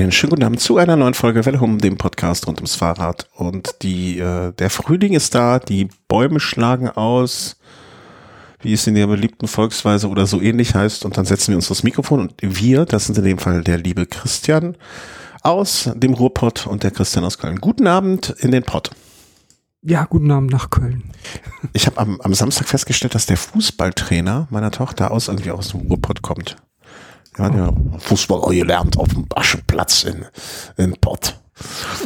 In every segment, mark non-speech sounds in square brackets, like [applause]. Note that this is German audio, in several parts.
Einen schönen guten Abend zu einer neuen Folge Welle um dem Podcast rund ums Fahrrad. Und die, äh, der Frühling ist da, die Bäume schlagen aus, wie es in der beliebten Volksweise oder so ähnlich heißt. Und dann setzen wir uns das Mikrofon und wir, das sind in dem Fall der liebe Christian aus dem Ruhrpott und der Christian aus Köln. Guten Abend in den Pott. Ja, guten Abend nach Köln. Ich habe am, am Samstag festgestellt, dass der Fußballtrainer meiner Tochter aus irgendwie aus dem Ruhrpott kommt. Ja, der Fußball gelernt auf dem Aschenplatz in, in Pott.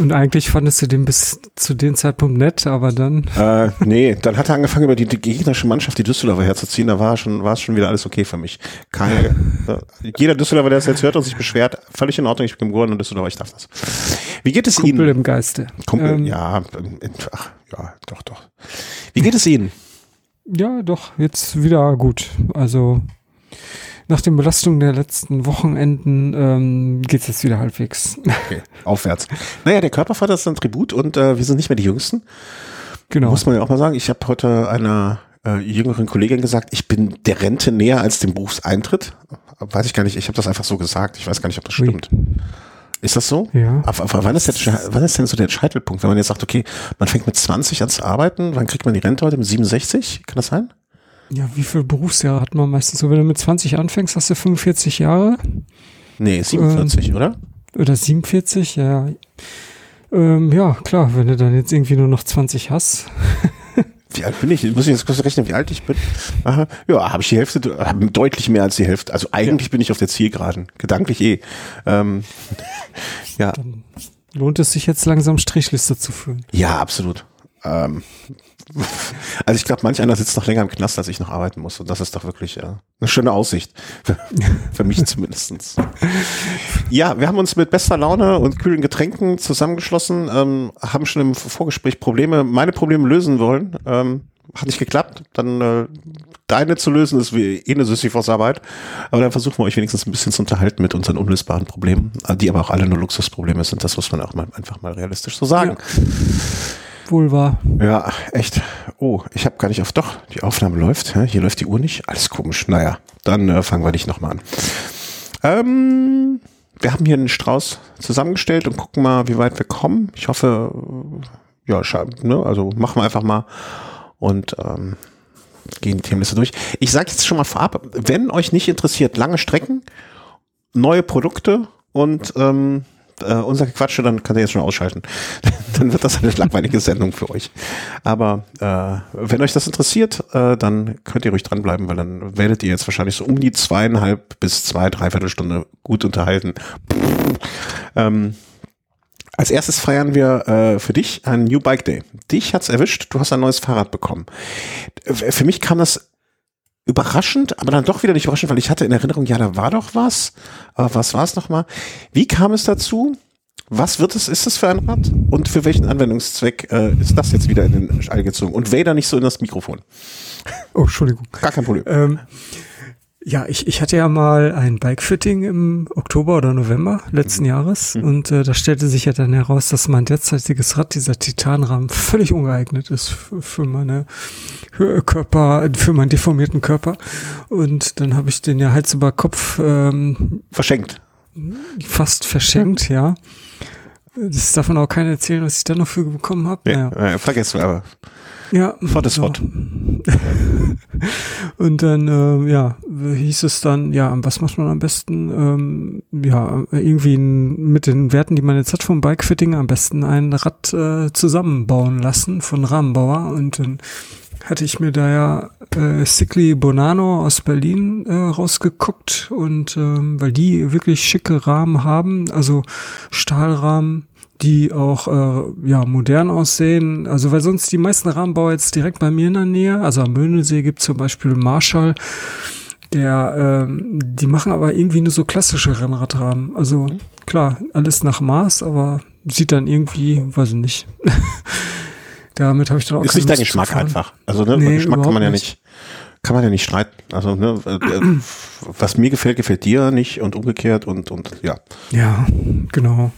Und eigentlich fandest du den bis zu dem Zeitpunkt nett, aber dann. Äh, nee, dann hat er angefangen, über die, die gegnerische Mannschaft, die Düsseldorfer herzuziehen. Da war schon, war es schon wieder alles okay für mich. Keine, [laughs] jeder Düsseldorfer, der es jetzt hört und sich beschwert, völlig in Ordnung. Ich bin geboren und Düsseldorfer, ich darf das. Wie geht es Kumpel Ihnen? im Geiste. Kumpel, Ähm, ja, in, ach, ja, doch, doch. Wie geht es Ihnen? Ja, doch, jetzt wieder gut. Also nach den Belastungen der letzten Wochenenden ähm, geht es jetzt wieder halbwegs. Okay, aufwärts. Naja, der Körpervater ist ein Tribut und äh, wir sind nicht mehr die Jüngsten. genau. Muss man ja auch mal sagen. Ich habe heute einer äh, jüngeren Kollegin gesagt, ich bin der Rente näher als dem Berufseintritt. Weiß ich gar nicht, ich habe das einfach so gesagt. Ich weiß gar nicht, ob das stimmt. Ist das so? Ja. Aber, aber wann, ist der, wann ist denn so der Scheitelpunkt? Wenn man jetzt sagt, okay, man fängt mit 20 an zu arbeiten, wann kriegt man die Rente heute? Mit 67? Kann das sein? Ja, wie viele Berufsjahre hat man meistens so? Wenn du mit 20 anfängst, hast du 45 Jahre Nee, 47, oder? oder 47, ja. Ähm, ja, klar, wenn du dann jetzt irgendwie nur noch 20 hast. Wie alt bin ich? Muss ich jetzt kurz rechnen, wie alt ich bin? Aha. Ja, habe ich die Hälfte, deutlich mehr als die Hälfte. Also eigentlich bin ich auf der Zielgeraden. Gedanklich eh. Ähm, [laughs] ja, Lohnt es sich jetzt langsam Strichliste zu führen? ja, absolut. Ähm, [laughs] also ich glaube, manch einer sitzt noch länger im Knast, als ich noch arbeiten muss. Und das ist doch wirklich ja, eine schöne Aussicht. [laughs] Für, mich zumindestens. Ja, wir haben uns mit bester Laune und kühlen Getränken zusammengeschlossen, ähm, haben schon im Vorgespräch Probleme, meine Probleme lösen wollen. Ähm, hat nicht geklappt. Dann äh, deine zu lösen ist wie eh eine Sisyphos-Arbeit. Aber dann versuchen wir euch wenigstens ein bisschen zu unterhalten mit unseren unlösbaren Problemen, äh, die aber auch alle nur Luxusprobleme sind. Das muss man auch mal einfach mal realistisch so sagen. Wohl wahr. Ja, echt. Oh, ich habe gar nicht auf. Doch, die Aufnahme läuft. Hier läuft die Uhr nicht. Alles komisch. Naja, dann äh, fangen wir nicht nochmal an. Ähm, wir haben hier einen Strauß zusammengestellt und gucken mal, wie weit wir kommen. Ich hoffe, äh, ja, ne, also machen wir einfach mal und ähm, gehen die Themenliste durch. Ich sage jetzt schon mal vorab, wenn euch nicht interessiert, lange Strecken, neue Produkte und ähm, äh, unser Quatsche, dann könnt ihr jetzt schon ausschalten. [laughs] dann wird das eine langweilige Sendung für euch. Aber äh, wenn euch das interessiert, äh, dann könnt ihr ruhig dranbleiben, weil dann werdet ihr jetzt wahrscheinlich so um die zweieinhalb bis zwei, dreiviertel Stunde gut unterhalten. Ähm, als erstes feiern wir äh, für dich einen New Bike Day. Dich hat's erwischt, du hast ein neues Fahrrad bekommen. Für mich kam das überraschend, aber dann doch wieder nicht überraschend, weil ich hatte in Erinnerung, ja, da war doch was. Aber was war es nochmal? Wie kam es dazu? Was wird es, ist es für ein Rad? Und für welchen Anwendungszweck äh, ist das jetzt wieder in den Schall gezogen? Und Vader nicht so in das Mikrofon. Oh, Entschuldigung. Gar kein Problem. Ähm, ja, ich, ich hatte ja mal ein Bike-Fitting im Oktober oder November letzten Jahres und äh, da stellte sich ja dann heraus, dass mein derzeitiges Rad, dieser Titanrahmen, [laughs] völlig ungeeignet ist für, für meine Körper, für meinen deformierten Körper. Und dann habe ich den ja Hals über Kopf ähm, Verschenkt. fast verschenkt, ja. Das darf man auch keiner erzählen, was ich da noch für bekommen habe. Ja, Naja. äh, vergessen wir aber. Ja. Fort ist fort. [laughs] Und dann, äh, ja, hieß es dann, ja, was macht man am besten? Ähm, ja, irgendwie mit den Werten, die man jetzt hat vom Bikefitting, am besten ein Rad äh, zusammenbauen lassen von Rahmenbauer. Und dann hatte ich mir da ja äh, Sickly Bonano aus Berlin äh, rausgeguckt und ähm, weil die wirklich schicke Rahmen haben, also Stahlrahmen, die auch äh, ja modern aussehen. Also weil sonst die meisten Rahmenbauer jetzt direkt bei mir in der Nähe, also am Möhnesee gibt zum Beispiel Marshall, der ähm, die machen aber irgendwie nur so klassische Rennradrahmen. Also klar, alles nach Maß, aber sieht dann irgendwie, weiß ich nicht. [laughs] Damit habe ich dann auch Ist nicht dein Geschmack einfach. Also ne, Nee, Geschmack kann man ja überhaupt nicht, kann man ja nicht streiten. Also, ne, äh, äh, was mir gefällt, gefällt dir nicht und umgekehrt und, und ja. Ja, genau.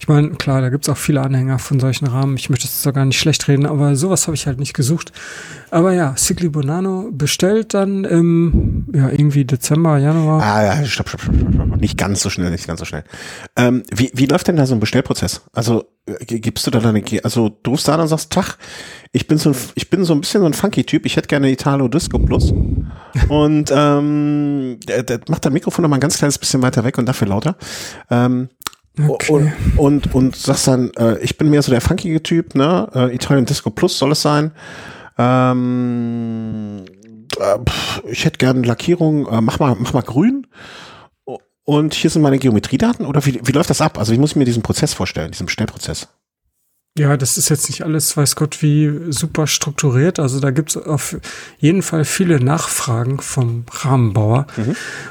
Ich meine, klar, da gibt's auch viele Anhänger von solchen Rahmen. Ich möchte es zwar gar nicht schlecht reden, aber sowas habe ich halt nicht gesucht. Aber ja, Sigli Bonano bestellt dann im, ja, irgendwie Dezember, Januar. Ah, ja, stopp, stopp, stopp, stopp, stopp. Nicht ganz so schnell, nicht ganz so schnell. Ähm, wie, wie läuft denn da so ein Bestellprozess? Also, äh, gibst du da deine, also, du rufst da an und sagst, Tach, ich bin so, ein- ich bin so ein bisschen so ein Funky-Typ, ich hätte gerne Italo Disco Plus. Und, ähm, der, der macht das Mikrofon noch mal ein ganz kleines bisschen weiter weg und dafür lauter. Ähm, Okay. und, und, und sagst dann, äh, ich bin mehr so der funkige Typ, ne? Äh, Italian Disco Plus soll es sein. Ähm, äh, pff, ich hätte gerne Lackierung, äh, mach mal, mach mal grün. Und hier sind meine Geometriedaten oder wie, wie läuft das ab? Also wie muss ich mir diesen Prozess vorstellen, diesen Bestellprozess? Ja, das ist jetzt nicht alles, weiß Gott, wie super strukturiert. Also da gibt's auf jeden Fall viele Nachfragen vom Rahmenbauer.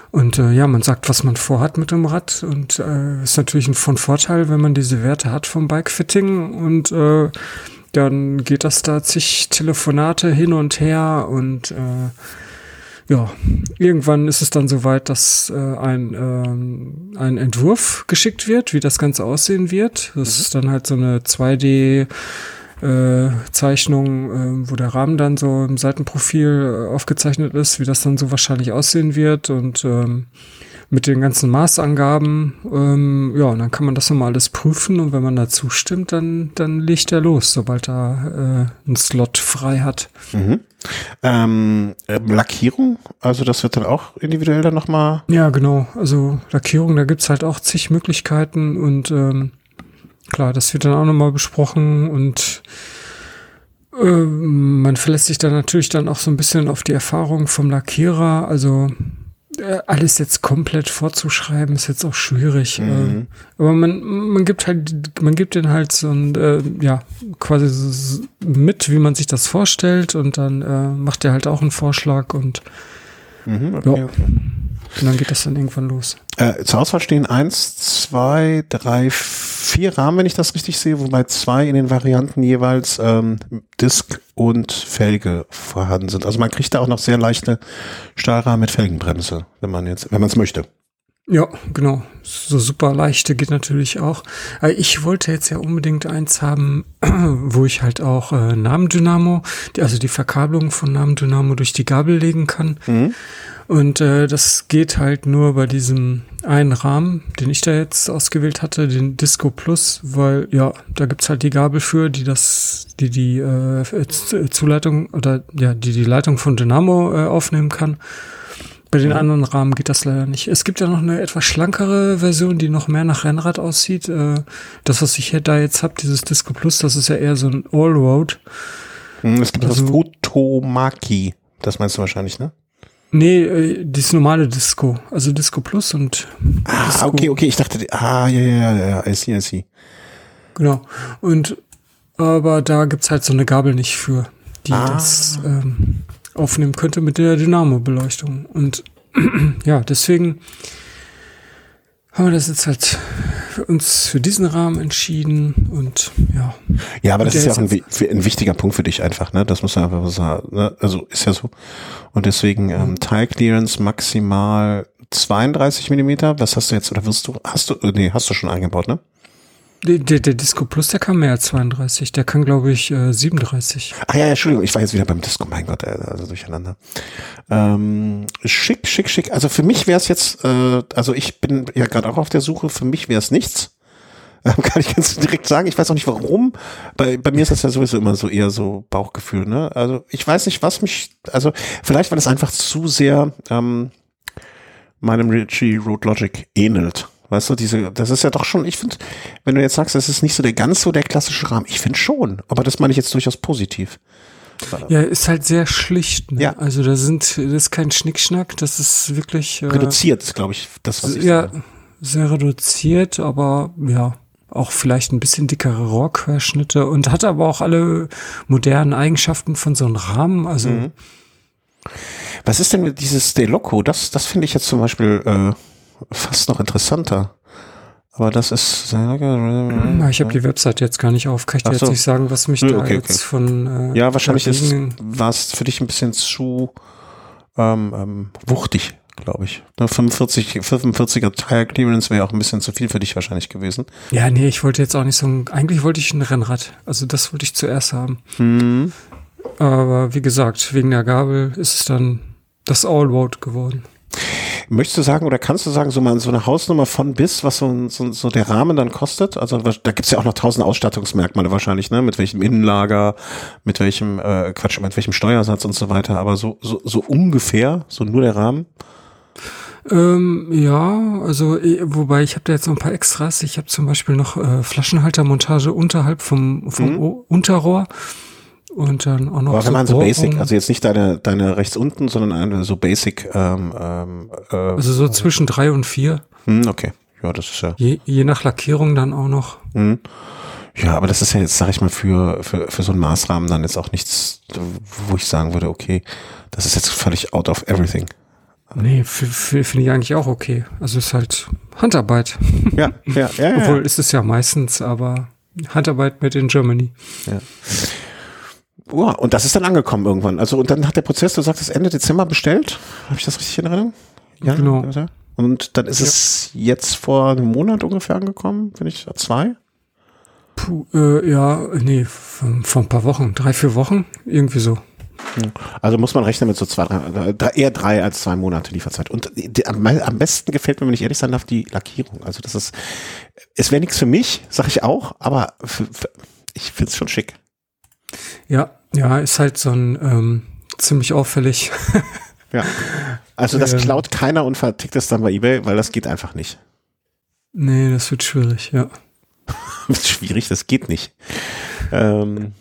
Und äh, ja, man sagt, was man vorhat mit dem Rad. Und äh, ist natürlich ein von Vorteil, wenn man diese Werte hat vom Bikefitting. Und äh, dann geht das da zig Telefonate hin und her und äh, ja, irgendwann ist es dann soweit, dass äh, ein, ähm, ein Entwurf geschickt wird, wie das Ganze aussehen wird. Das ist dann halt so eine 2D äh, Zeichnung, äh, wo der Rahmen dann so im Seitenprofil äh, aufgezeichnet ist, wie das dann so wahrscheinlich aussehen wird und ähm, mit den ganzen Maßangaben, ähm, ja, und dann kann man das nochmal alles prüfen und wenn man da zustimmt, dann, dann legt er los, sobald er äh, einen Slot frei hat. Mhm. Ähm, ähm, Lackierung, also das wird dann auch individuell dann nochmal. Ja, genau. Also Lackierung, da gibt's halt auch zig Möglichkeiten und ähm, klar, das wird dann auch nochmal besprochen und ähm, man verlässt sich dann natürlich dann auch so ein bisschen auf die Erfahrung vom Lackierer. Also äh, alles jetzt komplett vorzuschreiben ist jetzt auch schwierig. Mhm. Äh, aber man, man gibt halt, man gibt den halt so ein, äh, ja, quasi so mit, wie man sich das vorstellt und dann äh, macht er halt auch einen Vorschlag und, Mhm, okay, Ja. okay. Und dann geht das dann irgendwann los. Äh, zur Auswahl stehen eins, zwei, drei, vier Rahmen, wenn ich das richtig sehe, wobei zwei in den Varianten jeweils ähm, Disc und Felge vorhanden sind. Also man kriegt da auch noch sehr leichte Stahlrahmen mit Felgenbremse, wenn man jetzt, wenn man es möchte. Ja, genau. So super leichte geht natürlich auch. Aber ich wollte jetzt ja unbedingt eins haben, [clears throat] wo ich halt auch äh, Namendynamo, die, also die Verkabelung von Namendynamo durch die Gabel legen kann. Und äh, das geht halt nur bei diesem einen Rahmen, den ich da jetzt ausgewählt hatte, den Disco Plus, weil ja, da gibt's halt die Gabel für, die das, die die äh, Z- Zuleitung oder ja, die die Leitung von Dynamo äh, aufnehmen kann. Bei den anderen Rahmen geht das leider nicht. Es gibt ja noch eine etwas schlankere Version, die noch mehr nach Rennrad aussieht. Äh, das, was ich hier da jetzt habe, dieses Disco Plus, das ist ja eher so ein Allroad. Hm, Es gibt Also- das Futomaki. Das meinst du wahrscheinlich, ne? Nee, äh, dieses normale Disco. Also Disco Plus und Ah, Disco. okay, okay. Ich dachte, ah, ja, ja, ja, ja, I see, I see. Genau. Und aber da gibt's halt so eine Gabel nicht für, die Ah. das ähm, aufnehmen könnte mit der Dynamo-Beleuchtung. Und [clears throat] ja, deswegen haben wir das jetzt halt für uns für diesen Rahmen entschieden und ja. Ja, aber das ist ja auch ein, ein wichtiger Punkt für dich einfach, ne? Das muss man einfach sagen. Ne? Also ist ja so. Und deswegen ähm, Tile Clearance maximal 32 Millimeter. Was hast du jetzt oder wirst du? Hast du? äh, Nee, hast du schon eingebaut, ne? Der, der, Disco Plus, der kann mehr als 32, der kann glaube ich äh, 37. Ah ja, ja, Entschuldigung, ich war jetzt wieder beim Disco. Mein Gott, äh, also durcheinander. Ähm, schick, schick, schick. Also für mich wäre es jetzt, äh, also ich bin ja gerade auch auf der Suche. Für mich wäre es nichts. Ähm, [laughs] kann ich ganz direkt sagen. Ich weiß auch nicht warum. Bei, bei mir ist das ja sowieso immer so eher so Bauchgefühl. Ne? Also ich weiß nicht, was mich, also vielleicht, weil es einfach zu sehr ähm, meinem Richie Road Logic ähnelt. Weißt du, diese, das ist ja doch schon, ich finde, wenn du jetzt sagst, das ist nicht so der ganz so der klassische Rahmen, ich finde schon, aber das meine ich jetzt durchaus positiv. Ja, ist halt sehr schlicht. Ne? Ja. Also da sind, das ist kein Schnickschnack, das ist wirklich äh, Reduziert ist, glaube ich, das, was ich ja, sage. sehr reduziert, aber ja, auch vielleicht ein bisschen dickere Rohrquerschnitte und hat aber auch alle modernen Eigenschaften von so einem Rahmen. Also Mhm. Was ist denn mit dieses De Loco? Das, das finde ich jetzt zum Beispiel äh, fast noch interessanter. Aber das ist. ich habe die Website jetzt gar nicht auf, kann ich dir so. jetzt nicht sagen, was mich Nö, da okay, jetzt okay. von äh, Ja, wahrscheinlich war es für dich ein bisschen zu ähm, ähm, wuchtig, glaube ich. 45, 45er Tire Clearance wäre auch ein bisschen zu viel für dich wahrscheinlich gewesen. Ja, nee, ich wollte jetzt auch nicht so ein, eigentlich wollte ich ein Rennrad. Also das wollte ich zuerst haben. Hm. Aber wie gesagt, wegen der Gabel ist es dann das Allroad geworden. Möchtest du sagen oder kannst du sagen, so mal so eine Hausnummer von bis, was so, so, so der Rahmen dann kostet? Also da gibt's ja auch noch tausend Ausstattungsmerkmale wahrscheinlich, ne? Mit welchem Innenlager, mit welchem, äh, Quatsch, mit welchem Steuersatz und so weiter, aber so, so, so ungefähr, so nur der Rahmen? Ähm, ja, also wobei ich habe da jetzt noch ein paar Extras. Ich habe zum Beispiel noch äh, Flaschenhaltermontage unterhalb vom, vom Mhm. Unterrohr und dann auch noch Aber wenn man so basic, also jetzt nicht deine, deine rechts unten, sondern eine so basic, ähm, ähm, äh, also so zwischen drei und vier, hm, okay. Ja, das ist ja. je, je nach Lackierung dann auch noch. Hm. Ja, aber das ist ja jetzt, sag ich mal, für, für, für so einen Maßrahmen dann jetzt auch nichts, wo ich sagen würde, okay, das ist jetzt völlig out of everything. Nee, finde ich eigentlich auch okay. Also ist halt Handarbeit. Ja, ja, ja. ja. Obwohl ist es ja meistens, aber Handarbeit made in Germany. Oh, und das ist dann angekommen irgendwann. Also, und dann hat der Prozess, du sagtest Ende Dezember bestellt. Habe ich das richtig in Erinnerung? Ja, Genau. ja. Und dann ist Ja. es jetzt vor einem Monat ungefähr angekommen, wenn ich zwei. Puh, äh, ja, nee, vor, ein paar Wochen, drei, vier Wochen, irgendwie so. Also muss man rechnen mit so zwei, drei, drei eher drei als zwei Monate Lieferzeit. Und die, am, am besten gefällt mir, wenn ich ehrlich sein darf, die Lackierung. Also das ist, es wäre nichts für mich, sag ich auch, aber für, für, ich finde es schon schick. Ja, ja, ist halt so ein ähm, ziemlich auffällig. [laughs] Ja. Also das Ähm. klaut keiner und vertickt es dann bei eBay, weil das geht einfach nicht. nee, das wird schwierig, ja. [laughs] Das schwierig, das geht nicht. Ähm,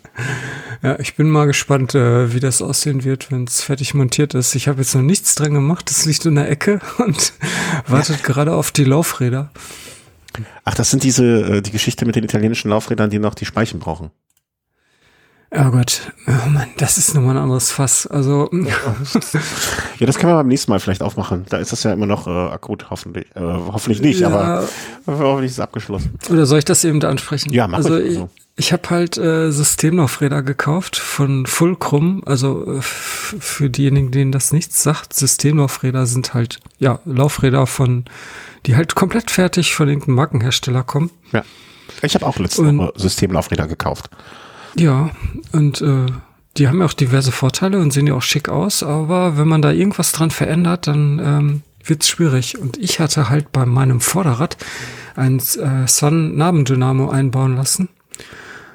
Ja, ich bin mal gespannt, äh, wie das aussehen wird, wenn es fertig montiert ist. Ich habe jetzt noch nichts dran gemacht, es liegt in der Ecke [laughs] und wartet gerade auf die Laufräder. ach, das sind diese, äh, die Geschichte mit den italienischen Laufrädern, die noch die Speichen brauchen. Oh Gott, oh Mann, das ist nochmal ein anderes Fass. Also, Ja, das können wir beim nächsten Mal vielleicht aufmachen. Da ist das ja immer noch äh, akut, hoffentlich. Äh, hoffentlich nicht, ja, aber hoffentlich ist es abgeschlossen. Oder soll ich das eben da ansprechen? Ja, mach Also ich, also. ich habe halt äh, Systemlaufräder gekauft von Fulcrum. Also äh, für diejenigen, denen das nichts sagt, Systemlaufräder sind halt ja Laufräder von, die halt komplett fertig von irgendeinem Markenhersteller kommen. Ja. Ich habe auch letzte Und- Woche Systemlaufräder gekauft. Ja, und äh, die haben ja auch diverse Vorteile und sehen ja auch schick aus, aber wenn man da irgendwas dran verändert, dann ähm, wird's schwierig. Und ich hatte halt bei meinem Vorderrad ein äh, Sun-Nabendynamo einbauen lassen.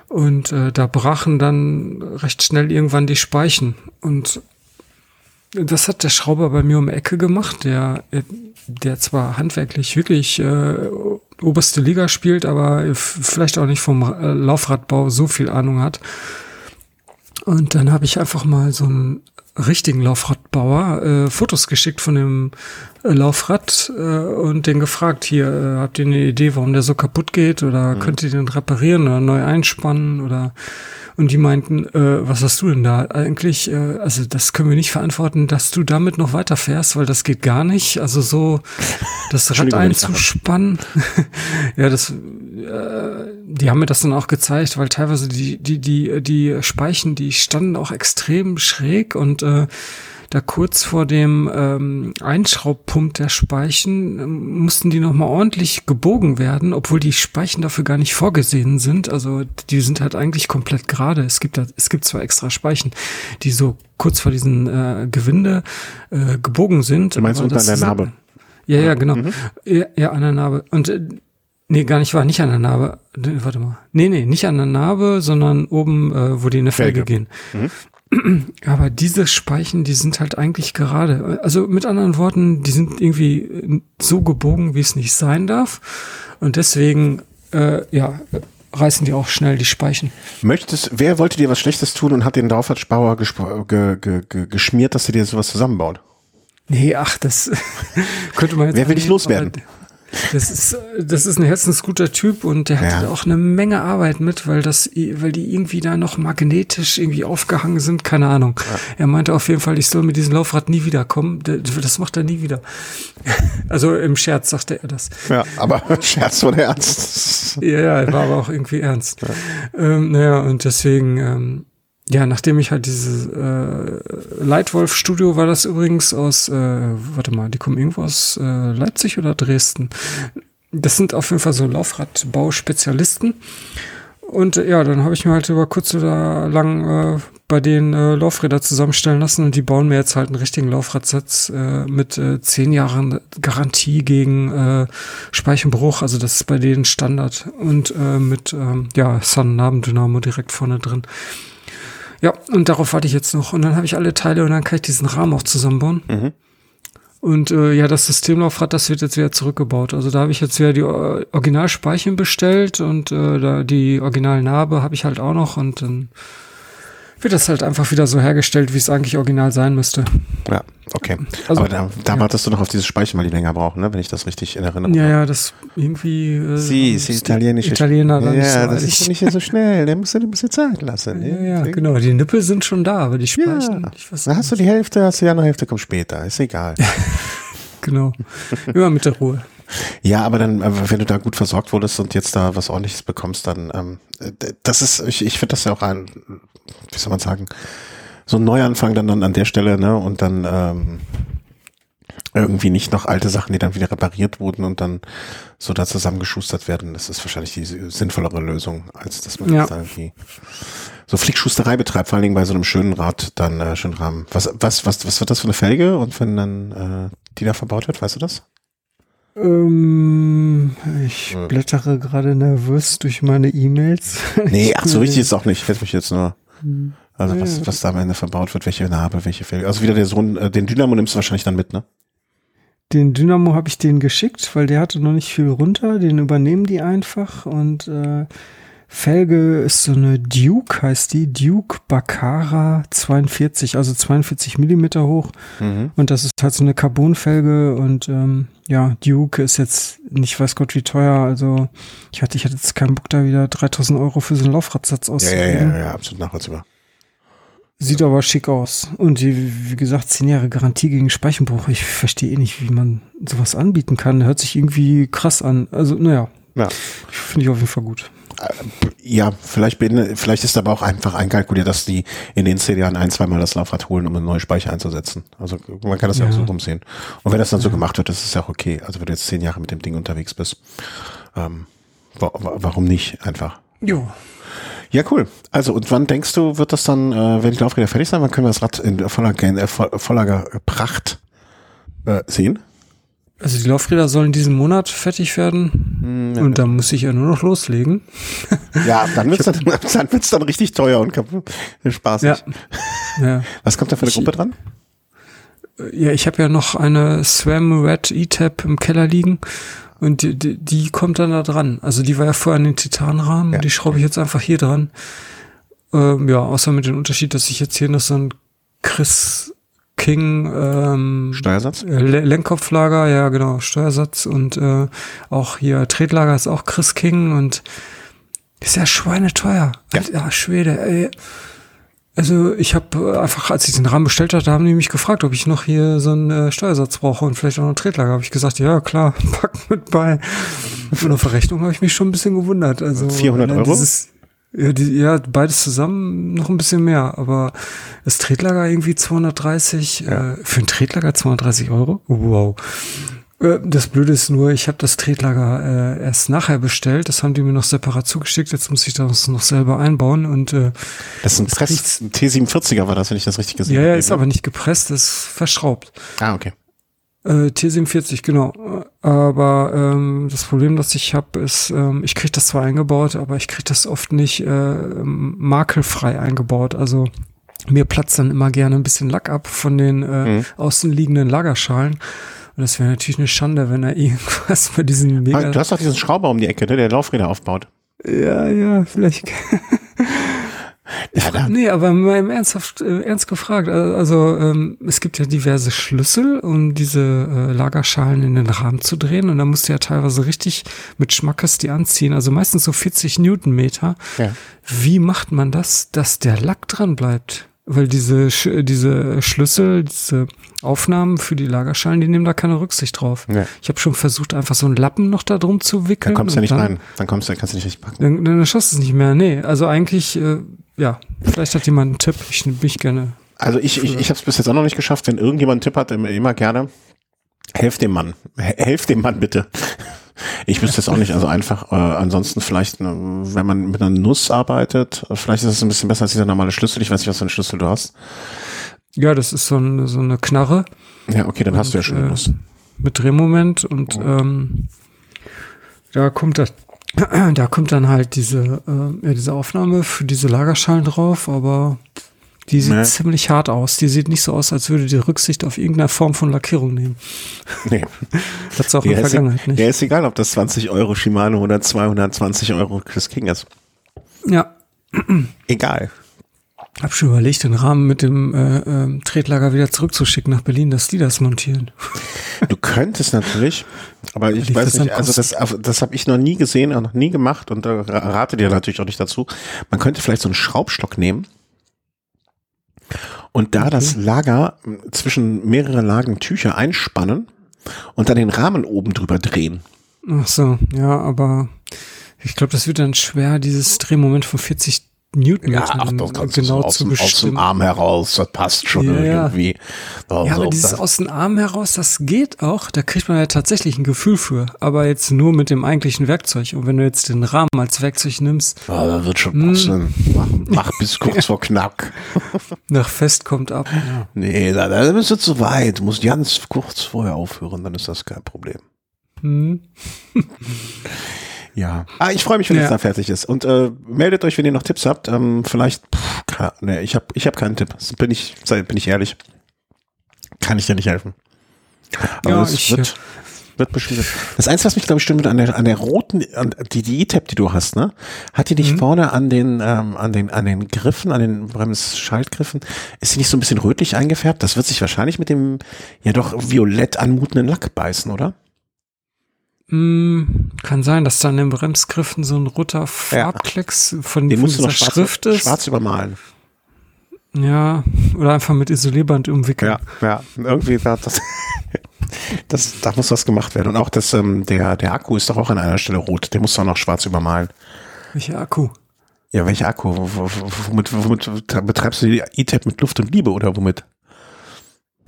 Und äh, da brachen dann recht schnell irgendwann die Speichen. Und das hat der Schrauber bei mir um die Ecke gemacht, der, der zwar handwerklich wirklich äh, oberste Liga spielt, aber vielleicht auch nicht vom äh, Laufradbau so viel Ahnung hat. Und dann habe ich einfach mal so einen richtigen Laufradbauer äh, Fotos geschickt von dem Laufrad äh, und den gefragt, hier, äh, habt ihr eine Idee, warum der so kaputt geht oder könnt ihr den reparieren oder neu einspannen oder und die meinten, äh, was hast du denn da? Eigentlich, äh, also das können wir nicht verantworten, dass du damit noch weiterfährst, weil das geht gar nicht. Also so [laughs] das Rad einzuspannen. [laughs] ja, das, äh, die haben mir das dann auch gezeigt, weil teilweise die, die, die, die Speichen, die standen auch extrem schräg und äh, da kurz vor dem ähm, Einschraubpunkt der Speichen ähm, mussten die nochmal ordentlich gebogen werden, obwohl die Speichen dafür gar nicht vorgesehen sind. Also die sind halt eigentlich komplett gerade. Es gibt da, es gibt zwar extra Speichen, die so kurz vor diesen äh, Gewinde äh, gebogen sind. Du meinst unter der sind- Narbe? Ja, ja, genau. Ja, ja, an der Narbe. Und äh, nee, gar nicht, war nicht an der Narbe. Nee, Warte mal. Nee, nee, nicht an der Narbe, sondern oben, äh, wo die in eine Felge, Felge. gehen. [clears throat] Aber diese Speichen, die sind halt eigentlich gerade. Also mit anderen Worten, die sind irgendwie so gebogen, wie es nicht sein darf. Und deswegen, äh, ja, reißen die auch schnell die Speichen. Möchtest, wer wollte dir was Schlechtes tun und hat den gesp- ge, ge, ge, geschmiert, dass er dir sowas zusammenbaut? Nee, ach, das [laughs] könnte man jetzt. Wer will dich loswerden? aber Das ist, das ist ein herzensguter Typ und der hat Ja. auch eine Menge Arbeit mit, weil das, weil die irgendwie da noch magnetisch irgendwie aufgehangen sind, keine Ahnung. Er meinte auf jeden Fall, ich soll mit diesem Laufrad nie wiederkommen. Das macht er nie wieder. [laughs] Also im Scherz sagte er das. Ja, aber [laughs] Scherz oder Ernst? Ja, ja, war aber auch irgendwie ernst. Ähm, naja, und deswegen, ähm, ja, nachdem ich halt dieses äh, Leitwolf Studio war das übrigens aus, äh, warte mal, die kommen irgendwo aus äh, Leipzig oder Dresden. Das sind auf jeden Fall so Laufradbauspezialisten. Und äh, ja, dann habe ich mir halt über kurz oder lang äh, bei den äh, Laufräder zusammenstellen lassen und die bauen mir jetzt halt einen richtigen Laufradsatz äh, mit äh, zehn Jahren Garantie gegen äh, Speichenbruch. Also das ist bei denen Standard und äh, mit ähm, ja Sun-Nabendynamo direkt vorne drin. Ja, und darauf warte ich jetzt noch. Und dann habe ich alle Teile und dann kann ich diesen Rahmen auch zusammenbauen. Mhm. Und äh, ja, das Systemlaufrad, das wird jetzt wieder zurückgebaut. Also da habe ich jetzt wieder die äh, Originalspeichen bestellt und äh, da die Originalnarbe habe ich halt auch noch und dann wird das halt einfach wieder so hergestellt, wie es eigentlich original sein müsste. Ja, okay. Also, Aber da, da ja. wartest du noch auf dieses Speichen, weil die länger brauchen, ne? wenn ich das richtig in Erinnerung Ja, habe. ja, das irgendwie. Äh, Sie, sie ist die italienische Italiener dann Ja, so das ist ja nicht so schnell. Der muss ja ein bisschen Zeit lassen. Ja, ja, Deswegen- genau. Die Nippel sind schon da, aber die Ja, Speichen. ich weiß da hast du die Hälfte, hast du ja eine Hälfte, kommt später. Ist egal. [laughs] Genau. Immer mit der Ruhe. Ja, aber dann, äh, wenn du da gut versorgt wurdest und jetzt da was ordentliches bekommst, dann, ähm, äh, das ist, ich, ich finde das ja auch ein, wie soll man sagen, so ein Neuanfang dann, dann an der Stelle, ne, und dann, ähm, irgendwie nicht noch alte Sachen, die dann wieder repariert wurden und dann so da zusammengeschustert werden. Das ist wahrscheinlich die sinnvollere Lösung, als dass man Ja. jetzt da irgendwie so Flickschusterei betreibt, vor allen Dingen bei so einem schönen Rad, dann äh, schönen Rahmen. Was, was, was, was wird das für eine Felge und wenn dann äh, die da verbaut wird, weißt du das? Ähm, ich Ja. blättere gerade nervös durch meine E-Mails. [laughs] Nee, ach so richtig ist auch nicht. Ich hätte mich jetzt nur, also Ja, was, ja. was da am Ende verbaut wird, welche Narbe, welche Felge. Also wieder der Sohn, äh, den Dynamo nimmst du wahrscheinlich dann mit, ne? Den Dynamo habe ich denen geschickt, weil der hatte noch nicht viel runter. Den übernehmen die einfach. Und äh, Felge ist so eine Duke, heißt die. Duke Baccara 42, also 42 Millimeter hoch. Mhm. Und das ist halt so eine Carbonfelge. Und ähm, ja, Duke ist jetzt nicht weiß Gott wie teuer. Also ich hatte, ich hatte jetzt keinen Bock da wieder 3000 Euro für so einen Laufradsatz Ja, auszugeben. ja, ja, ja, absolut nachvollziehbar. Sieht aber schick aus. Und die, wie gesagt, zehn Jahre Garantie gegen Speichenbruch. Ich verstehe eh nicht, wie man sowas anbieten kann. Hört sich irgendwie krass an. Also, naja, Ja. finde ich auf jeden Fall gut. Ja, vielleicht, bin, vielleicht ist aber auch einfach einkalkuliert, dass die in den zehn Jahren ein, zweimal das Laufrad holen, um einen neuen Speicher einzusetzen. Also man kann das ja, Ja. auch so rumsehen. Und wenn das dann so gemacht wird, das ist ja auch okay. Also wenn du jetzt zehn Jahre mit dem Ding unterwegs bist, ähm, wa wa warum nicht einfach? Jo. Ja, cool. Also, und wann denkst du, wird das dann, äh, wenn die Laufräder fertig sein, wann können wir das Rad in voller, Gen- äh, vo- voller Pracht äh, sehen? Also die Laufräder sollen diesen Monat fertig werden. Und dann muss ich ja nur noch loslegen. [laughs] Ja, dann wird's dann, dann, wird's dann richtig teuer und kaputt. spaßig. Ja. [laughs] ja. Was kommt da für eine Gruppe dran? Ja, ich habe ja noch eine Swam Red E-Tab im Keller liegen. Und die, die, die kommt dann da dran. Also die war ja vorher an den Titanrahmen. Ja. Die schraube ich jetzt einfach hier dran. Ähm, ja, außer mit dem Unterschied, dass ich jetzt hier noch so ein Chris King ähm, Steuersatz? äh, Le- Lenkkopflager, ja genau, Steuersatz und äh, auch hier Tretlager ist auch Chris King und ist ja schweineteuer. Ja. Ja, Schwede, ey. Also ich habe einfach, als ich den Rahmen bestellt hatte, haben die mich gefragt, ob ich noch hier so einen äh, Steuersatz brauche und vielleicht auch noch einen Tretlager. Habe ich gesagt, ja klar, [laughs] pack mit bei. Auf der Rechnung habe ich mich schon ein bisschen gewundert. Also 400 allein Euro? Dieses, ja, die, ja, beides zusammen noch ein bisschen mehr, aber das Tretlager irgendwie 230, Ja. äh, für ein Tretlager 230 Euro? Wow. Äh, Das Blöde ist nur, ich habe das Tretlager äh, erst nachher bestellt. Das haben die mir noch separat zugeschickt. Jetzt muss ich das noch selber einbauen. Und äh, Das ist ein Press, ein T47er war das, wenn ich das richtig gesehen ja, habe. ja, ist aber nicht gepresst, ist verschraubt. Ah, okay. Äh, T47, genau. Aber ähm, das Problem, das ich habe, ist, ähm, ich kriege das zwar eingebaut, aber ich kriege das oft nicht äh, makelfrei eingebaut. Also mir platzt dann immer gerne ein bisschen Lack ab von den äh, Mhm. außenliegenden Lagerschalen. Und das wäre natürlich eine Schande, wenn da [laughs] irgendwas bei diesen mega... Du hast doch diesen Schrauber um die Ecke, ne, der Laufräder aufbaut. Ja, ja, vielleicht. [laughs] Ja, Nee, aber mal im ernsthaft, äh, ernst gefragt. Also, ähm, es gibt ja diverse Schlüssel, um diese äh, Lagerschalen in den Rahmen zu drehen. Und da musst du ja teilweise richtig mit Schmackes die anziehen. Also meistens so 40 Newtonmeter. ja. Wie macht man das, dass der Lack dran bleibt? Weil diese, diese Schlüssel, diese Aufnahmen für die Lagerschalen, die nehmen da keine Rücksicht drauf. Ja. Ich habe schon versucht, einfach so einen Lappen noch da drum zu wickeln. Dann kommst du ja nicht dann, rein. Dann kommst du, kannst du nicht richtig packen. Dann, dann schaffst du es nicht mehr. Nee, also eigentlich, äh, ja, vielleicht hat jemand einen Tipp. Ich nehme mich gerne. Also ich, ich, ich habe es bis jetzt auch noch nicht geschafft. Wenn irgendjemand einen Tipp hat, immer, gerne. Helft dem Mann. Helft dem Mann bitte. Ich wüsste es auch nicht, also einfach, äh, ansonsten vielleicht, ne, wenn man mit einer Nuss arbeitet, vielleicht ist es ein bisschen besser als dieser normale Schlüssel. Ich weiß nicht, was für einen Schlüssel du hast. Ja, das ist so, ein, so eine Knarre. Ja, okay, dann und, hast du ja schon eine äh, Nuss. Mit Drehmoment und oh. ähm, da kommt das, [clears throat] da kommt dann halt diese, äh, ja, diese Aufnahme für diese Lagerschalen drauf, aber die sieht nee. ziemlich hart aus. Die sieht nicht so aus, als würde die Rücksicht auf irgendeine Form von Lackierung nehmen. Nee. [laughs] Das ist auch in der Vergangenheit nicht. Ja, ist egal, ob das 20 Euro Shimano oder 220 Euro Chris King ist. Ja. Egal. Hab schon überlegt, den Rahmen mit dem äh, äh, Tretlager wieder zurückzuschicken nach Berlin, dass die das montieren. Du könntest natürlich, aber ich weiß nicht, also das, das habe ich noch nie gesehen und noch nie gemacht und da rate dir natürlich auch nicht dazu. Man könnte vielleicht so einen Schraubstock nehmen und da okay. das Lager zwischen mehrere Lagen Tücher einspannen und dann den Rahmen oben drüber drehen. Ach so, ja, aber ich glaube, das wird dann schwer, dieses Drehmoment von 40 Newton ja, ach doch, genau aus, zu. Aus dem Arm heraus, das passt schon ja, irgendwie. Ja, ja aber dieses aus dem Arm heraus, das geht auch, da kriegt man ja tatsächlich ein Gefühl für, aber jetzt nur mit dem eigentlichen Werkzeug. Und wenn du jetzt den Rahmen als Werkzeug nimmst. Ja, da wird schon hm. passen. Mach, mach bis [laughs] kurz vor knack. Nach Fest kommt ab. Ja. Nee, da, da bist du zu weit. Du musst ganz kurz vorher aufhören, dann ist das kein Problem. Hm. [laughs] Ja. Ah, ich freue mich, wenn ja. es da fertig ist. Und äh, meldet euch, wenn ihr noch Tipps habt. Ähm, vielleicht, pff, ne, ich habe ich hab keinen Tipp. Bin ich, bin ich ehrlich. Kann ich dir nicht helfen. Aber ja, es wird, wird bestimmt. Das Einzige, was mich, glaube ich, stimmt, an der, an der roten, an die, die E-Tab, die du hast, ne? Hat die nicht mhm. vorne an den, ähm, an den, an den Griffen, an den Bremsschaltgriffen, ist sie nicht so ein bisschen rötlich eingefärbt? Das wird sich wahrscheinlich mit dem, ja doch violett anmutenden Lack beißen, oder? Mm, kann sein, dass da an den Bremsgriffen so ein roter Farbklecks ja. von, den von dieser schwarz, Schrift ist. Schwarz übermalen. Ja, oder einfach mit Isolierband umwickeln. Ja, ja, irgendwie das, [laughs] das, da muss was gemacht werden. Und auch das, ähm, der, der Akku ist doch auch an einer Stelle rot. Der muss doch noch schwarz übermalen. Welcher Akku? Ja, welcher Akku? Womit, womit betreibst du die E-Tab mit Luft und Liebe oder womit?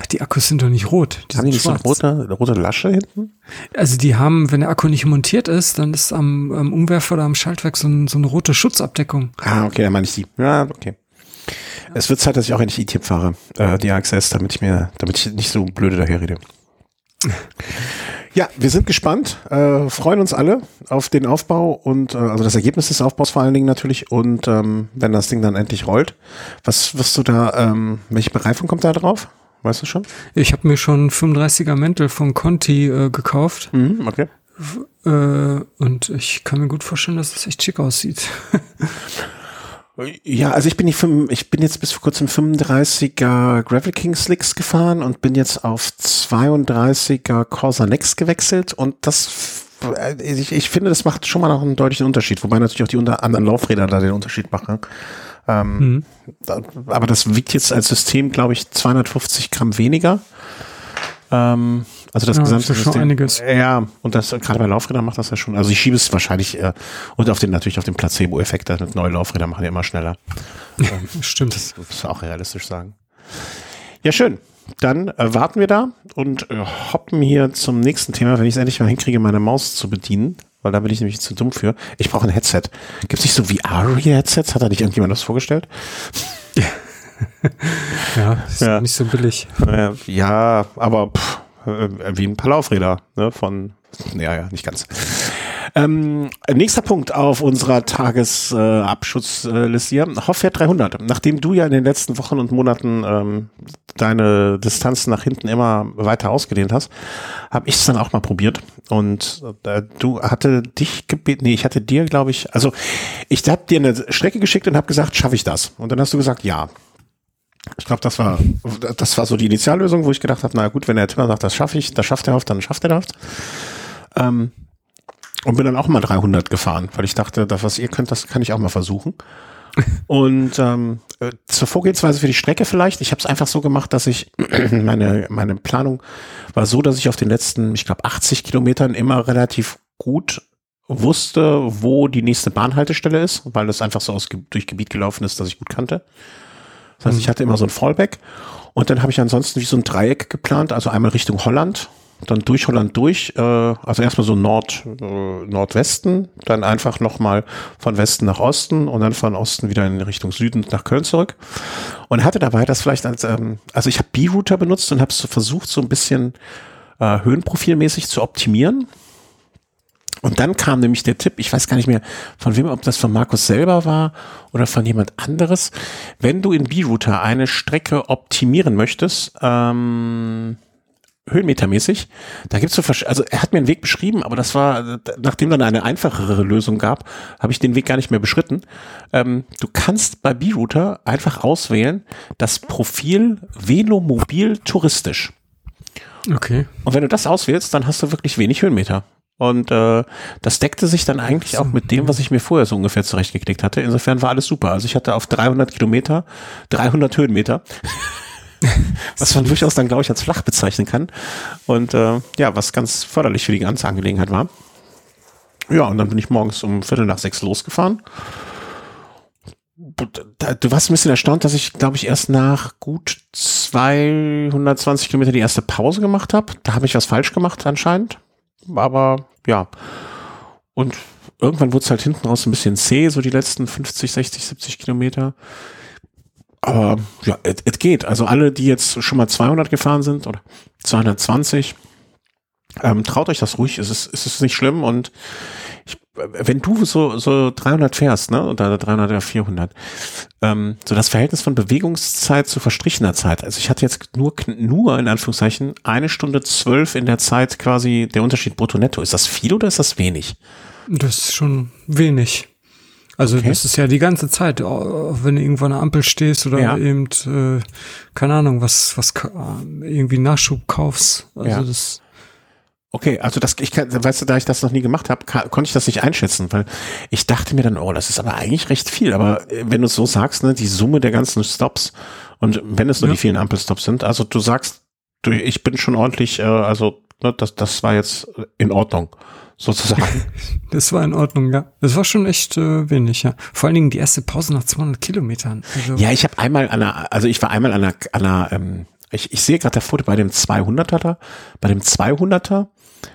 Ach, die Akkus sind doch nicht rot. Die haben die nicht schwarz. so eine rote, rote Lasche hinten? Also die haben, wenn der Akku nicht montiert ist, dann ist am, am Umwerfer oder am Schaltwerk so, ein, so eine rote Schutzabdeckung. Ah, okay, dann meine ich die. Ja, okay. Ja. Es wird Zeit, dass ich auch endlich E-Tip fahre, äh, die AXS, damit ich mir, damit ich nicht so blöde daherrede. Ja, wir sind gespannt, äh, freuen uns alle auf den Aufbau und äh, also das Ergebnis des Aufbaus vor allen Dingen natürlich und ähm, wenn das Ding dann endlich rollt, was wirst du da, ähm, welche Bereifung kommt da drauf? Weißt du schon? Ich habe mir schon 35er Mäntel von Conti äh, gekauft. Mhm, okay. Äh, und ich kann mir gut vorstellen, dass es echt schick aussieht. [laughs] ja, also ich bin, nicht, ich bin jetzt bis vor kurzem 35er Gravel King Slicks gefahren und bin jetzt auf 32er Corsa Next gewechselt und das äh, ich, ich finde, das macht schon mal noch einen deutlichen Unterschied, wobei natürlich auch die unter anderen Laufräder da den Unterschied machen. Ähm, mhm. aber das wiegt jetzt als System, glaube ich, 250 Gramm weniger. Ähm, also das ja, gesamte das ist System. Schon einiges. Ja, und das gerade bei Laufrädern macht das ja schon. Also ich schiebe es wahrscheinlich äh, und auf den natürlich auf den Placebo-Effekt. Mit neuen Laufrädern machen die immer schneller. [laughs] Ähm, Stimmt. Das muss auch realistisch sagen. Ja, schön. Dann äh, warten wir da und äh, hoppen hier zum nächsten Thema, wenn ich es endlich mal hinkriege, meine Maus zu bedienen weil da bin ich nämlich zu dumm für. Ich brauche ein Headset. Gibt es nicht so VR-Headsets? Hat da nicht irgendjemand das vorgestellt? [laughs] ja, ist ja. nicht so billig. Ja, aber pff, äh, wie ein paar Laufräder ne, von, ja, ja, nicht ganz. Ähm, nächster Punkt auf unserer Tagesabschutzliste hier. Hoffert 300. Nachdem du ja in den letzten Wochen und Monaten ähm, deine Distanzen nach hinten immer weiter ausgedehnt hast, habe ich es dann auch mal probiert. Und äh, du hatte dich gebeten, nee, ich hatte dir, glaube ich, also ich habe dir eine Strecke geschickt und habe gesagt, schaffe ich das? Und dann hast du gesagt, ja. Ich glaube, das war, das war so die Initiallösung, wo ich gedacht habe, na gut, wenn der Timmer sagt, das schaffe ich, das schafft er auf, dann schafft er das. Ähm, und bin dann auch mal 300 gefahren, weil ich dachte, das, was ihr könnt, das kann ich auch mal versuchen. [laughs] Und ähm, äh, zur Vorgehensweise für die Strecke vielleicht. Ich habe es einfach so gemacht, dass ich [clears throat] meine meine Planung war so, dass ich auf den letzten, ich glaube, 80 Kilometern immer relativ gut wusste, wo die nächste Bahnhaltestelle ist, weil das einfach so aus, durch Gebiet gelaufen ist, das ich gut kannte. Das heißt, ich hatte immer so ein Fallback und dann habe ich ansonsten wie so ein Dreieck geplant, also einmal Richtung Holland, dann durch Holland durch, äh, also erstmal so Nord, äh, Nordwesten, dann einfach nochmal von Westen nach Osten und dann von Osten wieder in Richtung Süden nach Köln zurück. Und hatte dabei das vielleicht als, ähm, also ich habe B-Router benutzt und habe so versucht, so ein bisschen äh, höhenprofilmäßig zu optimieren. Und dann kam nämlich der Tipp, ich weiß gar nicht mehr von wem, ob das von Markus selber war oder von jemand anderes. Wenn du in B-Router eine Strecke optimieren möchtest, ähm, höhenmetermäßig, da gibt's so, also er hat mir einen Weg beschrieben, aber das war, nachdem dann eine einfachere Lösung gab, habe ich den Weg gar nicht mehr beschritten. Ähm, du kannst bei B-Router einfach auswählen, das Profil Velomobil touristisch. Okay. Und wenn du das auswählst, dann hast du wirklich wenig Höhenmeter. Und äh, das deckte sich dann eigentlich auch mit dem, was ich mir vorher so ungefähr zurechtgeklickt hatte. Insofern war alles super. Also ich hatte auf 300 Kilometer 300 Höhenmeter. [laughs] was man durchaus dann, glaube ich, als flach bezeichnen kann. Und äh, ja, was ganz förderlich für die ganze Angelegenheit war. Ja, und dann bin ich morgens um Viertel nach sechs losgefahren. Du warst ein bisschen erstaunt, dass ich, glaube ich, erst nach gut 220 Kilometer die erste Pause gemacht habe. Da habe ich was falsch gemacht anscheinend. Aber ja. Und irgendwann wurde es halt hinten raus ein bisschen zäh, so die letzten 50, 60, 70 Kilometer. Aber ja, es geht. Also alle, die jetzt schon mal 200 gefahren sind oder 220, ähm, traut euch das ruhig. Es ist, es ist nicht schlimm und ich, wenn du so, so 300 fährst, ne, oder 300 oder 400, ähm, so das Verhältnis von Bewegungszeit zu verstrichener Zeit. Also ich hatte jetzt nur, nur in Anführungszeichen eine Stunde zwölf in der Zeit quasi der Unterschied brutto netto. Ist das viel oder ist das wenig? Das ist schon wenig. Also okay. das ist ja die ganze Zeit, wenn du irgendwo an der Ampel stehst oder ja. eben, äh, keine Ahnung, was, was irgendwie Nachschub kaufst. Also ja. das. Okay, also das, ich kann, weißt du, da ich das noch nie gemacht habe, konnte ich das nicht einschätzen, weil ich dachte mir dann, oh, das ist aber eigentlich recht viel. Aber äh, wenn du es so sagst, ne, die Summe der ganzen Stops und wenn es nur ja. die vielen Ampelstops sind, also du sagst, du, ich bin schon ordentlich, äh, also ne, das, das war jetzt in Ordnung sozusagen. [laughs] Das war in Ordnung, ja. Das war schon echt äh, wenig, ja. Vor allen Dingen die erste Pause nach 200 Kilometern. Also ja, ich habe einmal an einer, also ich war einmal an einer, an einer ähm, ich, ich sehe gerade der Foto bei dem 200er da. Bei dem 200er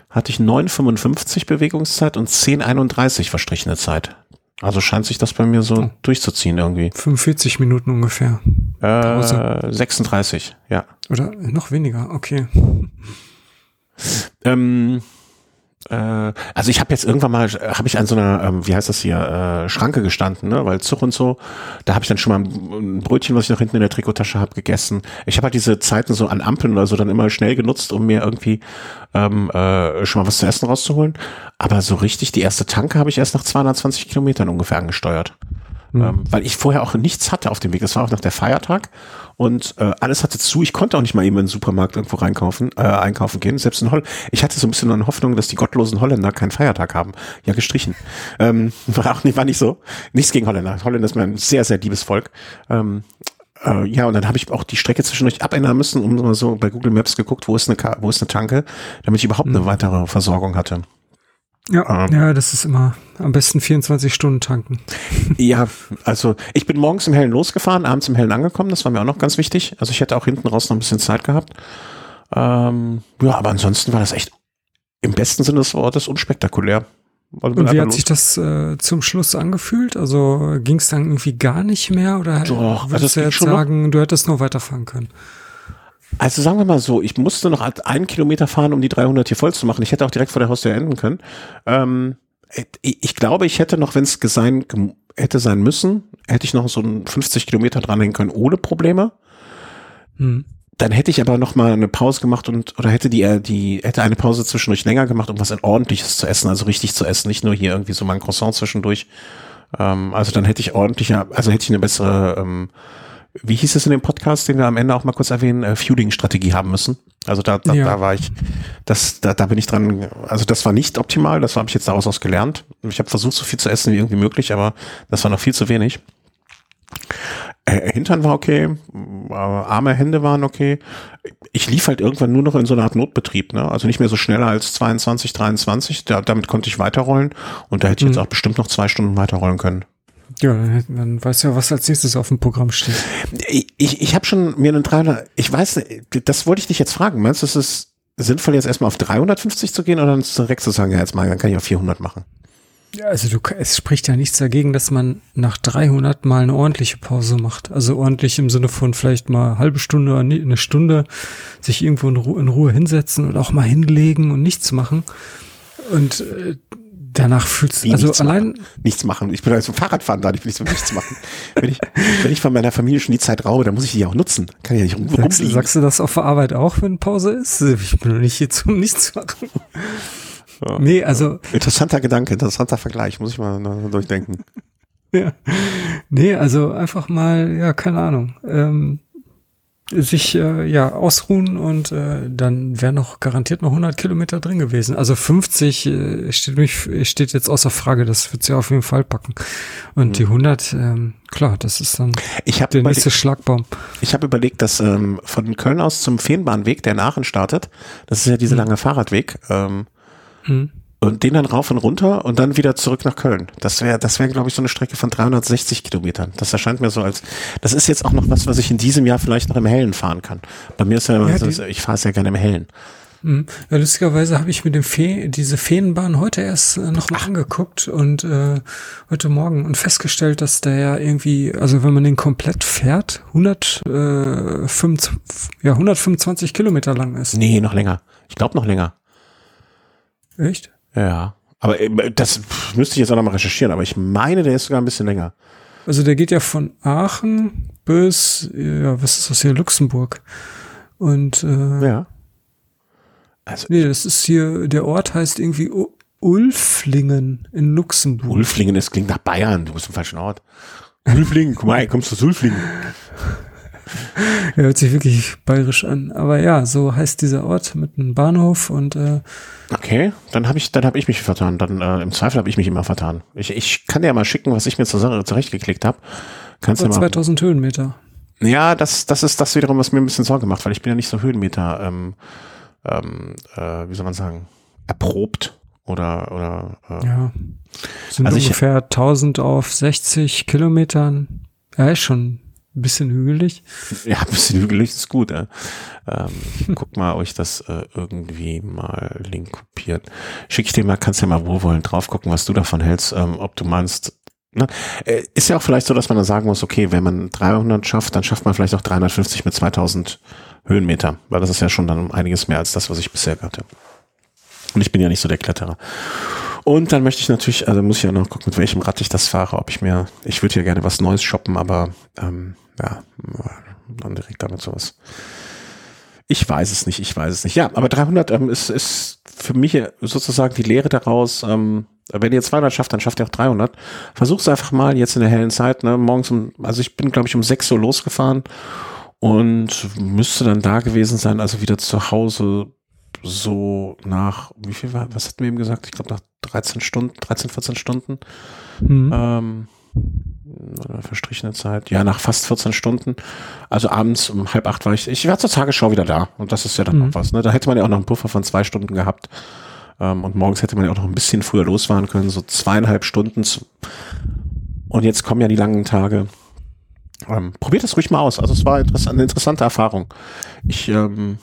hatte ich 9,55 Bewegungszeit und 10,31 verstrichene Zeit. Also scheint sich das bei mir so oh. durchzuziehen irgendwie. 45 Minuten ungefähr. Äh, 36, ja. Oder noch weniger, okay. Ähm, äh, also ich habe jetzt irgendwann mal, habe ich an so einer, ähm, wie heißt das hier, äh, Schranke gestanden, ne? weil Zug und so, da habe ich dann schon mal ein, Brötchen, was ich noch hinten in der Trikottasche habe, gegessen. Ich habe halt diese Zeiten so an Ampeln oder so dann immer schnell genutzt, um mir irgendwie ähm, äh, schon mal was zu essen rauszuholen. Aber so richtig, die erste Tanke habe ich erst nach 220 Kilometern ungefähr angesteuert. Mhm. Ähm, weil ich vorher auch nichts hatte auf dem Weg. Es war auch noch der Feiertag und äh, alles hatte zu. Ich konnte auch nicht mal eben in den Supermarkt irgendwo reinkaufen, äh, einkaufen gehen. Selbst in Holland. Ich hatte so ein bisschen eine Hoffnung, dass die gottlosen Holländer keinen Feiertag haben. Ja, gestrichen. Ähm, [laughs] war auch nicht, war nicht so. Nichts gegen Holländer. Holländer ist mir ein sehr, sehr liebes Volk. Ähm, äh, ja, und dann habe ich auch die Strecke zwischendurch abändern müssen, um mal so bei Google Maps geguckt, wo ist eine, wo ist eine Tanke, damit ich überhaupt eine mhm. weitere Versorgung hatte. Ja, ähm, ja, das ist immer am besten 24 Stunden tanken. [laughs] Ja, also ich bin morgens im Hellen losgefahren, abends im Hellen angekommen, das war mir auch noch ganz wichtig. Also ich hätte auch hinten raus noch ein bisschen Zeit gehabt. Ähm, ja, aber ansonsten war das echt im besten Sinne des Wortes unspektakulär. Also Und wie hat sich das äh, zum Schluss angefühlt? Also ging es dann irgendwie gar nicht mehr oder Doch, würdest also du jetzt sagen, du hättest nur weiterfahren können? Also sagen wir mal so, ich musste noch einen Kilometer fahren, um die 300 hier voll zu machen. Ich hätte auch direkt vor der Haustür enden können. Ähm, ich glaube, ich hätte noch, wenn es sein, hätte sein müssen, hätte ich noch so ein 50 Kilometer dranhängen können ohne Probleme. Hm. Dann hätte ich aber noch mal eine Pause gemacht und oder hätte die äh, die hätte eine Pause zwischendurch länger gemacht, um was ordentliches zu essen, also richtig zu essen, nicht nur hier irgendwie so mal ein Croissant zwischendurch. Ähm, also dann hätte ich ordentlicher, also hätte ich eine bessere ähm, wie hieß es in dem Podcast, den wir am Ende auch mal kurz erwähnen, äh, Feuding-Strategie haben müssen. Also da, da, ja. da war ich, das, da, da bin ich dran, also das war nicht optimal, das habe ich jetzt daraus aus gelernt. Ich habe versucht, so viel zu essen wie irgendwie möglich, aber das war noch viel zu wenig. Äh, Hintern war okay, äh, arme Hände waren okay. Ich lief halt irgendwann nur noch in so einer Art Notbetrieb, ne? Also nicht mehr so schneller als 22, 23. Da, damit konnte ich weiterrollen und da hätte ich jetzt Mhm. auch bestimmt noch zwei Stunden weiterrollen können. Ja, dann, weißt du ja, was als nächstes auf dem Programm steht. Ich, ich, habe schon mir einen 300, ich weiß, das wollte ich dich jetzt fragen. Meinst du, es ist sinnvoll, jetzt erstmal auf 350 zu gehen oder dann direkt zu sagen, ja, jetzt mal, dann kann ich auf 400 machen? Ja, also du, es spricht ja nichts dagegen, dass man nach 300 mal eine ordentliche Pause macht. Also ordentlich im Sinne von vielleicht mal eine halbe Stunde oder eine Stunde sich irgendwo in, Ru in Ruhe hinsetzen und auch mal hinlegen und nichts machen. Und äh, danach fühlst du, also nichts allein, machen? Nichts machen. Ich bin als Fahrradfahren da, ich will nichts machen. wenn, ich, wenn ich von meiner Familie schon die Zeit raube, dann muss ich die auch nutzen. Kann ich ja nicht rum, sagst, rumliegen. sagst du das auf der Arbeit auch, wenn Pause ist? Ich bin doch nicht hier zum Nichts machen. Ja. Nee, also Interessanter Gedanke, interessanter Vergleich, muss ich mal durchdenken. Ja. Nee, also einfach mal, ja, keine Ahnung, ähm, sich äh, ja ausruhen und äh, dann wären noch garantiert noch 100 Kilometer drin gewesen. Also 50 äh, steht, mich, steht jetzt außer Frage, das wird sie auf jeden Fall packen. Und die 100, ähm, klar, das ist dann Ich habe der nächste Schlagbaum. ich hab überlegt, dass ähm, von Köln aus zum Feenbahnweg, der in Aachen startet, das ist ja dieser lange Fahrradweg, ähm, Hm. Und den dann rauf und runter und dann wieder zurück nach Köln. Das wäre, das wäre, glaube ich, so eine Strecke von 360 Kilometern. Das erscheint mir so als, das ist jetzt auch noch was, was ich in diesem Jahr vielleicht noch im Hellen fahren kann. Bei mir ist ja, immer Ja, so, ich fahre es ja gerne im Hellen. Hm. Ja, lustigerweise habe ich mir den Fee, diese Feenbahn heute erst äh, noch mal angeguckt und äh, heute Morgen und festgestellt, dass der ja irgendwie, also wenn man den komplett fährt, 100, äh, 25, ja, 125 Kilometer lang ist. Nee, noch länger. Ich glaube noch länger. Echt? Ja. Aber äh, das müsste ich jetzt auch noch mal recherchieren, aber ich meine, der ist sogar ein bisschen länger. Also der geht ja von Aachen bis, ja, was ist das hier, Luxemburg. Und äh, Ja. Also nee, das ist hier, der Ort heißt irgendwie U Ulflingen in Luxemburg. Ulflingen, das klingt nach Bayern, du bist im falschen Ort. Ulflingen, guck mal, kommst du aus Ulflingen? Ja, hört sich wirklich bayerisch an. Aber ja, so heißt dieser Ort mit einem Bahnhof und äh, Okay, dann habe ich, dann habe ich mich vertan. Dann äh, im Zweifel habe ich mich immer vertan. Ich, ich kann dir ja mal schicken, was ich mir zur, zurechtgeklickt habe. Kannst du mal. 2000 Höhenmeter. Ja, das, das ist das wiederum, was mir ein bisschen Sorge macht, weil ich bin ja nicht so Höhenmeter, ähm, ähm, äh, wie soll man sagen, erprobt oder oder. Äh, Ja. Sind Also ich- ungefähr 1000 auf 60 Kilometern. Ja, ist schon bisschen hügelig. [laughs] Ja, ein bisschen hügelig ist gut. Äh. Ähm, guck mal, ob ich das äh, irgendwie mal link kopiert. Schick ich dir mal, kannst ja mal wohlwollend drauf gucken, was du davon hältst, ähm, ob du meinst. Ne? Äh, ist ja auch vielleicht so, dass man dann sagen muss, okay, wenn man 300 schafft, dann schafft man vielleicht auch 350 mit 2000 Höhenmeter, weil das ist ja schon dann einiges mehr als das, was ich bisher hatte. Und ich bin ja nicht so der Kletterer. Und dann möchte ich natürlich, also muss ich ja noch gucken, mit welchem Rad ich das fahre, ob ich mir, ich würde ja gerne was Neues shoppen, aber ähm, ja, dann direkt damit sowas. Ich weiß es nicht, ich weiß es nicht. Ja, aber 300 ähm, ist, ist für mich sozusagen die Lehre daraus, ähm, wenn ihr 200 schafft, dann schafft ihr auch 300. Versuch's einfach mal jetzt in der hellen Zeit, ne, morgens um, also ich bin glaube ich um 6 Uhr losgefahren und müsste dann da gewesen sein, also wieder zu Hause so nach, wie viel war, was hatten wir eben gesagt? Ich glaube nach 13 Stunden, 13, 14 Stunden. Hm. Ähm, verstrichene Zeit. Ja, nach fast 14 Stunden. Also abends um halb acht war ich, ich war zur Tagesschau wieder da. Und das ist ja dann Mhm. auch was. Ne? Da hätte man ja auch noch einen Puffer von zwei Stunden gehabt. Ähm, und morgens hätte man ja auch noch ein bisschen früher losfahren können, so zweieinhalb Stunden. zu- Und jetzt kommen ja die langen Tage. Ähm, probiert das ruhig mal aus. Also es war eine interessante Erfahrung. Ich, ähm,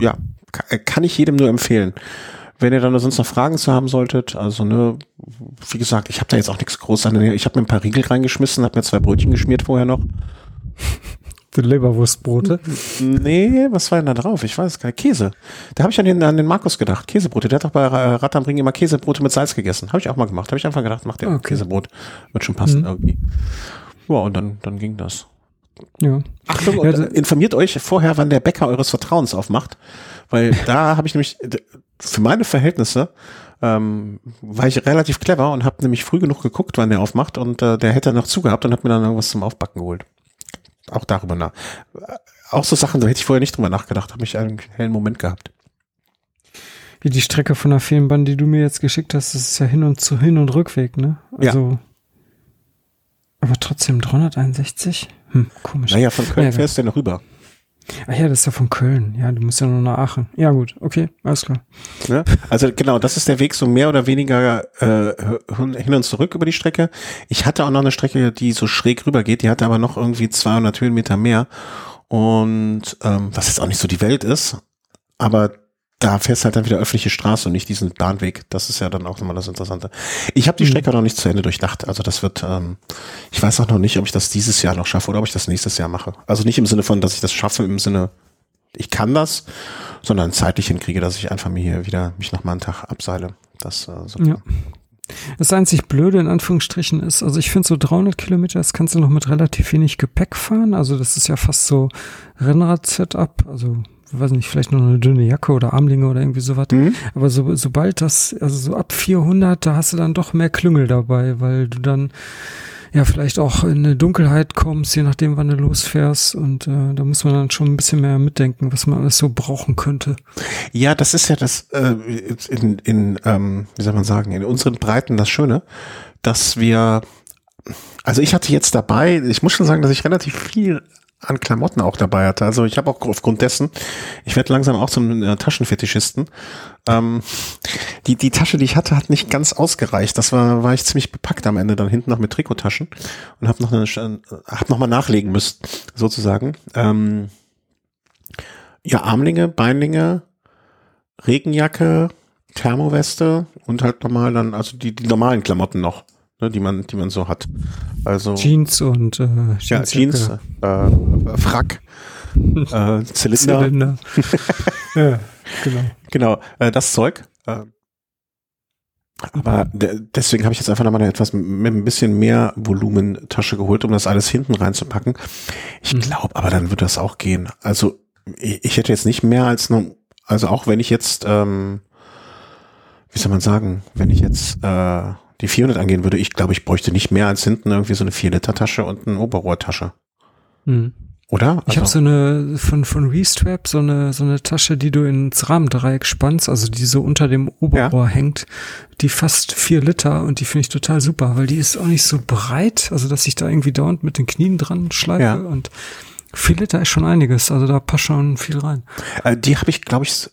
ja, ka- kann ich jedem nur empfehlen. Wenn ihr dann sonst noch Fragen zu haben solltet, also ne, wie gesagt, ich habe da jetzt auch nichts groß an. Ich habe mir ein paar Riegel reingeschmissen, habe mir zwei Brötchen geschmiert vorher noch. [laughs] Die Leberwurstbrote. Nee, was war denn da drauf? Ich weiß gar nicht. Käse. Da habe ich an den, an den Markus gedacht. Käsebrote. Der hat doch bei Ra- Rad am Ring immer Käsebrote mit Salz gegessen. Habe ich auch mal gemacht. Habe ich einfach gedacht, macht der Okay. Käsebrot. Wird schon passen Mhm. irgendwie. Ja, und dann, dann ging das. Ja. Achtung, Ja, informiert euch vorher, wann der Bäcker eures Vertrauens aufmacht, weil da habe ich nämlich für meine Verhältnisse ähm, war ich relativ clever und habe nämlich früh genug geguckt, wann der aufmacht und äh, der hätte noch zugehabt und hat mir dann irgendwas zum Aufbacken geholt. Auch darüber nach. Äh, Auch so Sachen, da hätte ich vorher nicht drüber nachgedacht, habe ich einen hellen Moment gehabt. Wie die Strecke von der Feenbahn, die du mir jetzt geschickt hast, das ist ja hin und zu Hin- und Rückweg, ne? Ja. Also Aber trotzdem 361? Hm, komisch. Naja, von Köln ja, fährst du ja noch rüber. Ach ja, das ist ja von Köln. Ja, du musst ja nur nach Aachen. Ja, gut, okay, alles klar. Ja, also genau, das ist der Weg so mehr oder weniger äh, hin und zurück über die Strecke. Ich hatte auch noch eine Strecke, die so schräg rüber geht, die hatte aber noch irgendwie 200 Höhenmeter mehr. Und ähm, was jetzt auch nicht so die Welt ist, aber da fährst halt dann wieder öffentliche Straße und nicht diesen Bahnweg. Das ist ja dann auch nochmal das Interessante. Ich habe die mhm. Strecke noch nicht zu Ende durchdacht. Also das wird, ähm, ich weiß auch noch nicht, ob ich das dieses Jahr noch schaffe oder ob ich das nächstes Jahr mache. Also nicht im Sinne von, dass ich das schaffe, im Sinne, ich kann das, sondern zeitlich hinkriege, dass ich einfach mir hier wieder mich noch mal einen Tag abseile. Das, äh, so. Ja. Das einzig Blöde in Anführungsstrichen ist, also ich finde so 300 Kilometer, das kannst du noch mit relativ wenig Gepäck fahren. Also das ist ja fast so Rennrad-Setup. Also weiß nicht, vielleicht nur eine dünne Jacke oder Armlinge oder irgendwie sowas. Mhm. Aber so, sobald das, also so ab 400, da hast du dann doch mehr Klüngel dabei, weil du dann ja vielleicht auch in eine Dunkelheit kommst, je nachdem, wann du losfährst. Und äh, da muss man dann schon ein bisschen mehr mitdenken, was man alles so brauchen könnte. Ja, das ist ja das äh, in, in ähm, wie soll man sagen, in unseren Breiten das Schöne, dass wir also ich hatte jetzt dabei, ich muss schon sagen, dass ich relativ viel an Klamotten auch dabei hatte. Also ich habe auch aufgrund dessen, ich werde langsam auch zum äh, Taschenfetischisten. Ähm, die, die Tasche, die ich hatte, hat nicht ganz ausgereicht. Das war, war ich ziemlich bepackt am Ende dann hinten noch mit Trikottaschen und habe noch eine, äh, hab noch mal nachlegen müssen, sozusagen. Ähm, ja, Armlinge, Beinlinge, Regenjacke, Thermoweste und halt nochmal dann, also die, die normalen Klamotten noch ne, die man, die man so hat. Also Jeans und äh, Jeans, ja, Jeans, äh, Frack, [laughs] äh, Zylinder. Zylinder. [laughs] ja, genau. Genau, äh, das Zeug. Äh, aber deswegen habe ich jetzt einfach nochmal eine etwas mit ein bisschen mehr Volumentasche geholt, um das alles hinten reinzupacken. Ich mhm. glaube, aber dann wird das auch gehen. Also ich, ich hätte jetzt nicht mehr als nur, also auch wenn ich jetzt, ähm, wie soll man sagen, wenn ich jetzt äh, die 400 angehen würde, ich glaube, ich bräuchte nicht mehr als hinten irgendwie so eine 4-Liter-Tasche und eine Oberrohrtasche. Mhm. Oder? Also, ich habe so eine von von Restrap so eine so eine Tasche, die du ins Rahmendreieck spannst, also die so unter dem Oberrohr ja. hängt, die fast vier Liter und die finde ich total super, weil die ist auch nicht so breit, also dass ich da irgendwie dauernd mit den Knien dran schleife ja. und vier Liter ist schon einiges, also da passt schon viel rein. Äh, die habe ich, glaube ich,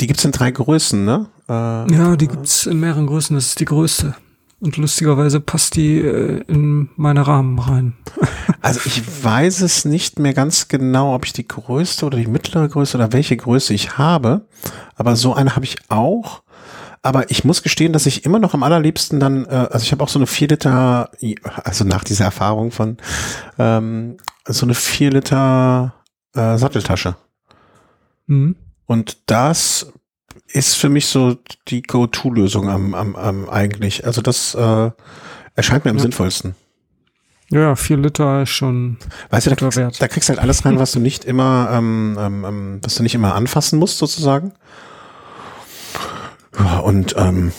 die gibt's in drei Größen, ne? Äh, ja, die gibt's in mehreren Größen. Das ist die größte. Und lustigerweise passt die äh, in meine Rahmen rein. [laughs] also ich weiß es nicht mehr ganz genau, ob ich die größte oder die mittlere Größe oder welche Größe ich habe. Aber so eine habe ich auch. Aber ich muss gestehen, dass ich immer noch am allerliebsten dann, äh, also ich habe auch so eine 4 Liter, also nach dieser Erfahrung von ähm, so eine 4 Liter äh, Satteltasche. Mhm. Und das ist für mich so die Go-To-Lösung am, am, am eigentlich. Also das äh, erscheint mir am ja. sinnvollsten. Ja, vier Liter ist schon. Weißt du, da kriegst, wert. da kriegst halt alles rein, was du nicht immer, ähm, ähm, ähm, was du nicht immer anfassen musst, sozusagen. Ja, und ähm,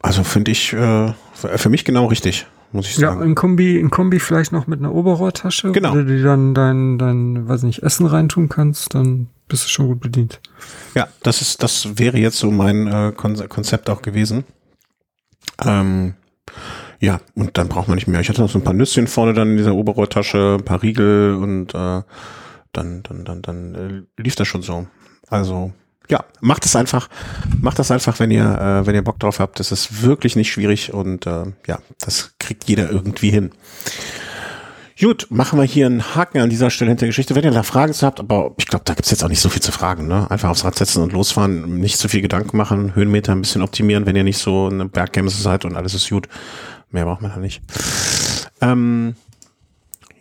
also finde ich äh, für mich genau richtig, muss ich sagen. Ja, in Kombi, in Kombi vielleicht noch mit einer Oberrohrtasche, genau. wo du dir dann dein, dein, weiß nicht, Essen reintun kannst, dann bist du schon gut bedient. Ja, das ist, das wäre jetzt so mein äh, Konzept auch gewesen. Ähm, ja, und dann braucht man nicht mehr. Ich hatte noch so ein paar Nüsschen vorne dann in dieser Oberrohrtasche, ein paar Riegel und äh, dann, dann, dann, dann äh, lief das schon so. Also ja, macht es einfach, macht das einfach, wenn ihr, äh, wenn ihr Bock drauf habt. Das ist wirklich nicht schwierig und äh, ja, das kriegt jeder irgendwie hin. Gut, machen wir hier einen Haken an dieser Stelle hinter der Geschichte. Wenn ihr da Fragen zu habt, aber ich glaube, da gibt's jetzt auch nicht so viel zu fragen. Ne? Einfach aufs Rad setzen und losfahren, nicht zu viel Gedanken machen, Höhenmeter ein bisschen optimieren, wenn ihr nicht so eine Berggames seid und alles ist gut. Mehr braucht man da nicht. Ähm,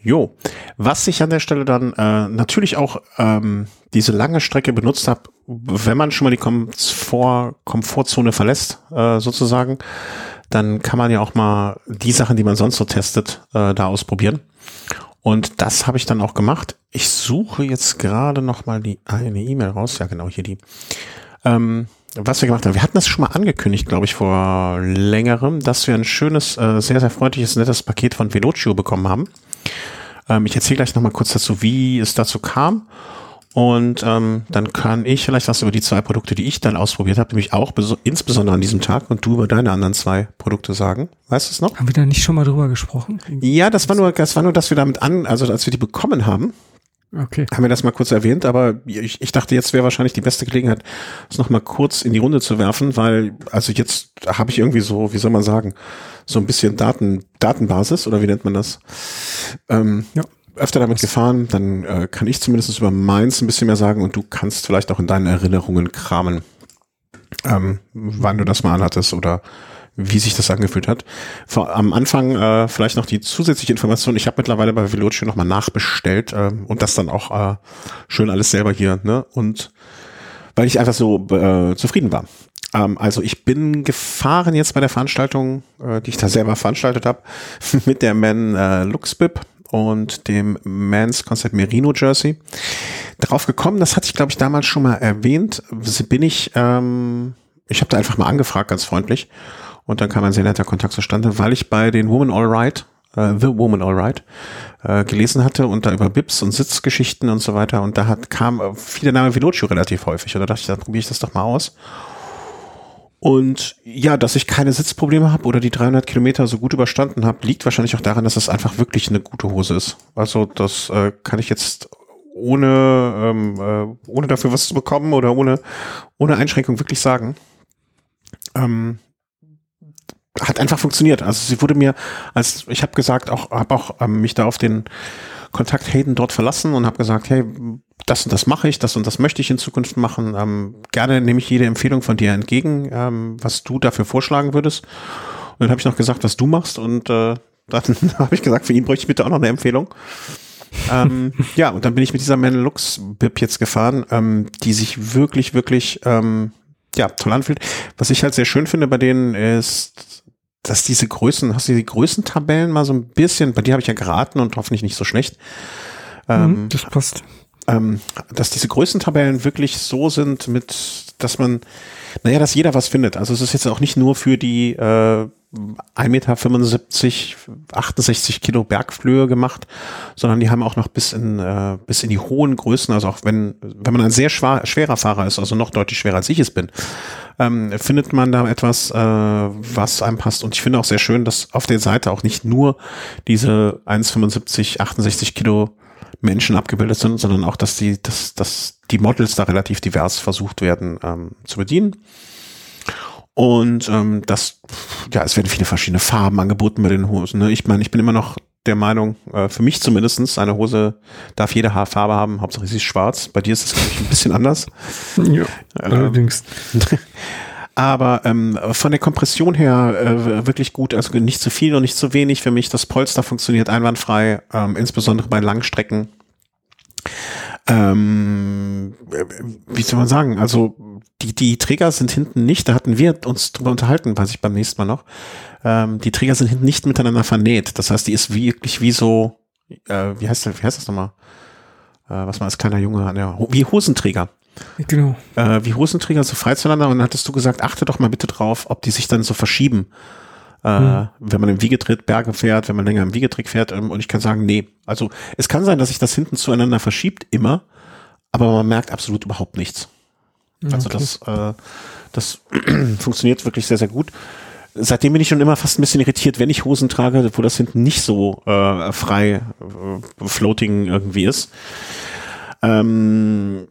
jo, was ich an der Stelle dann äh, natürlich auch ähm, diese lange Strecke benutzt habe, wenn man schon mal die Komfort, Komfortzone verlässt, äh, sozusagen, dann kann man ja auch mal die Sachen, die man sonst so testet, äh, da ausprobieren. Und das habe ich dann auch gemacht. Ich suche jetzt gerade noch mal die eine E-Mail raus. Ja, genau, hier die. Ähm, was wir gemacht haben. Wir hatten das schon mal angekündigt, glaube ich, vor längerem, dass wir ein schönes, äh, sehr, sehr freundliches, nettes Paket von Velocio bekommen haben. Ähm, ich erzähle gleich noch mal kurz dazu, wie es dazu kam. Und ähm, dann kann ich vielleicht was über die zwei Produkte, die ich dann ausprobiert habe, nämlich auch insbesondere an diesem Tag und du über deine anderen zwei Produkte sagen. Weißt du es noch? Haben wir da nicht schon mal drüber gesprochen? Ja, das war nur, das war nur, dass wir damit an, also als wir die bekommen haben, Okay. haben wir das mal kurz erwähnt, aber ich, ich dachte, jetzt wäre wahrscheinlich die beste Gelegenheit, das nochmal kurz in die Runde zu werfen, weil, also jetzt habe ich irgendwie so, wie soll man sagen, so ein bisschen Daten, Datenbasis oder wie nennt man das? Ähm, ja öfter damit gefahren, dann äh, kann ich zumindest über meins ein bisschen mehr sagen und du kannst vielleicht auch in deinen Erinnerungen kramen, ähm, wann du das mal anhattest oder wie sich das angefühlt hat. Vor, am Anfang äh, vielleicht noch die zusätzliche Information. Ich habe mittlerweile bei Velocio nochmal nachbestellt äh, und das dann auch äh, schön alles selber hier. Ne? Und weil ich einfach so äh, zufrieden war. Ähm, also ich bin gefahren jetzt bei der Veranstaltung, äh, die ich da selber veranstaltet habe, [laughs] mit der Man äh, Luxbib und dem Mans Concept Merino Jersey. Darauf gekommen, das hatte ich glaube ich damals schon mal erwähnt, bin ich, ähm, ich habe da einfach mal angefragt, ganz freundlich. Und dann kam ein sehr netter Kontakt zustande, weil ich bei den Woman Alright, äh, The Woman Alright, äh, gelesen hatte und da über Bips und Sitzgeschichten und so weiter. Und da hat, kam äh, viel der Name Velocio relativ häufig. Und da dachte ich, dann probiere ich das doch mal aus. Und ja, dass ich keine Sitzprobleme habe oder die 300 Kilometer so gut überstanden habe, liegt wahrscheinlich auch daran, dass es einfach wirklich eine gute Hose ist. Also das äh, kann ich jetzt ohne ähm, äh, ohne dafür was zu bekommen oder ohne ohne Einschränkung wirklich sagen. Ähm, hat einfach funktioniert. Also sie wurde mir, als ich habe gesagt, auch habe auch ähm, mich da auf den Kontakt Hayden dort verlassen und habe gesagt, hey, das und das mache ich, das und das möchte ich in Zukunft machen. Ähm, gerne nehme ich jede Empfehlung von dir entgegen, ähm, was du dafür vorschlagen würdest. Und dann habe ich noch gesagt, was du machst und äh, dann [laughs] habe ich gesagt, für ihn bräuchte ich bitte auch noch eine Empfehlung. ähm, [laughs] ja, und dann bin ich mit dieser Menelux Bib jetzt gefahren, ähm, die sich wirklich, wirklich ähm, ja, toll anfühlt. Was ich halt sehr schön finde bei denen ist, dass diese Größen, hast du die Größentabellen mal so ein bisschen, bei dir habe ich ja geraten und hoffentlich nicht so schlecht. Ähm, das passt ähm, dass diese Größentabellen wirklich so sind, mit, dass man, naja, dass jeder was findet. Also es ist jetzt auch nicht nur für die äh, 1,75 Meter, 68 Kilo Bergflöhe gemacht, sondern die haben auch noch bis in, äh, bis in die hohen Größen, also auch wenn, wenn man ein sehr schwer, schwerer Fahrer ist, also noch deutlich schwerer als ich es bin, ähm, findet man da etwas, äh, was einem passt. Und ich finde auch sehr schön, dass auf der Seite auch nicht nur diese 1,75, 68 Kilo Menschen abgebildet sind, sondern auch, dass die, dass, dass die Models da relativ divers versucht werden ähm, zu bedienen. Und ähm, das, ja, es werden viele verschiedene Farben angeboten bei den Hosen. Ne? Ich meine, ich bin immer noch der Meinung, äh, für mich zumindestens eine Hose darf jede Haarfarbe haben, Hauptsache sie ist schwarz. Bei dir ist es, glaube ich, ein bisschen anders. [laughs] Ja, ähm, allerdings. [laughs] Aber ähm, von der Kompression her äh, wirklich gut, also nicht zu viel und nicht zu wenig für mich. Das Polster funktioniert einwandfrei, ähm, insbesondere bei Langstrecken. Ähm, wie soll man sagen? Also die, die Träger sind hinten nicht, da hatten wir uns drüber unterhalten, weiß ich beim nächsten Mal noch. Ähm, die Träger sind hinten nicht miteinander vernäht. Das heißt, die ist wirklich wie so, äh, wie heißt das, wie heißt das nochmal? Äh, was man als kleiner Junge hat, ja, wie Hosenträger. Genau. Äh, wie Hosenträger so frei zueinander und dann hattest du gesagt, achte doch mal bitte drauf, ob die sich dann so verschieben. Äh, hm. Wenn man im Wiegetritt Berge fährt, wenn man länger im Wiegetritt fährt. Ähm, und ich kann sagen, nee. Also es kann sein, dass sich das hinten zueinander verschiebt, immer, aber man merkt absolut überhaupt nichts. Also okay. das, äh, das [clears throat] funktioniert wirklich sehr, sehr gut. Seitdem bin ich schon immer fast ein bisschen irritiert, wenn ich Hosen trage, wo das hinten nicht so äh, frei äh, floating irgendwie ist. Ähm,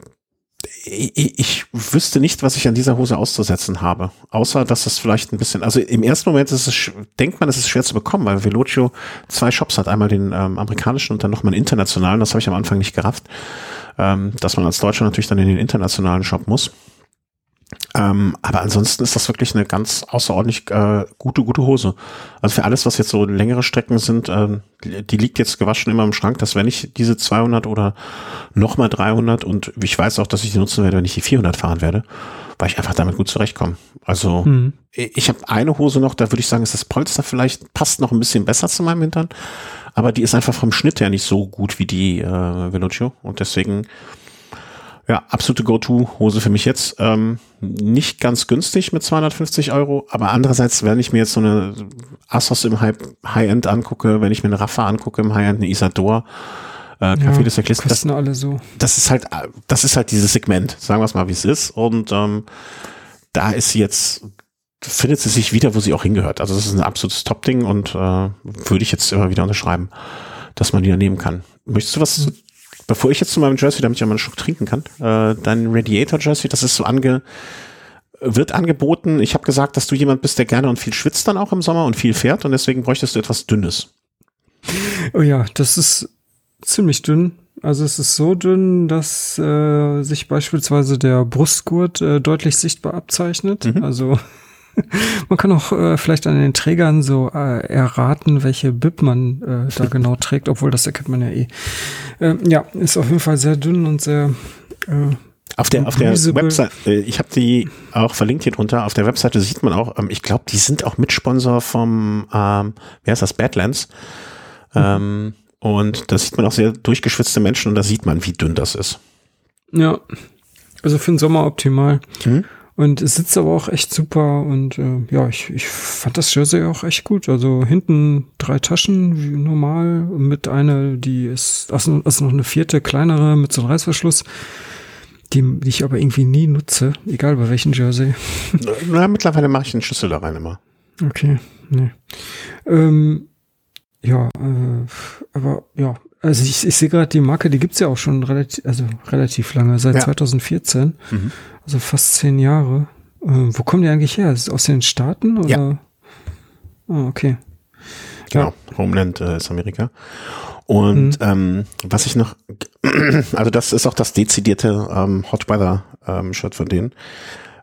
ich, wüsste nicht, was ich an dieser Hose auszusetzen habe. Außer, dass es vielleicht ein bisschen, also im ersten Moment ist es, denkt man, es ist schwer zu bekommen, weil Velocio zwei Shops hat. Einmal den ähm, amerikanischen und dann nochmal einen internationalen. Das habe ich am Anfang nicht gerafft. Ähm, dass man als Deutscher natürlich dann in den internationalen Shop muss. Ähm, aber ansonsten ist das wirklich eine ganz außerordentlich äh, gute, gute Hose. Also für alles, was jetzt so längere Strecken sind, äh, die liegt jetzt gewaschen immer im Schrank, dass wenn ich diese 200 oder nochmal 300 und ich weiß auch, dass ich die nutzen werde, wenn ich die 400 fahren werde, weil ich einfach damit gut zurechtkomme. Also mhm. ich habe eine Hose noch, da würde ich sagen, ist das Polster vielleicht, passt noch ein bisschen besser zu meinem Hintern, aber die ist einfach vom Schnitt her nicht so gut wie die äh, Velocio und deswegen ja, absolute Go-To-Hose für mich jetzt. Ähm, nicht ganz günstig mit 250 Euro, aber andererseits, wenn ich mir jetzt so eine Asos im High-End angucke, wenn ich mir eine Rafa angucke im High-End, eine Isador, Äh, Café ja, des Cyclisten. Das, alle so. das ist halt, das ist halt dieses Segment, sagen wir es mal, wie es ist. Und ähm, da ist sie jetzt, findet sie sich wieder, wo sie auch hingehört. Also das ist ein absolutes Top-Ding und äh, würde ich jetzt immer wieder unterschreiben, dass man die da nehmen kann. Möchtest du was, mhm. Bevor ich jetzt zu meinem Jersey, damit ich auch mal einen Schluck trinken kann, äh, dein Radiator Jersey, das ist so ange, wird angeboten. Ich habe gesagt, dass du jemand bist, der gerne und viel schwitzt dann auch im Sommer und viel fährt und deswegen bräuchtest du etwas Dünnes. Oh ja, das ist ziemlich dünn. Also es ist so dünn, dass äh, sich beispielsweise der Brustgurt äh, deutlich sichtbar abzeichnet. Mhm. Also [laughs] man kann auch äh, vielleicht an den Trägern so äh, erraten, welche Bib man äh, da genau trägt, obwohl das erkennt man ja eh. Äh, ja, ist auf jeden Fall sehr dünn und sehr äh, auf der, auf der Website, äh, ich habe die auch verlinkt hier drunter, auf der Webseite sieht man auch, ähm, ich glaube, die sind auch Mitsponsor vom, ähm, wie heißt das, Badlands. Ähm, und da sieht man auch sehr durchgeschwitzte Menschen und da sieht man, wie dünn das ist. Ja, also für den Sommer optimal. Mhm. Und es sitzt aber auch echt super und äh, ja, ich, ich fand das Jersey auch echt gut. Also hinten drei Taschen, wie normal, mit einer, die ist, also, also noch eine vierte, kleinere mit so einem Reißverschluss die, die ich aber irgendwie nie nutze, egal bei welchem Jersey. Na, mittlerweile mache ich einen Schlüssel da rein immer. Okay, nee. Ähm, ja, äh, aber ja, also ich, ich sehe gerade die Marke, die gibt's ja auch schon relativ, also relativ lange, seit ja. 2014, mhm. also fast zehn Jahre. Äh, wo kommen die eigentlich her? Ist aus den Staaten oder? Ja. Ah, okay. Genau, ja. Homeland äh, ist Amerika. Und mhm. ähm, was ich noch, [clears throat] also das ist auch das dezidierte ähm, Hot Weather ähm, Shirt von denen.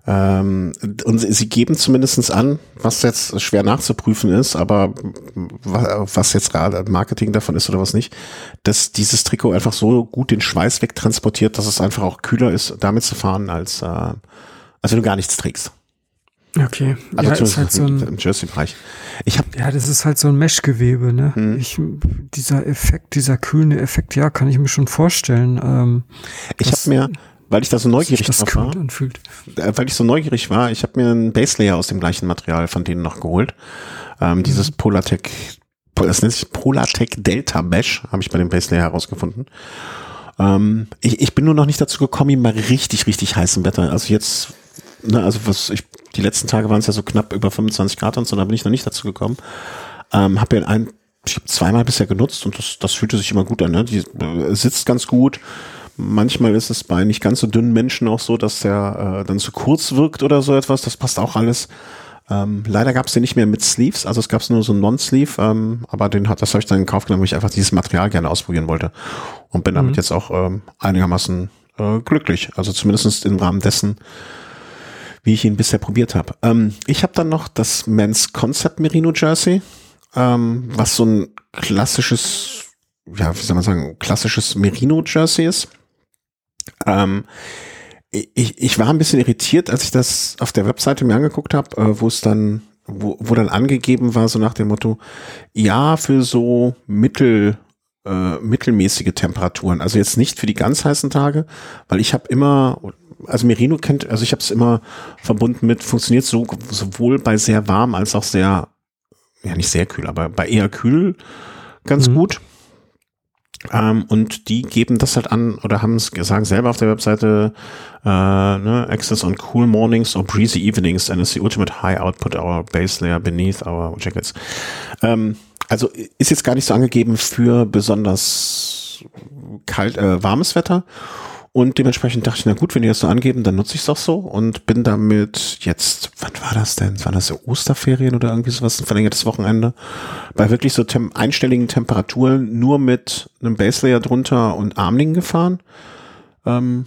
Ähm, und sie geben zumindestens an, was jetzt schwer nachzuprüfen ist, aber was jetzt gerade Marketing davon ist oder was nicht, dass dieses Trikot einfach so gut den Schweiß wegtransportiert, dass es einfach auch kühler ist, damit zu fahren, als, äh, als wenn du gar nichts trägst. Okay. Also ja, ist halt so ein, im Jersey-Bereich. Ich hab, ja, das ist halt so ein Meshgewebe, ne? Hm. Ich, dieser Effekt, dieser kühlende Effekt, ja, kann ich mir schon vorstellen. Ähm, ich habe mir, weil ich da so neugierig war, anfühlt. Äh, weil ich so neugierig war, ich habe mir einen Base Layer aus dem gleichen Material von denen noch geholt. Ähm, mhm. Dieses Polartec, das nennt sich Polartec Delta Mesh, habe ich bei dem Base Layer herausgefunden. Ähm, ich, ich bin nur noch nicht dazu gekommen, ihn mal richtig, richtig heißem Wetter. Also jetzt ne, also was ich, die letzten Tage waren es ja so knapp über 25 Grad und so, da bin ich noch nicht dazu gekommen. Ähm, habe ja ein, ich habe zweimal bisher genutzt und das, das fühlte sich immer gut an. Ne? Die äh, sitzt ganz gut. Manchmal ist es bei nicht ganz so dünnen Menschen auch so, dass der äh, dann zu kurz wirkt oder so etwas. Das passt auch alles. Ähm, leider gab es den nicht mehr mit Sleeves, also es gab nur so einen Non-Sleeve, ähm, aber den hat, das habe ich dann in Kauf genommen, weil ich einfach dieses Material gerne ausprobieren wollte und bin damit mhm. jetzt auch ähm, einigermaßen äh, glücklich. Also zumindest im Rahmen dessen, wie ich ihn bisher probiert habe. Ähm, ich habe dann noch das Men's Concept Merino Jersey, ähm, was so ein klassisches, ja, wie soll man sagen, klassisches Merino Jersey ist. Ähm, ich, ich war ein bisschen irritiert, als ich das auf der Webseite mir angeguckt habe, äh, wo es dann, wo, wo dann angegeben war, so nach dem Motto, ja, für so mittel, äh, mittelmäßige Temperaturen. Also jetzt nicht für die ganz heißen Tage, weil ich habe immer, also Merino kennt, also ich habe es immer verbunden mit, funktioniert so sowohl bei sehr warm als auch sehr, ja nicht sehr kühl, aber bei eher kühl ganz mhm. gut. Ähm, und die geben das halt an oder haben es gesagt selber auf der Webseite, äh, ne, Access on cool mornings or breezy evenings and it's the ultimate high output our base layer beneath our jackets. Ähm, also ist jetzt gar nicht so angegeben für besonders kalt, äh, warmes Wetter und dementsprechend dachte ich, na gut, wenn die das so angeben, dann nutze ich es auch so und bin damit jetzt, wann war das denn? War das so Osterferien oder irgendwie sowas, ein verlängertes Wochenende? Bei wirklich so tem einstelligen Temperaturen nur mit einem Baselayer drunter und Armlingen gefahren. Ähm,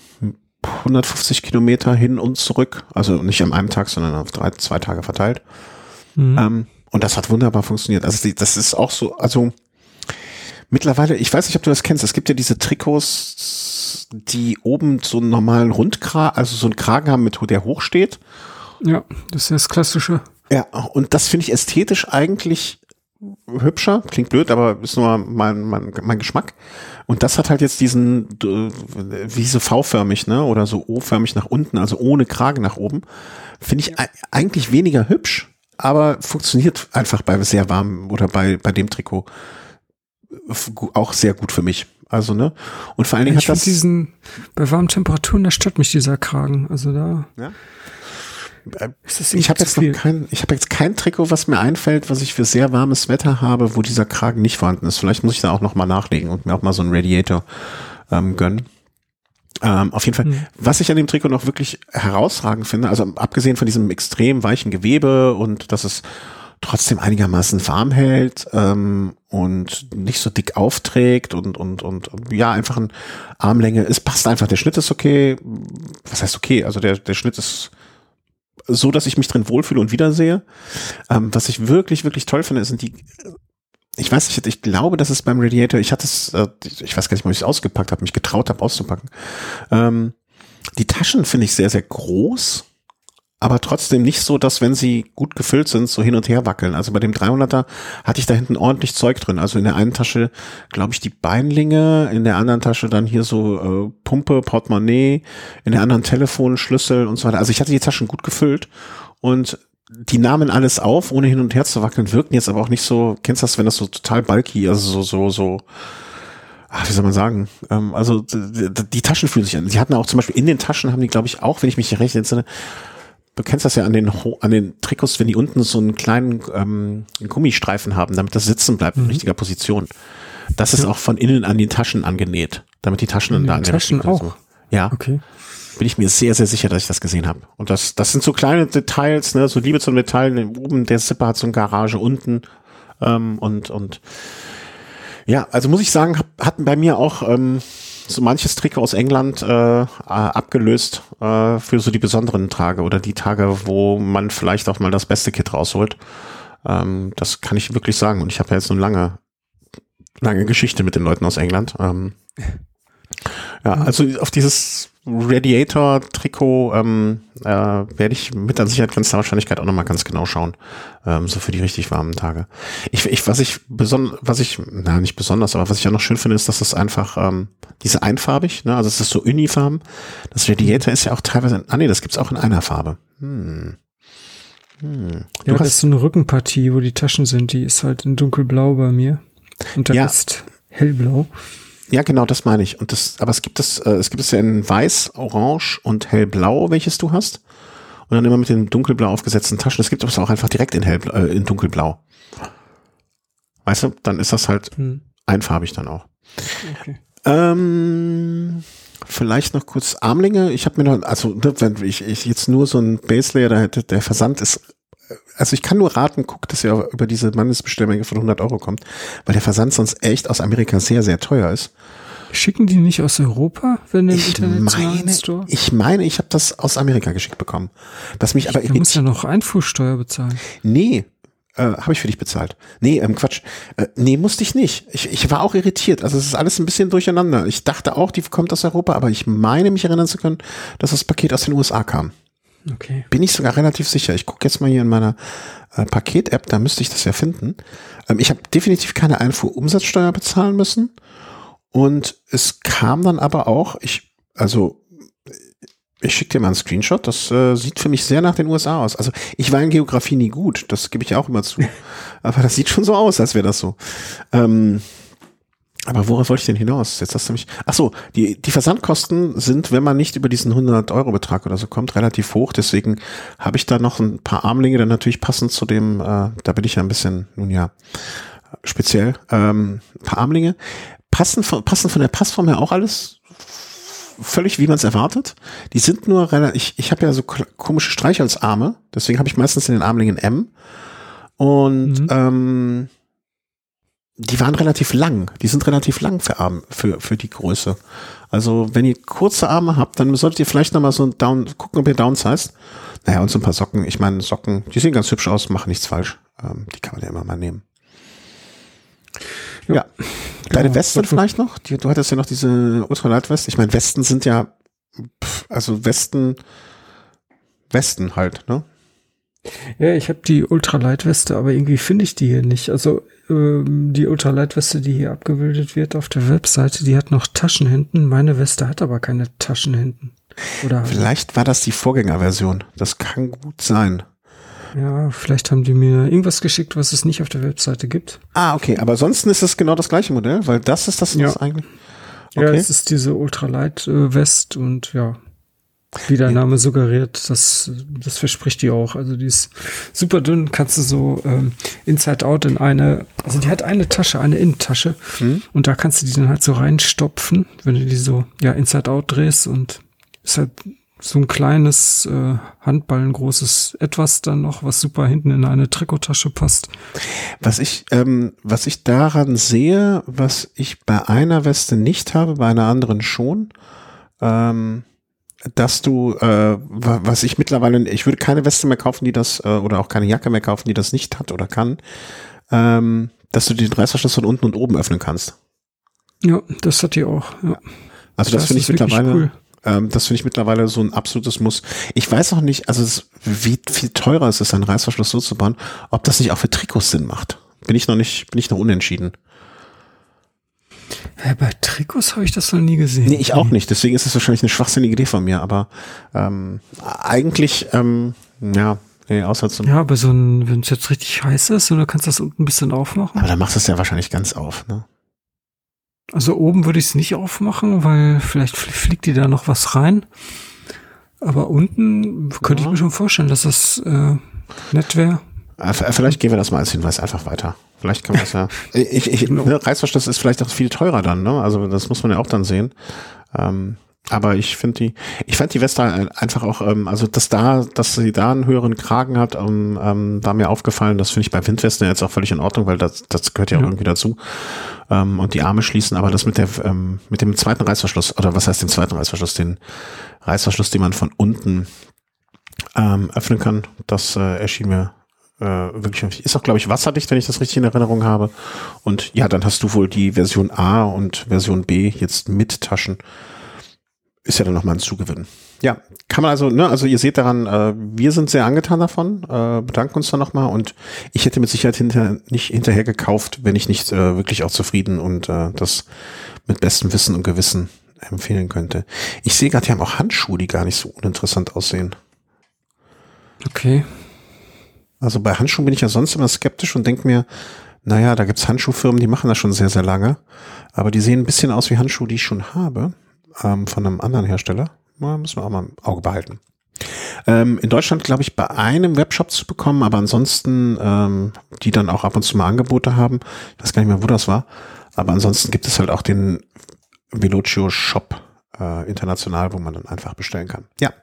150 Kilometer hin und zurück. Also nicht an einem Tag, sondern auf drei, zwei Tage verteilt. Mhm. Ähm, und das hat wunderbar funktioniert. Also die, das ist auch so, also mittlerweile, ich weiß nicht, ob du das kennst, es gibt ja diese Trikots, die oben so einen normalen Rundkragen, also so einen Kragen haben, mit der hoch steht. Ja, das ist das Klassische. Ja, und das finde ich ästhetisch eigentlich hübscher, klingt blöd, aber ist nur mein, mein, mein Geschmack. Und das hat halt jetzt diesen, wie so V-förmig, ne, oder so O-förmig nach unten, also ohne Kragen nach oben. Finde ich eigentlich weniger hübsch, aber funktioniert einfach bei sehr warm oder bei, bei dem Trikot auch sehr gut für mich. Also, ne? Und vor allen Dingen ich hat das. diesen, bei warmen Temperaturen, da stört mich dieser Kragen. Also da. Ja? das Ich habe jetzt viel. noch kein, ich habe jetzt kein Trikot, was mir einfällt, was ich für sehr warmes Wetter habe, wo dieser Kragen nicht vorhanden ist. Vielleicht muss ich da auch noch mal nachlegen und mir auch mal so einen Radiator ähm, gönnen. Ähm, auf jeden Fall, Hm. was ich an dem Trikot noch wirklich herausragend finde, also abgesehen von diesem extrem weichen Gewebe und dass es trotzdem einigermaßen warm hält ähm, und nicht so dick aufträgt und, und, und ja, einfach ein Armlänge. Es passt einfach, der Schnitt ist okay. Was heißt okay? Also der, der Schnitt ist so, dass ich mich drin wohlfühle und wiedersehe. Ähm, was ich wirklich, wirklich toll finde, sind die, ich weiß nicht, ich glaube, dass es beim Radiator, ich hatte es, äh, ich weiß gar nicht, ob ich es ausgepackt habe, mich getraut habe auszupacken. Ähm, die Taschen finde ich sehr, sehr groß, aber trotzdem nicht so, dass wenn sie gut gefüllt sind, so hin und her wackeln. Also bei dem 300er hatte ich da hinten ordentlich Zeug drin. Also in der einen Tasche, glaube ich, die Beinlinge, in der anderen Tasche dann hier so äh, Pumpe, Portemonnaie, in der anderen Telefon, Schlüssel und so weiter. Also ich hatte die Taschen gut gefüllt und die nahmen alles auf, ohne hin und her zu wackeln, wirkten jetzt aber auch nicht so, kennst du das, wenn das so total bulky, also so, so, so, ach, wie soll man sagen, ähm, also die, die Taschen fühlen sich an. Sie hatten auch zum Beispiel in den Taschen, haben die, glaube ich, auch, wenn ich mich recht entsinne, du kennst das ja an den, an den Trikots, wenn die unten so einen kleinen ähm, Gummistreifen haben, damit das sitzen bleibt in richtiger Position. Das ist auch von innen an den Taschen angenäht, damit die Taschen An da an der Taschen auch? Ja, Okay. bin ich mir sehr, sehr sicher, dass ich das gesehen habe. Und das, das sind so kleine Details, ne, so Liebe zum Detail. Oben der Zipper hat so eine Garage unten ähm, und und ja, also muss ich sagen, hab, hatten bei mir auch ähm, so manches Trikot aus England äh, äh, abgelöst äh, für so die besonderen Tage oder die Tage, wo man vielleicht auch mal das beste Kit rausholt. Ähm, das kann ich wirklich sagen. Und ich habe ja jetzt eine lange, lange Geschichte mit den Leuten aus England. Ähm, ja, also auf dieses Radiator-Trikot ähm, äh, werde ich mit an Sicherheit grenzender Wahrscheinlichkeit auch nochmal ganz genau schauen. Ähm, so für die richtig warmen Tage. Ich, ich was ich besonders, was ich, na nicht besonders, aber was ich auch noch schön finde, ist, dass das einfach ähm, diese einfarbig, ne, also es ist so Unifarben. Das Radiator ist ja auch teilweise, ah nee, das gibt's auch in einer Farbe. Hm. Hm. Ja, Du das ist so eine Rückenpartie, wo die Taschen sind, die ist halt in dunkelblau bei mir. Und der Ja. ist hellblau. Ja, genau, das meine ich. Und das, aber es gibt es, äh, es gibt es ja in weiß, orange und hellblau, welches du hast. Und dann immer mit den dunkelblau aufgesetzten Taschen. Es gibt es auch einfach direkt in hellblau, äh, in dunkelblau. Weißt du, dann ist das halt Hm. einfarbig dann auch. Okay. Ähm, vielleicht noch kurz Armlinge. Ich habe mir noch, also ne, wenn ich, ich jetzt nur so ein Base Layer da hätte, der Versand ist, also ich kann nur raten, guckt, dass ihr über diese Mindestbestellmenge von 100 Euro kommt, weil der Versand sonst echt aus Amerika sehr, sehr teuer ist. Schicken die nicht aus Europa, wenn im Ich meine, Store? ich meine, ich habe das aus Amerika geschickt bekommen. Was mich aber Da muss ja irritiert. noch Einfuhrsteuer bezahlen. Nee, äh, habe ich für dich bezahlt. Nee, ähm, Quatsch. Äh, nee, musste ich nicht. Ich, ich war auch irritiert. Also es ist alles ein bisschen durcheinander. Ich dachte auch, die kommt aus Europa, aber ich meine mich erinnern zu können, dass das Paket aus den USA kam. Okay. Bin ich sogar relativ sicher. Ich gucke jetzt mal hier in meiner äh, Paket-App, da müsste ich das ja finden. Ähm, ich habe definitiv keine Einfuhrumsatzsteuer bezahlen müssen. Und es kam dann aber auch, ich, also ich schicke dir mal einen Screenshot, das äh, sieht für mich sehr nach den USA aus. Also ich war in Geografie nie gut, das gebe ich auch immer zu. [laughs] aber das sieht schon so aus, als wäre das so. Ähm, aber worauf wollte ich denn hinaus? Jetzt hast du mich. Ach so, die, die Versandkosten sind, wenn man nicht über diesen 100 Euro Betrag oder so kommt, relativ hoch. Deswegen habe ich da noch ein paar Armlinge, dann natürlich passend zu dem, äh, da bin ich ja ein bisschen, nun ja, speziell, ähm, ein paar Armlinge. Passen von, passen von der Passform her auch alles völlig, wie man es erwartet. Die sind nur relativ, ich, ich habe ja so komische Streichholzarme, deswegen habe ich meistens in den Armlingen M. Und Mhm. ähm, die waren relativ lang. Die sind relativ lang für Arme, für, für die Größe. Also, wenn ihr kurze Arme habt, dann solltet ihr vielleicht nochmal so ein Down, gucken, ob ihr downsized. Naja, und so ein paar Socken. Ich meine, Socken, die sehen ganz hübsch aus, machen nichts falsch. Ähm, die kann man ja immer mal nehmen. Ja. Ja. Deine Genau, Weste vielleicht noch? Die, du hattest ja noch diese Ultralight-Weste. Ich meine, Westen sind ja, pff, also Westen, Westen halt, ne? Ja, ich habe die Ultraleitweste, aber irgendwie finde ich die hier nicht. Also ähm, die Ultraleitweste, die hier abgebildet wird auf der Webseite, die hat noch Taschen hinten. Meine Weste hat aber keine Taschen hinten. Oder Vielleicht war das die Vorgängerversion. Das kann gut sein. ja, vielleicht haben die mir irgendwas geschickt, was es nicht auf der Webseite gibt. Ah, okay. Aber ansonsten ist es genau das gleiche Modell, weil das ist das, was Ja. eigentlich. Ja, es ist diese Ultralight-West und ja, wie der Name suggeriert, das, das verspricht die auch. Also die ist super dünn, kannst du so ähm, Inside Out in eine, also die hat eine Tasche, eine Innentasche Hm? und da kannst du die dann halt so reinstopfen, wenn du die so ja Inside Out drehst und ist halt so ein kleines äh, Handballen großes etwas dann noch, was super hinten in eine Trikottasche passt. Was ich, ähm, was ich daran sehe, was ich bei einer Weste nicht habe, bei einer anderen schon, ähm, dass du, äh, wa- was ich mittlerweile, ich würde keine Weste mehr kaufen, die das, äh, oder auch keine Jacke mehr kaufen, die das nicht hat oder kann, ähm, dass du den Reißverschluss von unten und oben öffnen kannst. Ja, das hat die auch. Ja. Also das, finde ich mittlerweile, cool. ähm, das finde ich mittlerweile so ein absolutes Muss. Ich weiß auch nicht, also es, wie viel teurer es ist, einen Reißverschluss so zu bauen, ob das nicht auch für Trikots Sinn macht. Bin ich noch nicht, bin ich noch unentschieden. Ja, bei Trikots habe ich das noch nie gesehen. Nee, ich auch nicht. Deswegen ist es wahrscheinlich eine schwachsinnige Idee von mir. Aber ähm, eigentlich, ähm, ja, nee, außer zum. Ja, aber so ein, wenn es jetzt richtig heiß ist, und du kannst das unten ein bisschen aufmachen. Aber dann machst du es ja wahrscheinlich ganz auf. Ne? Also oben würde ich es nicht aufmachen, weil vielleicht fl- fliegt dir da noch was rein. Aber unten könnte Ja. ich mir schon vorstellen, dass das äh, nett wäre. Äh, Vielleicht gehen wir das mal als Hinweis einfach weiter. Vielleicht kann man das ja. [laughs] Ich, ich, ne, Reißverschluss ist vielleicht auch viel teurer dann. Ne? Also das muss man ja auch dann sehen. Ähm, aber ich finde die, ich fand die Weste einfach auch, ähm, also dass da, dass sie da einen höheren Kragen hat, ähm, ähm, war mir aufgefallen. Das finde ich bei Windwesten jetzt auch völlig in Ordnung, weil das, das gehört ja, auch Ja. irgendwie dazu. Ähm, und die Arme schließen, aber das mit der, ähm, mit dem zweiten Reißverschluss, oder was heißt dem zweiten Reißverschluss, den Reißverschluss, den man von unten ähm, öffnen kann, das äh, erschien mir äh, wirklich, ist auch, glaube ich, wasserdicht, wenn ich das richtig in Erinnerung habe. Und ja, dann hast du wohl die Version A und Version B jetzt mit Taschen. Ist ja dann nochmal ein Zugewinn. Ja, kann man also, ne, also ihr seht daran, äh, wir sind sehr angetan davon, äh, bedanken uns dann nochmal und ich hätte mit Sicherheit hinter, nicht hinterher gekauft, wenn ich nicht äh, wirklich auch zufrieden und äh, das mit bestem Wissen und Gewissen empfehlen könnte. Ich sehe gerade, die haben auch Handschuhe, die gar nicht so uninteressant aussehen. Okay. Also bei Handschuhen bin ich ja sonst immer skeptisch und denke mir, naja, da gibt's Handschuhfirmen, die machen das schon sehr, sehr lange. Aber die sehen ein bisschen aus wie Handschuhe, die ich schon habe, ähm, von einem anderen Hersteller. Na, müssen wir auch mal im Auge behalten. Ähm, in Deutschland, glaube ich, bei einem Webshop zu bekommen, aber ansonsten, ähm, die dann auch ab und zu mal Angebote haben. Ich weiß gar nicht mehr, wo das war. Aber ansonsten gibt es halt auch den Velocio Shop äh, international, wo man dann einfach bestellen kann. Ja,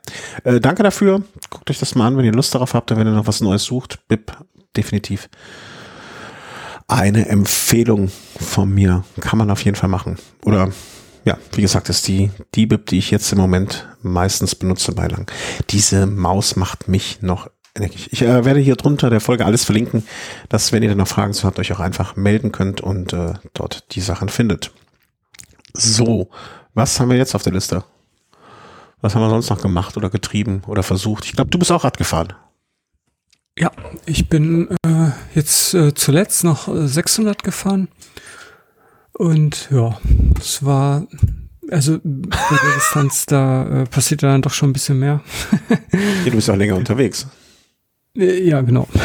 äh, danke dafür. Guckt euch das mal an, wenn ihr Lust darauf habt, wenn ihr noch was Neues sucht. Bip, definitiv eine Empfehlung von mir. Kann man auf jeden Fall machen. Oder ja, wie gesagt, ist die, die Bib, die ich jetzt im Moment meistens benutze bei lang. Diese Maus macht mich noch energisch. Ich äh, werde hier drunter der Folge alles verlinken, dass, wenn ihr dann noch Fragen zu habt, euch auch einfach melden könnt und äh, dort die Sachen findet. So, was haben wir jetzt auf der Liste? Was haben wir sonst noch gemacht oder getrieben oder versucht? Ich glaube, du bist auch Rad gefahren. Ja, ich bin äh, jetzt äh, zuletzt noch äh, 600 gefahren. Und ja, es war, also bei der Distanz, [laughs] da äh, passiert dann doch schon ein bisschen mehr. Ja, du bist auch länger unterwegs. Äh, Ja, genau. [laughs]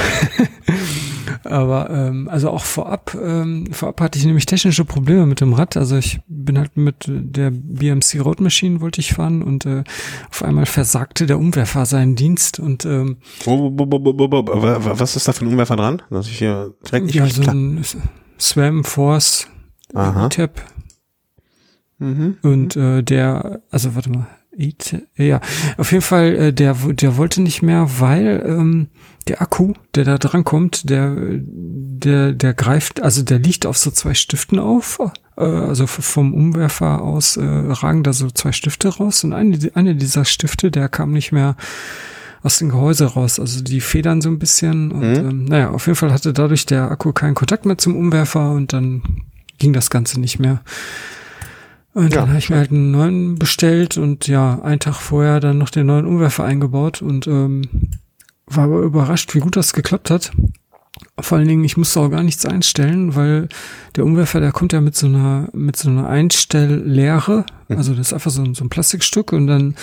Aber ähm, also auch vorab, ähm, vorab hatte ich nämlich technische Probleme mit dem Rad. Also ich bin halt mit der BMC Road Machine wollte ich fahren und äh, auf einmal versagte der Umwerfer seinen Dienst und ähm, Was ist da für ein Umwerfer dran? Dass ich hier direkt ja nicht so klar. ein Swam Force Aha. Tab Mhm. und äh, der, also warte mal, ja, auf jeden Fall, äh, der, der wollte nicht mehr, weil ähm, der Akku, der da dran kommt, der, der, der greift, also der liegt auf so zwei Stiften auf, äh, also vom Umwerfer aus äh, ragen da so zwei Stifte raus und eine, eine dieser Stifte, der kam nicht mehr aus dem Gehäuse raus, also die federn so ein bisschen und Mhm. ähm, naja, auf jeden Fall hatte dadurch der Akku keinen Kontakt mehr zum Umwerfer und dann ging das Ganze nicht mehr. Und Ja, dann habe ich mir halt einen neuen bestellt und ja, einen Tag vorher dann noch den neuen Umwerfer eingebaut und ähm, war aber überrascht, wie gut das geklappt hat. Vor allen Dingen, ich musste auch gar nichts einstellen, weil der Umwerfer, der kommt ja mit so einer, mit so einer Einstelllehre. Also das ist einfach so ein, so ein Plastikstück und dann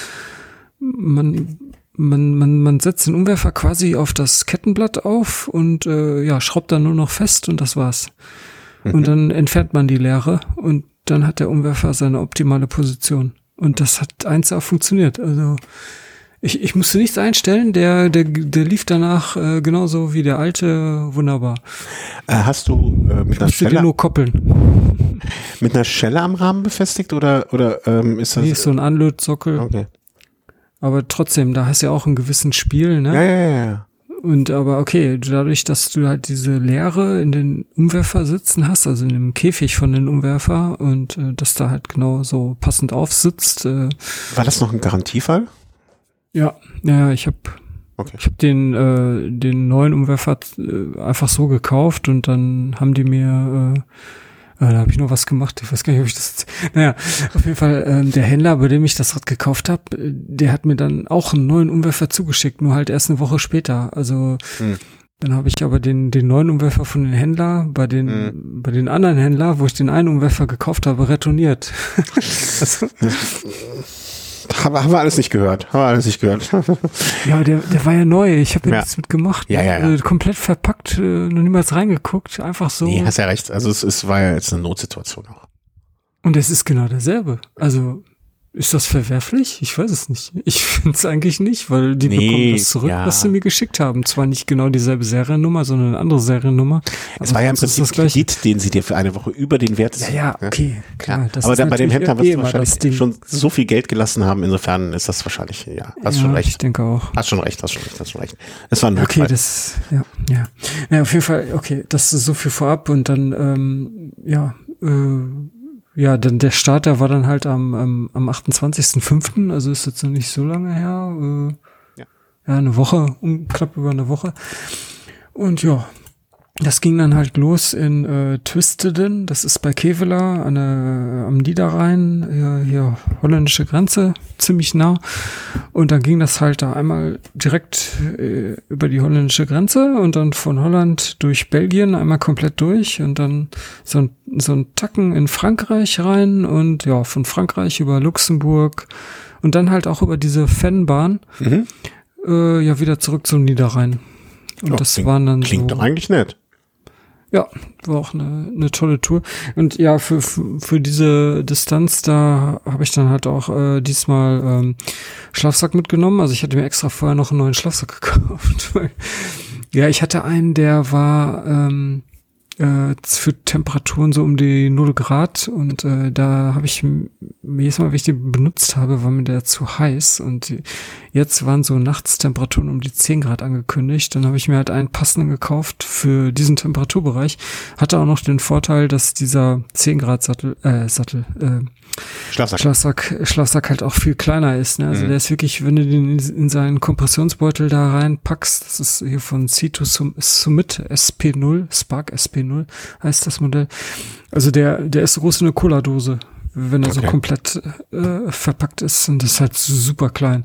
man, man, man, man setzt den Umwerfer quasi auf das Kettenblatt auf und äh, ja, schraubt dann nur noch fest und das war's. Und dann entfernt man die Leere und dann hat der Umwerfer seine optimale Position. Und das hat eins auch funktioniert. Also ich, ich musste nichts einstellen, der, der, der lief danach äh, genauso wie der alte, wunderbar. Äh, hast du äh, mit Ich einer Schelle, nur koppeln. [laughs] mit einer Schelle am Rahmen befestigt oder oder ähm, ist das Hier ist so ein Anlötsockel. okay? Aber trotzdem, da hast du ja auch einen gewissen Spiel, ne? Ja, ja, ja. Und aber okay, dadurch, dass du halt diese Leere in den Umwerfer sitzen hast, also in dem Käfig von den Umwerfer und äh, dass da halt genau so passend aufsitzt, äh, War das noch ein Garantiefall? ja, ja, ich habe Okay. ich habe den äh, den neuen Umwerfer äh, einfach so gekauft und dann haben die mir äh, äh, da habe ich noch was gemacht. Ich weiß gar nicht, ob ich das. Naja, auf jeden Fall ähm, der Händler, bei dem ich das Rad gekauft habe, äh, der hat mir dann auch einen neuen Umwerfer zugeschickt, nur halt erst eine Woche später. Also Hm. dann habe ich aber den den neuen Umwerfer von den Händler bei den Hm. bei den anderen Händler, wo ich den einen Umwerfer gekauft habe, retourniert. [laughs] also, [laughs] Haben, haben wir alles nicht gehört. Haben wir alles nicht gehört. [laughs] ja, der der war ja neu. Ich habe ja Ja. nichts mit gemacht. Ja, ja, ja. Äh, komplett verpackt, äh, noch niemals reingeguckt, einfach so. Nee, hast ja recht. Also es, es war ja jetzt eine Notsituation auch. Und es ist genau derselbe. Also ist das verwerflich? Ich weiß es nicht. Ich [laughs] finde es eigentlich nicht, weil die Nee, bekommen das zurück, ja. was sie mir geschickt haben. Zwar nicht genau dieselbe Seriennummer, sondern eine andere Seriennummer. Es war ja im Prinzip das gleiche. Kredit, den sie dir für eine Woche über den Wert Ja, ja, okay, klar. Ja, aber da, bei dem Händler wirst du wahrscheinlich schon so viel Geld gelassen haben. Insofern ist das wahrscheinlich, ja, hast ja, schon Ich recht. denke auch. Hast schon recht, hast schon recht, hast schon recht. Es war ein Okay, Notfall. das, ja, ja. Ja, auf jeden Fall, okay, das ist so viel vorab und dann, ähm, ja, äh, ja, dann der Starter war dann halt am, am, am 28.05., also ist jetzt noch nicht so lange her, äh, Ja. ja, eine Woche, um, knapp über eine Woche. Und ja, das ging dann halt los in äh, Twisteden, das ist bei Kevela an der, am Niederrhein, ja, hier holländische Grenze, ziemlich nah. Und dann ging das halt da einmal direkt äh, über die holländische Grenze und dann von Holland durch Belgien einmal komplett durch und dann so ein, so ein Tacken in Frankreich rein und ja, von Frankreich über Luxemburg und dann halt auch über diese Fennbahn Mhm. äh, ja wieder zurück zum Niederrhein. Und Ja, das klingt- waren dann Klingt so, doch eigentlich nett. Ja, war auch eine, eine tolle Tour. Und ja, für, für diese Distanz, da habe ich dann halt auch äh, diesmal ähm, Schlafsack mitgenommen. Also ich hatte mir extra vorher noch einen neuen Schlafsack [laughs] gekauft. Ja, ich hatte einen, der war ähm, äh, für Temperaturen so um die 0 Grad und äh, da habe ich jedes Mal, wenn ich den benutzt habe, war mir der zu heiß und die, jetzt waren so Nachtstemperaturen um die 10 Grad angekündigt. Dann habe ich mir halt einen passenden gekauft für diesen Temperaturbereich. Hatte auch noch den Vorteil, dass dieser 10 Grad Sattel, äh, Sattel, äh, Schlafsack. Schlafsack, Schlafsack halt auch viel kleiner ist. Ne? Also Mhm. der ist wirklich, wenn du den in, in seinen Kompressionsbeutel da reinpackst, das ist hier von C2 Sum- Summit SP0, Spark SP0 heißt das Modell. Also der, der ist so groß wie eine Cola-Dose, wenn er so Okay. komplett äh, verpackt ist und das ist halt super klein.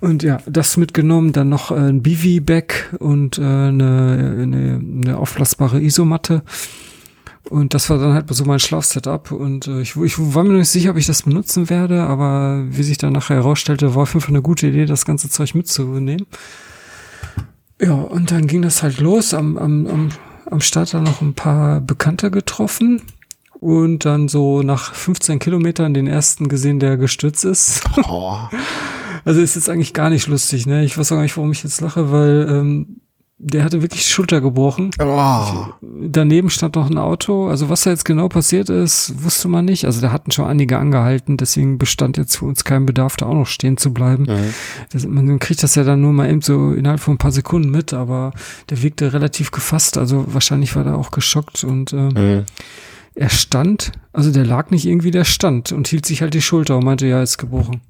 Und ja, das mitgenommen, dann noch äh, ein Bivi-Bag und äh, eine, eine, eine aufblasbare Isomatte. Und das war dann halt so mein Schlafsetup. Und äh, ich, ich war mir noch nicht sicher, ob ich das benutzen werde, aber wie sich dann nachher herausstellte, war auf jeden Fall eine gute Idee, das ganze Zeug mitzunehmen. Ja, und dann ging das halt los. Am, am, am, am Start dann noch ein paar Bekannte getroffen. Und dann so nach 15 Kilometern den ersten gesehen, der gestürzt ist. Oh. [laughs] Also ist jetzt eigentlich gar nicht lustig, ne? Ich weiß auch gar nicht, warum ich jetzt lache, weil ähm, der hatte wirklich die Schulter gebrochen. Oh. Daneben stand noch ein Auto. Also was da jetzt genau passiert ist, wusste man nicht. Also da hatten schon einige angehalten, deswegen bestand jetzt für uns kein Bedarf, da auch noch stehen zu bleiben. Mhm. Das, man kriegt das ja dann nur mal eben so innerhalb von ein paar Sekunden mit, aber der wirkte relativ gefasst. Also wahrscheinlich war er auch geschockt und äh, Mhm. er stand, also der lag nicht irgendwie, der stand und hielt sich halt die Schulter und meinte, ja, ist gebrochen.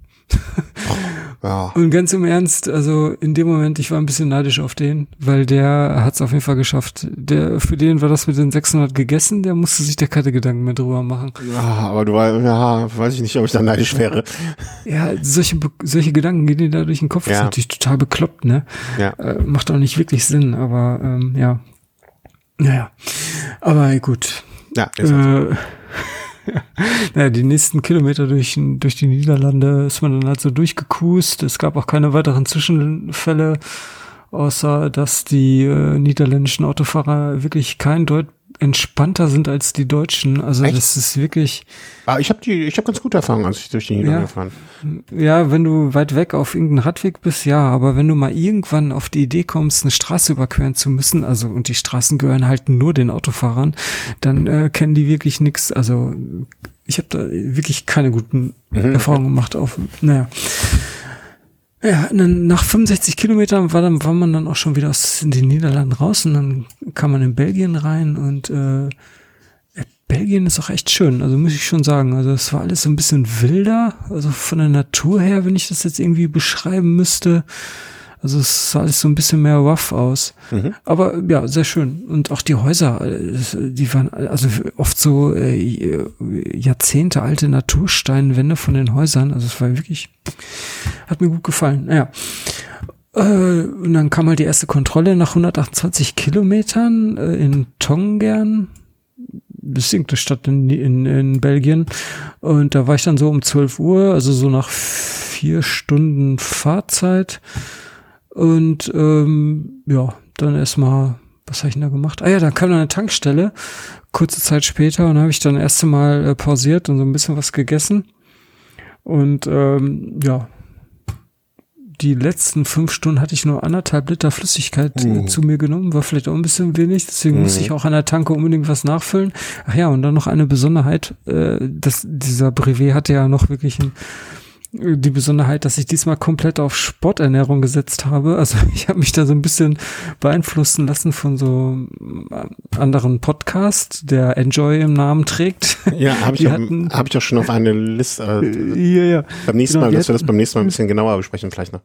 Ja. Und ganz im Ernst, also in dem Moment, ich war ein bisschen neidisch auf den, weil der hat es auf jeden Fall geschafft. Der, für den war das mit den 600 gegessen, der musste sich da keine Gedanken mehr drüber machen. ja, aber du weißt, ja, weiß ich nicht, ob ich da neidisch wäre. Ja, solche, solche Gedanken gehen dir da durch den Kopf. Das ist Ja. natürlich total bekloppt, ne? Ja. Äh, macht auch nicht wirklich Sinn, aber ähm, ja. Naja. Aber gut. Ja, ist halt Äh, [laughs] naja, die nächsten Kilometer durch, durch die Niederlande ist man dann halt so durchgecruised. Es gab auch keine weiteren Zwischenfälle, außer dass die äh, niederländischen Autofahrer wirklich kein Deut entspannter sind als die Deutschen. Also Echt? das ist wirklich. Ah, ich habe die, ich habe ganz gute Erfahrungen, als ich durch die Niederlande ja, gefahren. Ja, wenn du weit weg auf irgendeinem Radweg bist, ja, aber wenn du mal irgendwann auf die Idee kommst, eine Straße überqueren zu müssen, also und die Straßen gehören halt nur den Autofahrern, dann äh, kennen die wirklich nix. Also ich habe da wirklich keine guten mhm. Erfahrungen gemacht. Auf, naja. Ja, dann nach 65 Kilometern war, dann, war man dann auch schon wieder aus den Niederlanden raus und dann kam man in Belgien rein und äh, Belgien ist auch echt schön, also muss ich schon sagen. Also es war alles so ein bisschen wilder, also von der Natur her, wenn ich das jetzt irgendwie beschreiben müsste. Also es sah alles so ein bisschen mehr rough aus. Mhm. Aber ja, sehr schön. Und auch die Häuser, äh, die waren also oft so äh, Jahrzehnte alte Natursteinwände von den Häusern. Also es war wirklich, hat mir gut gefallen. Naja. Äh, und dann kam halt die erste Kontrolle nach 128 Kilometern äh, in Tongern. Besiegte Stadt in, in, in Belgien. Und da war ich dann so um 12 Uhr, also so nach vier Stunden Fahrzeit. Und ähm, ja, dann erstmal, was habe ich denn da gemacht? Ah ja, dann kam dann eine Tankstelle, kurze Zeit später, und habe ich dann erste Mal äh, pausiert und so ein bisschen was gegessen. Und ähm, ja, die letzten fünf Stunden hatte ich nur anderthalb Liter Flüssigkeit mhm. zu mir genommen, war vielleicht auch ein bisschen wenig, deswegen mhm. musste ich auch an der Tanke unbedingt was nachfüllen. Ach ja, und dann noch eine Besonderheit, äh, dass dieser Brevet hatte ja noch wirklich ein die Besonderheit, dass ich diesmal komplett auf Sporternährung gesetzt habe. Also [laughs] ich habe mich da so ein bisschen beeinflussen lassen von so äh, anderen Podcast, der Enjoy im Namen trägt. Ja, habe [laughs] ich, hab ich auch schon auf eine Liste. Äh, [laughs] ja, ja. Beim nächsten genau, Mal, dass wir das beim nächsten Mal ein bisschen genauer besprechen vielleicht noch.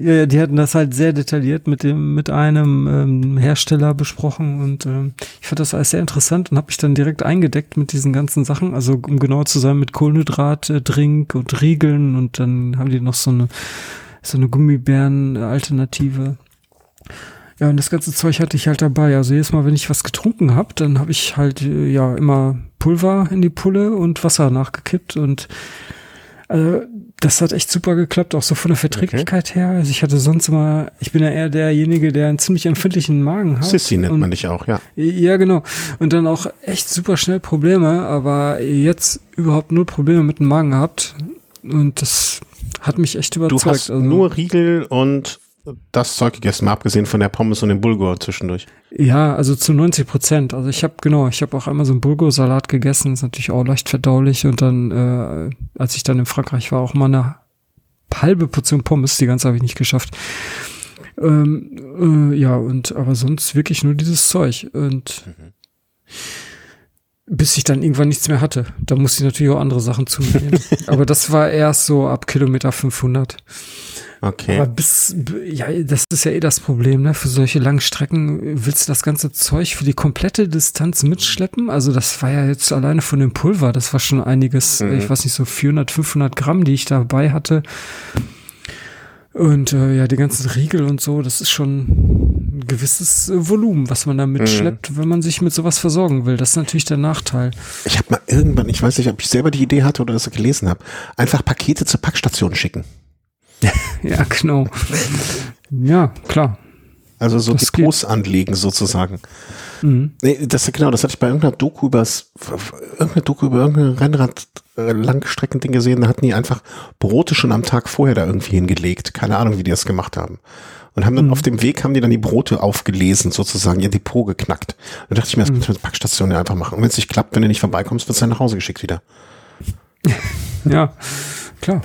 Ja, ja, die hatten das halt sehr detailliert mit dem mit einem ähm, Hersteller besprochen und ähm, ich fand das alles sehr interessant und habe mich dann direkt eingedeckt mit diesen ganzen Sachen. Also um genau zu sein mit Kohlenhydrat, äh, Drink und Riegeln und dann haben die noch so eine, so eine Gummibären-Alternative. Ja, und das ganze Zeug hatte ich halt dabei. Also jedes Mal, wenn ich was getrunken habe, dann habe ich halt äh, ja immer Pulver in die Pulle und Wasser nachgekippt und also das hat echt super geklappt, auch so von der Verträglichkeit okay. her. Also ich hatte sonst immer, ich bin ja eher derjenige, der einen ziemlich empfindlichen Magen hat. Sissy nennt man dich auch, ja. Ja, genau. Und dann auch echt super schnell Probleme, aber jetzt überhaupt null Probleme mit dem Magen gehabt. Und das hat mich echt überzeugt. Du hast also, nur Riegel und das Zeug gegessen, mal abgesehen von der Pommes und dem Bulgur zwischendurch. Ja, also zu 90 Prozent. Also ich habe genau, ich habe auch einmal so einen Bulgur-Salat gegessen, ist natürlich auch leicht verdaulich. Und dann, äh, als ich dann in Frankreich war, auch mal eine halbe Portion Pommes, die ganze habe ich nicht geschafft. Ähm, äh, ja, und aber sonst wirklich nur dieses Zeug. Und mhm bis ich dann irgendwann nichts mehr hatte. Da musste ich natürlich auch andere Sachen zu mir nehmen. [laughs] Aber das war erst so ab Kilometer 500. Okay. Aber bis, ja, das ist ja eh das Problem, ne? Für solche langen Strecken willst du das ganze Zeug für die komplette Distanz mitschleppen? Also das war ja jetzt alleine von dem Pulver, das war schon einiges, mhm. ich weiß nicht, so 400, 500 Gramm, die ich dabei hatte. Und äh, ja, die ganzen Riegel und so, das ist schon ein gewisses äh, Volumen, was man da mitschleppt, mhm. wenn man sich mit sowas versorgen will. Das ist natürlich der Nachteil. Ich habe mal irgendwann, ich weiß nicht, ob ich selber die Idee hatte oder das gelesen habe, einfach Pakete zur Packstation schicken. [laughs] ja, genau. ja, klar. Also so das Depots geht. anlegen sozusagen. Mhm. Nee, das genau, das hatte ich bei irgendeiner Doku übers, irgendeine Doku über irgendein Rennrad äh, Langstreckending gesehen, da hatten die einfach Brote schon am Tag vorher da irgendwie hingelegt. Keine Ahnung, wie die das gemacht haben. Und haben dann mhm. auf dem Weg haben die dann die Brote aufgelesen, sozusagen, ihr Depot geknackt. Da dachte ich mir, das mhm. kannst du mit Packstation ja einfach machen. Und wenn es nicht klappt, wenn du nicht vorbeikommst, wird es dann nach Hause geschickt wieder. [laughs] ja, klar.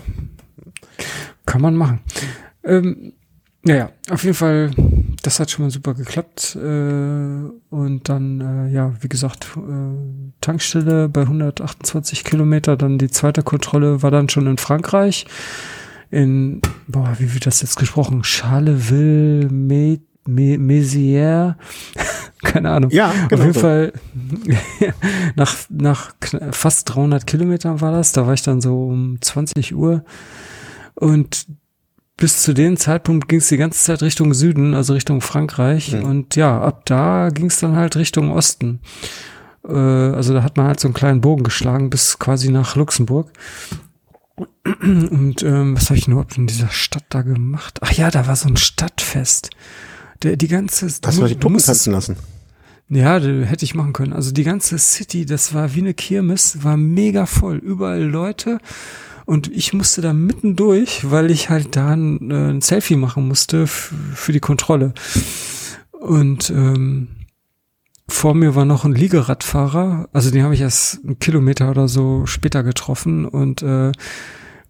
Kann man machen. Ähm, naja, auf jeden Fall, das hat schon mal super geklappt. Äh, und dann, äh, ja, wie gesagt, äh, Tankstelle bei 128 Kilometer. Dann die zweite Kontrolle war dann schon in Frankreich. In, boah, wie wird das jetzt gesprochen? Charleville, Met, Mézières, [laughs] keine Ahnung. Ja, genau. Auf jeden Fall [laughs] nach, nach fast 300 Kilometern war das. Da war ich dann so um 20 Uhr. Und bis zu dem Zeitpunkt ging es die ganze Zeit Richtung Süden, also Richtung Frankreich. Mhm. Und ja, ab da ging es dann halt Richtung Osten. Äh, also da hat man halt so einen kleinen Bogen geschlagen bis quasi nach Luxemburg. [clears throat] Und ähm, was habe ich überhaupt in dieser Stadt da gemacht? Ach ja, da war so ein Stadtfest. Der, die ganze. Hast du mal die Puppen tanzen lassen? Ja, hätte ich machen können. Also die ganze City, das war wie eine Kirmes, war mega voll. Überall Leute. Und ich musste da mittendurch, weil ich halt da ein, äh, ein Selfie machen musste für die Kontrolle. Und ähm, vor mir war noch ein Liegeradfahrer, also den habe ich erst einen Kilometer oder so später getroffen und äh,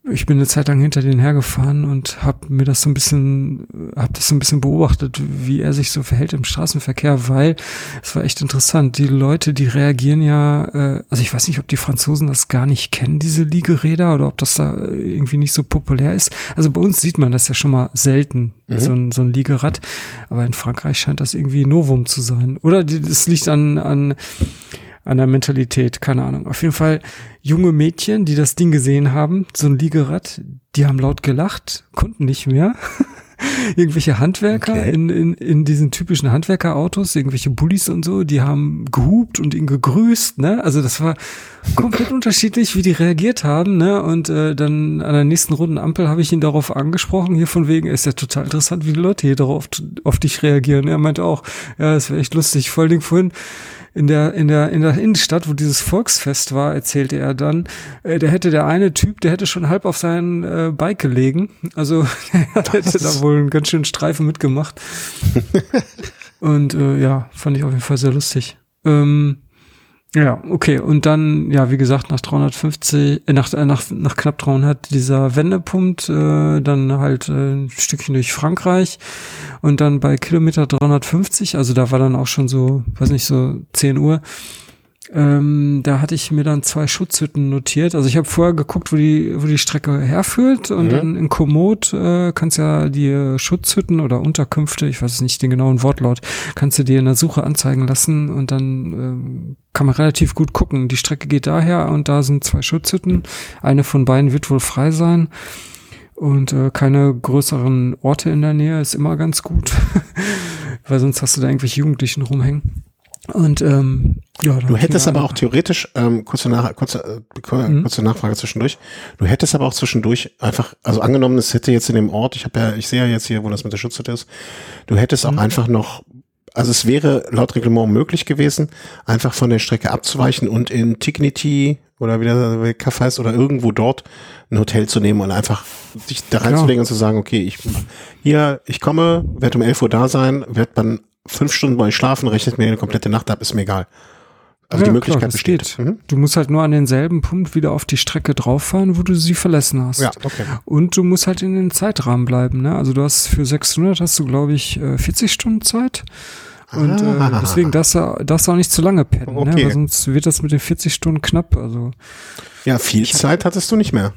ich bin eine Zeit lang hinter den hergefahren und habe mir das so ein bisschen, habe das so ein bisschen beobachtet, wie er sich so verhält im Straßenverkehr, weil es war echt interessant. Die Leute, die reagieren ja, äh, also ich weiß nicht, ob die Franzosen das gar nicht kennen, diese Liegeräder, oder ob das da irgendwie nicht so populär ist. Also bei uns sieht man das ja schon mal selten, mhm. so, ein, so ein Liegerad, aber in Frankreich scheint das irgendwie Novum zu sein. Oder das liegt an, an an der Mentalität, keine Ahnung. Auf jeden Fall junge Mädchen, die das Ding gesehen haben, so ein Liegerad, die haben laut gelacht, konnten nicht mehr. [laughs] irgendwelche Handwerker okay. in, in, in diesen typischen Handwerkerautos, irgendwelche Bullies und so, die haben gehupt und ihn gegrüßt, ne? Also das war komplett unterschiedlich, wie die reagiert haben, ne? Und äh, dann an der nächsten runden Ampel habe ich ihn darauf angesprochen, hier von wegen, ist ja total interessant, wie die Leute hier darauf auf dich reagieren. Er meinte auch, ja, das wäre echt lustig. Vor allen Dingen vorhin in der, in der, in der Innenstadt, wo dieses Volksfest war, erzählte er dann, äh, der hätte der eine Typ, der hätte schon halb auf sein äh, Bike gelegen. Also [laughs] er hätte da wohl einen ganz schönen Streifen mitgemacht. [laughs] Und äh, ja, fand ich auf jeden Fall sehr lustig. Ähm, ja, okay. Und dann, ja, wie gesagt, nach 350, äh, nach, äh, nach, nach knapp 300 dieser Wendepunkt, äh, dann halt äh, ein Stückchen durch Frankreich und dann bei Kilometer 350, also da war dann auch schon so, weiß nicht, so 10 Uhr, ähm, da hatte ich mir dann zwei Schutzhütten notiert. Also ich habe vorher geguckt, wo die, wo die Strecke herführt und mhm. dann in Komoot äh, kannst ja die Schutzhütten oder Unterkünfte, ich weiß nicht den genauen Wortlaut, kannst du dir in der Suche anzeigen lassen und dann ähm, kann man relativ gut gucken. Die Strecke geht daher und da sind zwei Schutzhütten. Eine von beiden wird wohl frei sein. Und äh, keine größeren Orte in der Nähe ist immer ganz gut, [laughs] weil sonst hast du da irgendwelche Jugendlichen rumhängen. Und ähm, ja, du hättest aber auch theoretisch, ähm, kurze, nach, kurze, äh, mhm. kurze Nachfrage zwischendurch, du hättest aber auch zwischendurch einfach, also angenommen, es hätte jetzt in dem Ort, ich habe ja, ich sehe ja jetzt hier, wo das mit der Schutzhütte ist, du hättest mhm. auch einfach noch, also es wäre laut Reglement möglich gewesen, einfach von der Strecke abzuweichen und in Tignity oder wie der Kaff heißt oder irgendwo dort ein Hotel zu nehmen und einfach sich da reinzulegen und zu sagen, okay, ich hier, ich komme, werde um 11 Uhr da sein, werde dann fünf Stunden bei schlafen, rechnet mir eine komplette Nacht ab, ist mir egal. Also ja, die Möglichkeit klar, besteht. Mhm. Du musst halt nur an denselben Punkt wieder auf die Strecke drauffahren, wo du sie verlassen hast. Ja, okay. Und du musst halt in den Zeitrahmen bleiben. Ne? Also du hast für 600 hast du glaube ich 40 äh, Stunden Zeit. Und ah. äh, deswegen darfst du, darfst du auch nicht zu lange pennen, ne? okay. ne? weil sonst wird das mit den 40 Stunden knapp. Also ja, viel Zeit hattest du nicht mehr.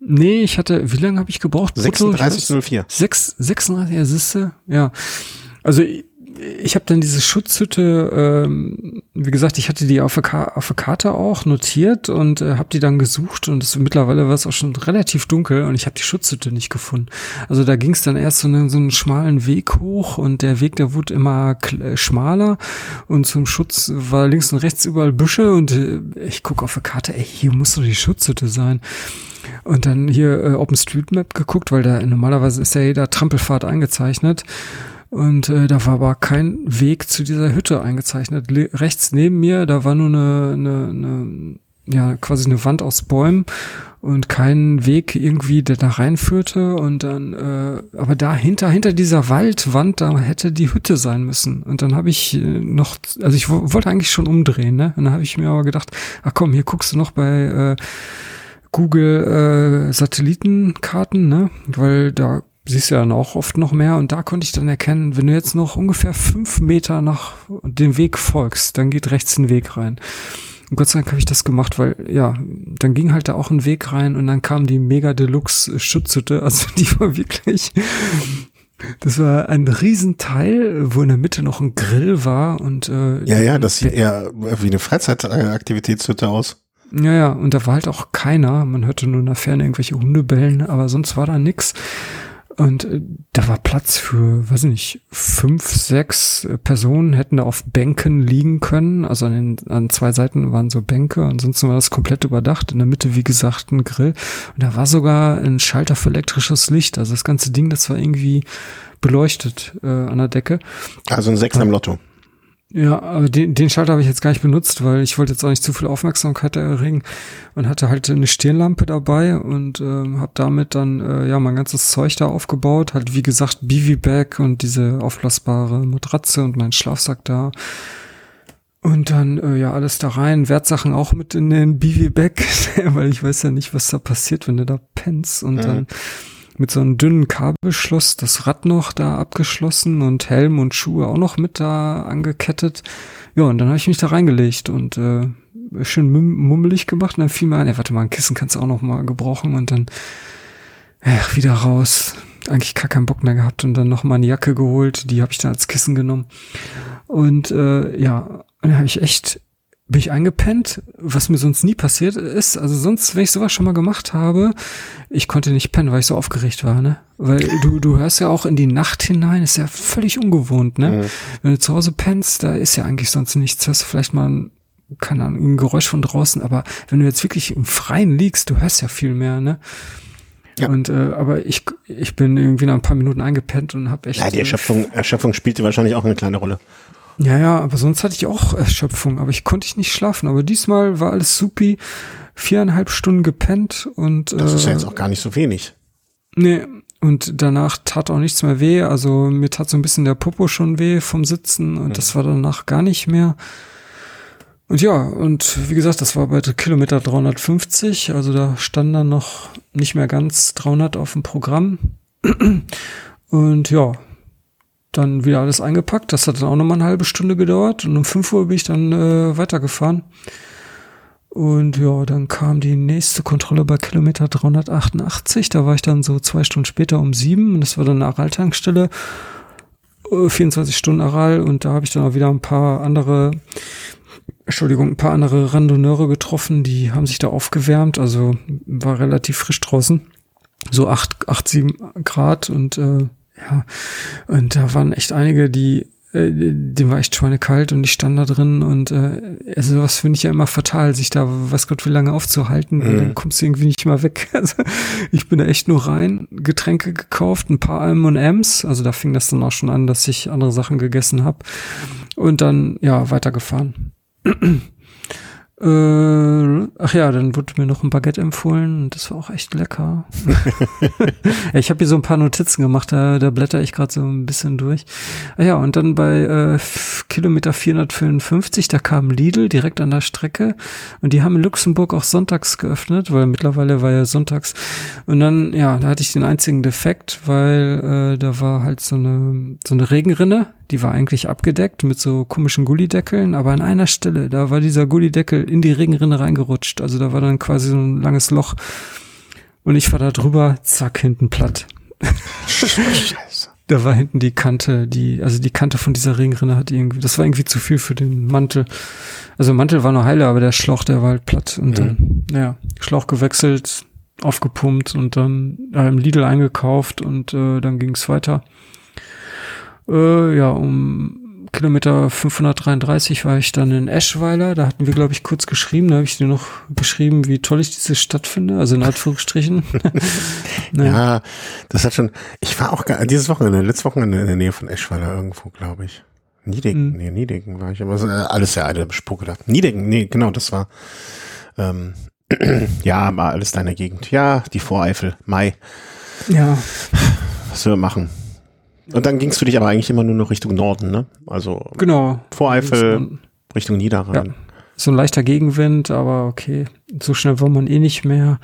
Nee, ich hatte, wie lange habe ich gebraucht? 36,04. 6, 36, ja, siehste, ja. Also ich habe dann diese Schutzhütte, ähm, wie gesagt, ich hatte die auf der, auf der Karte auch notiert und äh, habe die dann gesucht und es, mittlerweile war es auch schon relativ dunkel und ich habe die Schutzhütte nicht gefunden. Also da ging es dann erst so einen, so einen schmalen Weg hoch und der Weg, der wurde immer äh, schmaler und zum Schutz war links und rechts überall Büsche und äh, ich gucke auf der Karte, ey, hier muss doch die Schutzhütte sein. Und dann hier äh, OpenStreetMap geguckt, weil da normalerweise ist ja jeder Trampelfahrt eingezeichnet. Und äh, da war aber kein Weg zu dieser Hütte eingezeichnet. Le rechts neben mir, da war nur eine, eine, eine, ja, quasi eine Wand aus Bäumen und kein Weg irgendwie, der da reinführte. Und dann, äh, aber da hinter, hinter dieser Waldwand, da hätte die Hütte sein müssen. Und dann habe ich äh, noch, also ich wollte eigentlich schon umdrehen, ne? Und dann habe ich mir aber gedacht, ach komm, hier guckst du noch bei äh, Google äh, Satellitenkarten, ne? Weil da siehst du ja dann auch oft noch mehr und da konnte ich dann erkennen, wenn du jetzt noch ungefähr fünf Meter nach dem Weg folgst, dann geht rechts ein Weg rein. Und Gott sei Dank habe ich das gemacht, weil ja, dann ging halt da auch ein Weg rein und dann kam die Mega Deluxe Schutzhütte, also die war wirklich das war ein Riesenteil, wo in der Mitte noch ein Grill war und äh, ja, ja, das sieht eher wie eine Freizeitaktivitätshütte aus. Ja, ja, und da war halt auch keiner. Man hörte nur in der Ferne irgendwelche Hunde bellen, aber sonst war da nix. Und äh, da war Platz für, weiß nicht, fünf, sechs Personen hätten da auf Bänken liegen können. Also an, den, an zwei Seiten waren so Bänke, ansonsten war das komplett überdacht. In der Mitte, wie gesagt, ein Grill. Und da war sogar ein Schalter für elektrisches Licht. Also das ganze Ding, das war irgendwie beleuchtet äh, an der Decke. Also ein Sechs am Lotto. Ja, aber den, den Schalter habe ich jetzt gar nicht benutzt, weil ich wollte jetzt auch nicht zu viel Aufmerksamkeit erregen und hatte halt eine Stirnlampe dabei und äh, habe damit dann äh, ja mein ganzes Zeug da aufgebaut, halt wie gesagt Bivi-Bag und diese aufblasbare Matratze und mein Schlafsack da und dann äh, ja alles da rein, Wertsachen auch mit in den Bivi-Bag, [laughs] weil ich weiß ja nicht, was da passiert, wenn du da pennst und mhm. dann mit so einem dünnen Kabelschluss das Rad noch da abgeschlossen und Helm und Schuhe auch noch mit da angekettet. Ja, und dann habe ich mich da reingelegt und äh, schön mummelig gemacht und dann fiel mir ein, ey, warte mal, ein Kissen kannst du auch noch mal gebrauchen und dann ach, wieder raus. Eigentlich gar keinen Bock mehr gehabt und dann noch mal eine Jacke geholt, die habe ich dann als Kissen genommen. Und äh, ja, dann habe ich echt bin ich eingepennt, was mir sonst nie passiert ist. Also sonst, wenn ich sowas schon mal gemacht habe, ich konnte nicht pennen, weil ich so aufgeregt war, ne? Weil du, du hörst ja auch in die Nacht hinein, ist ja völlig ungewohnt, ne? Mhm. Wenn du zu Hause pennst, da ist ja eigentlich sonst nichts. Hörst du vielleicht mal ein, keine Ahnung, ein Geräusch von draußen, aber wenn du jetzt wirklich im Freien liegst, du hörst ja viel mehr, ne? Ja. Und äh, aber ich, ich bin irgendwie nach ein paar Minuten eingepennt und habe echt. Ja, die Erschöpfung, Erschöpfung spielte wahrscheinlich auch eine kleine Rolle. Ja, ja, aber sonst hatte ich auch Erschöpfung, aber ich konnte ich nicht schlafen. Aber diesmal war alles supi, viereinhalb Stunden gepennt und. Das ist ja jetzt äh, auch gar nicht so wenig. Nee, und danach tat auch nichts mehr weh. Also mir tat so ein bisschen der Popo schon weh vom Sitzen und mhm. das war danach gar nicht mehr. Und ja, und wie gesagt, das war bei Kilometer 350, also da stand dann noch nicht mehr ganz 300 auf dem Programm. [clears throat] Und ja, dann wieder alles eingepackt. Das hat dann auch nochmal eine halbe Stunde gedauert und um 5 Uhr bin ich dann äh, weitergefahren. Und ja, dann kam die nächste Kontrolle bei Kilometer 388. Da war ich dann so zwei Stunden später um sieben. Und das war dann eine Aral-Tankstelle. 24 äh, Stunden Aral. Und da habe ich dann auch wieder ein paar andere, Entschuldigung, ein paar andere Randonneure getroffen. Die haben sich da aufgewärmt. Also war relativ frisch draußen. So acht, acht, sieben Grad und äh, ja, und da waren echt einige, die äh, dem war echt schweinekalt und ich stand da drin und äh, also was finde ich ja immer fatal, sich da weiß Gott wie lange aufzuhalten, mhm. dann kommst du irgendwie nicht mal weg. [laughs] Also ich bin da echt nur rein, Getränke gekauft, ein paar M&M's, also da fing das dann auch schon an, dass ich andere Sachen gegessen habe und dann ja weitergefahren. [clears throat] Äh, ach ja, dann wurde mir noch ein Baguette empfohlen und das war auch echt lecker. [laughs] ich habe hier so ein paar Notizen gemacht, da, da blätter ich gerade so ein bisschen durch. Ach ja, und dann bei äh, Kilometer 455, da kam Lidl direkt an der Strecke und die haben in Luxemburg auch sonntags geöffnet, weil mittlerweile war ja sonntags. Und dann, ja, da hatte ich den einzigen Defekt, weil äh, da war halt so eine, so eine Regenrinne, die war eigentlich abgedeckt mit so komischen Gullideckeln, aber an einer Stelle, da war dieser Gullideckel in die Regenrinne reingerutscht. Also da war dann quasi so ein langes Loch. Und ich war da drüber, zack, hinten platt. Scheiße. [laughs] Da war hinten die Kante, die, also die Kante von dieser Regenrinne hat irgendwie, das war irgendwie zu viel für den Mantel. Also Mantel war noch heile, aber der Schlauch, der war halt platt. Und mhm. dann, ja, Schlauch gewechselt, aufgepumpt und dann äh, im Lidl eingekauft und äh, dann ging es weiter. Äh, ja, um Kilometer 533 war ich dann in Eschweiler. Da hatten wir, glaube ich, kurz geschrieben. Da habe ich dir noch geschrieben, wie toll ich diese Stadt finde. Also in Anführungsstrichen. naja. [laughs] Ja, das hat schon. Ich war auch dieses Wochenende, letztes Wochenende in der Nähe von Eschweiler irgendwo, glaube ich. Niedecken, hm. nee, Niedecken war ich, aber äh, alles ja eine Spucke da. Niedecken, nee, genau, das war. Ähm, [clears throat] ja, war alles deine Gegend. Ja, die Voreifel, Mai. Ja. Was wir machen? Und dann ging es für dich aber eigentlich immer nur noch Richtung Norden, ne? Also genau. Voreifel, Richtung Niederrhein. Ja. So ein leichter Gegenwind, aber okay, so schnell war man eh nicht mehr.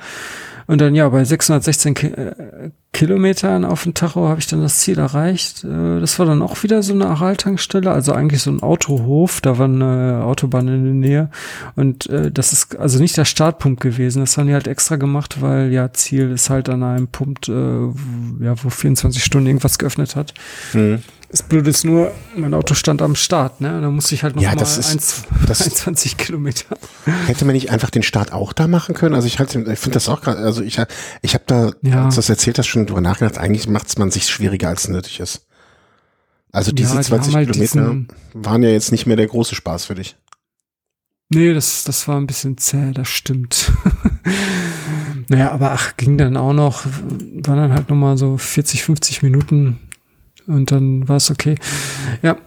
Und dann ja, bei 616 Ki äh, Kilometern auf dem Tacho habe ich dann das Ziel erreicht. Äh, das war dann auch wieder so eine Araltankstelle, also eigentlich so ein Autohof, da war eine Autobahn in der Nähe. Und äh, das ist also nicht der Startpunkt gewesen. Das haben die halt extra gemacht, weil ja Ziel ist halt an einem Punkt, äh, ja, wo 24 Stunden irgendwas geöffnet hat. Mhm. Das Blöde ist nur, mein Auto stand am Start, ne? Da musste ich halt noch ja, mal das ist, 1, das [laughs] 21 Kilometer. Hätte man nicht einfach den Start auch da machen können? Also ich halt, ich finde das auch gerade, also ich, ich habe da, ja. als du das erzählt hast, schon drüber nachgedacht, eigentlich macht es man sich schwieriger, als nötig ist. Also diese ja, die 20 halt Kilometer waren ja jetzt nicht mehr der große Spaß für dich. Nee, das, das war ein bisschen zäh, das stimmt. [laughs] naja, aber ach, ging dann auch noch, waren dann halt nochmal so 40, 50 Minuten und dann war es okay. Ja.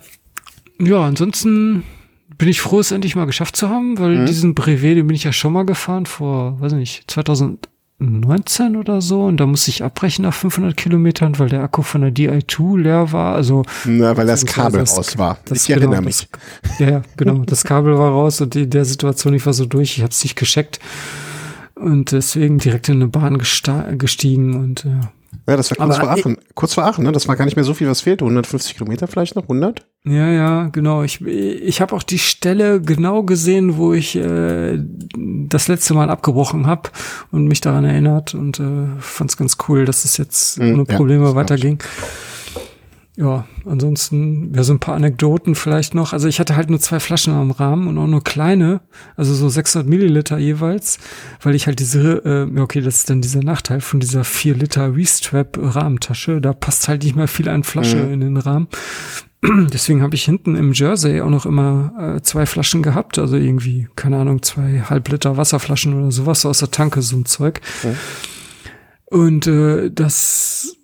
ja, ansonsten bin ich froh, es endlich mal geschafft zu haben, weil mhm. diesen Brevet, den bin ich ja schon mal gefahren vor, weiß nicht, 2019 oder so und da musste ich abbrechen nach 500 Kilometern, weil der Akku von der Di2 leer war. Also Na, weil das Kabel das, raus war. Das, ich genau, erinnere mich. Das, ja, genau. Das Kabel war raus und in der Situation ich war so durch. Ich habe es nicht gescheckt und deswegen direkt in eine Bahn gestiegen und ja. Ja, das war kurz Aber vor Aachen. Kurz vor Aachen, ne? Das war gar nicht mehr so viel, was fehlte. 150 Kilometer vielleicht noch? 100? Ja, ja, genau. Ich, ich habe auch die Stelle genau gesehen, wo ich äh, das letzte Mal abgebrochen habe und mich daran erinnert und äh, fand es ganz cool, dass es jetzt mhm, ohne Probleme ja, weiterging. Ja, ansonsten, ja, so ein paar Anekdoten vielleicht noch. Also ich hatte halt nur zwei Flaschen am Rahmen und auch nur kleine, also so 600 Milliliter jeweils, weil ich halt diese, äh, okay, das ist dann dieser Nachteil von dieser 4 Liter Restrap Rahmentasche. Da passt halt nicht mehr viel an Flasche mhm. in den Rahmen. [clears throat] Deswegen habe ich hinten im Jersey auch noch immer äh, zwei Flaschen gehabt, also irgendwie, keine Ahnung, zwei halb Liter Wasserflaschen oder sowas so aus der Tanke, so ein Zeug. Mhm. Und äh, das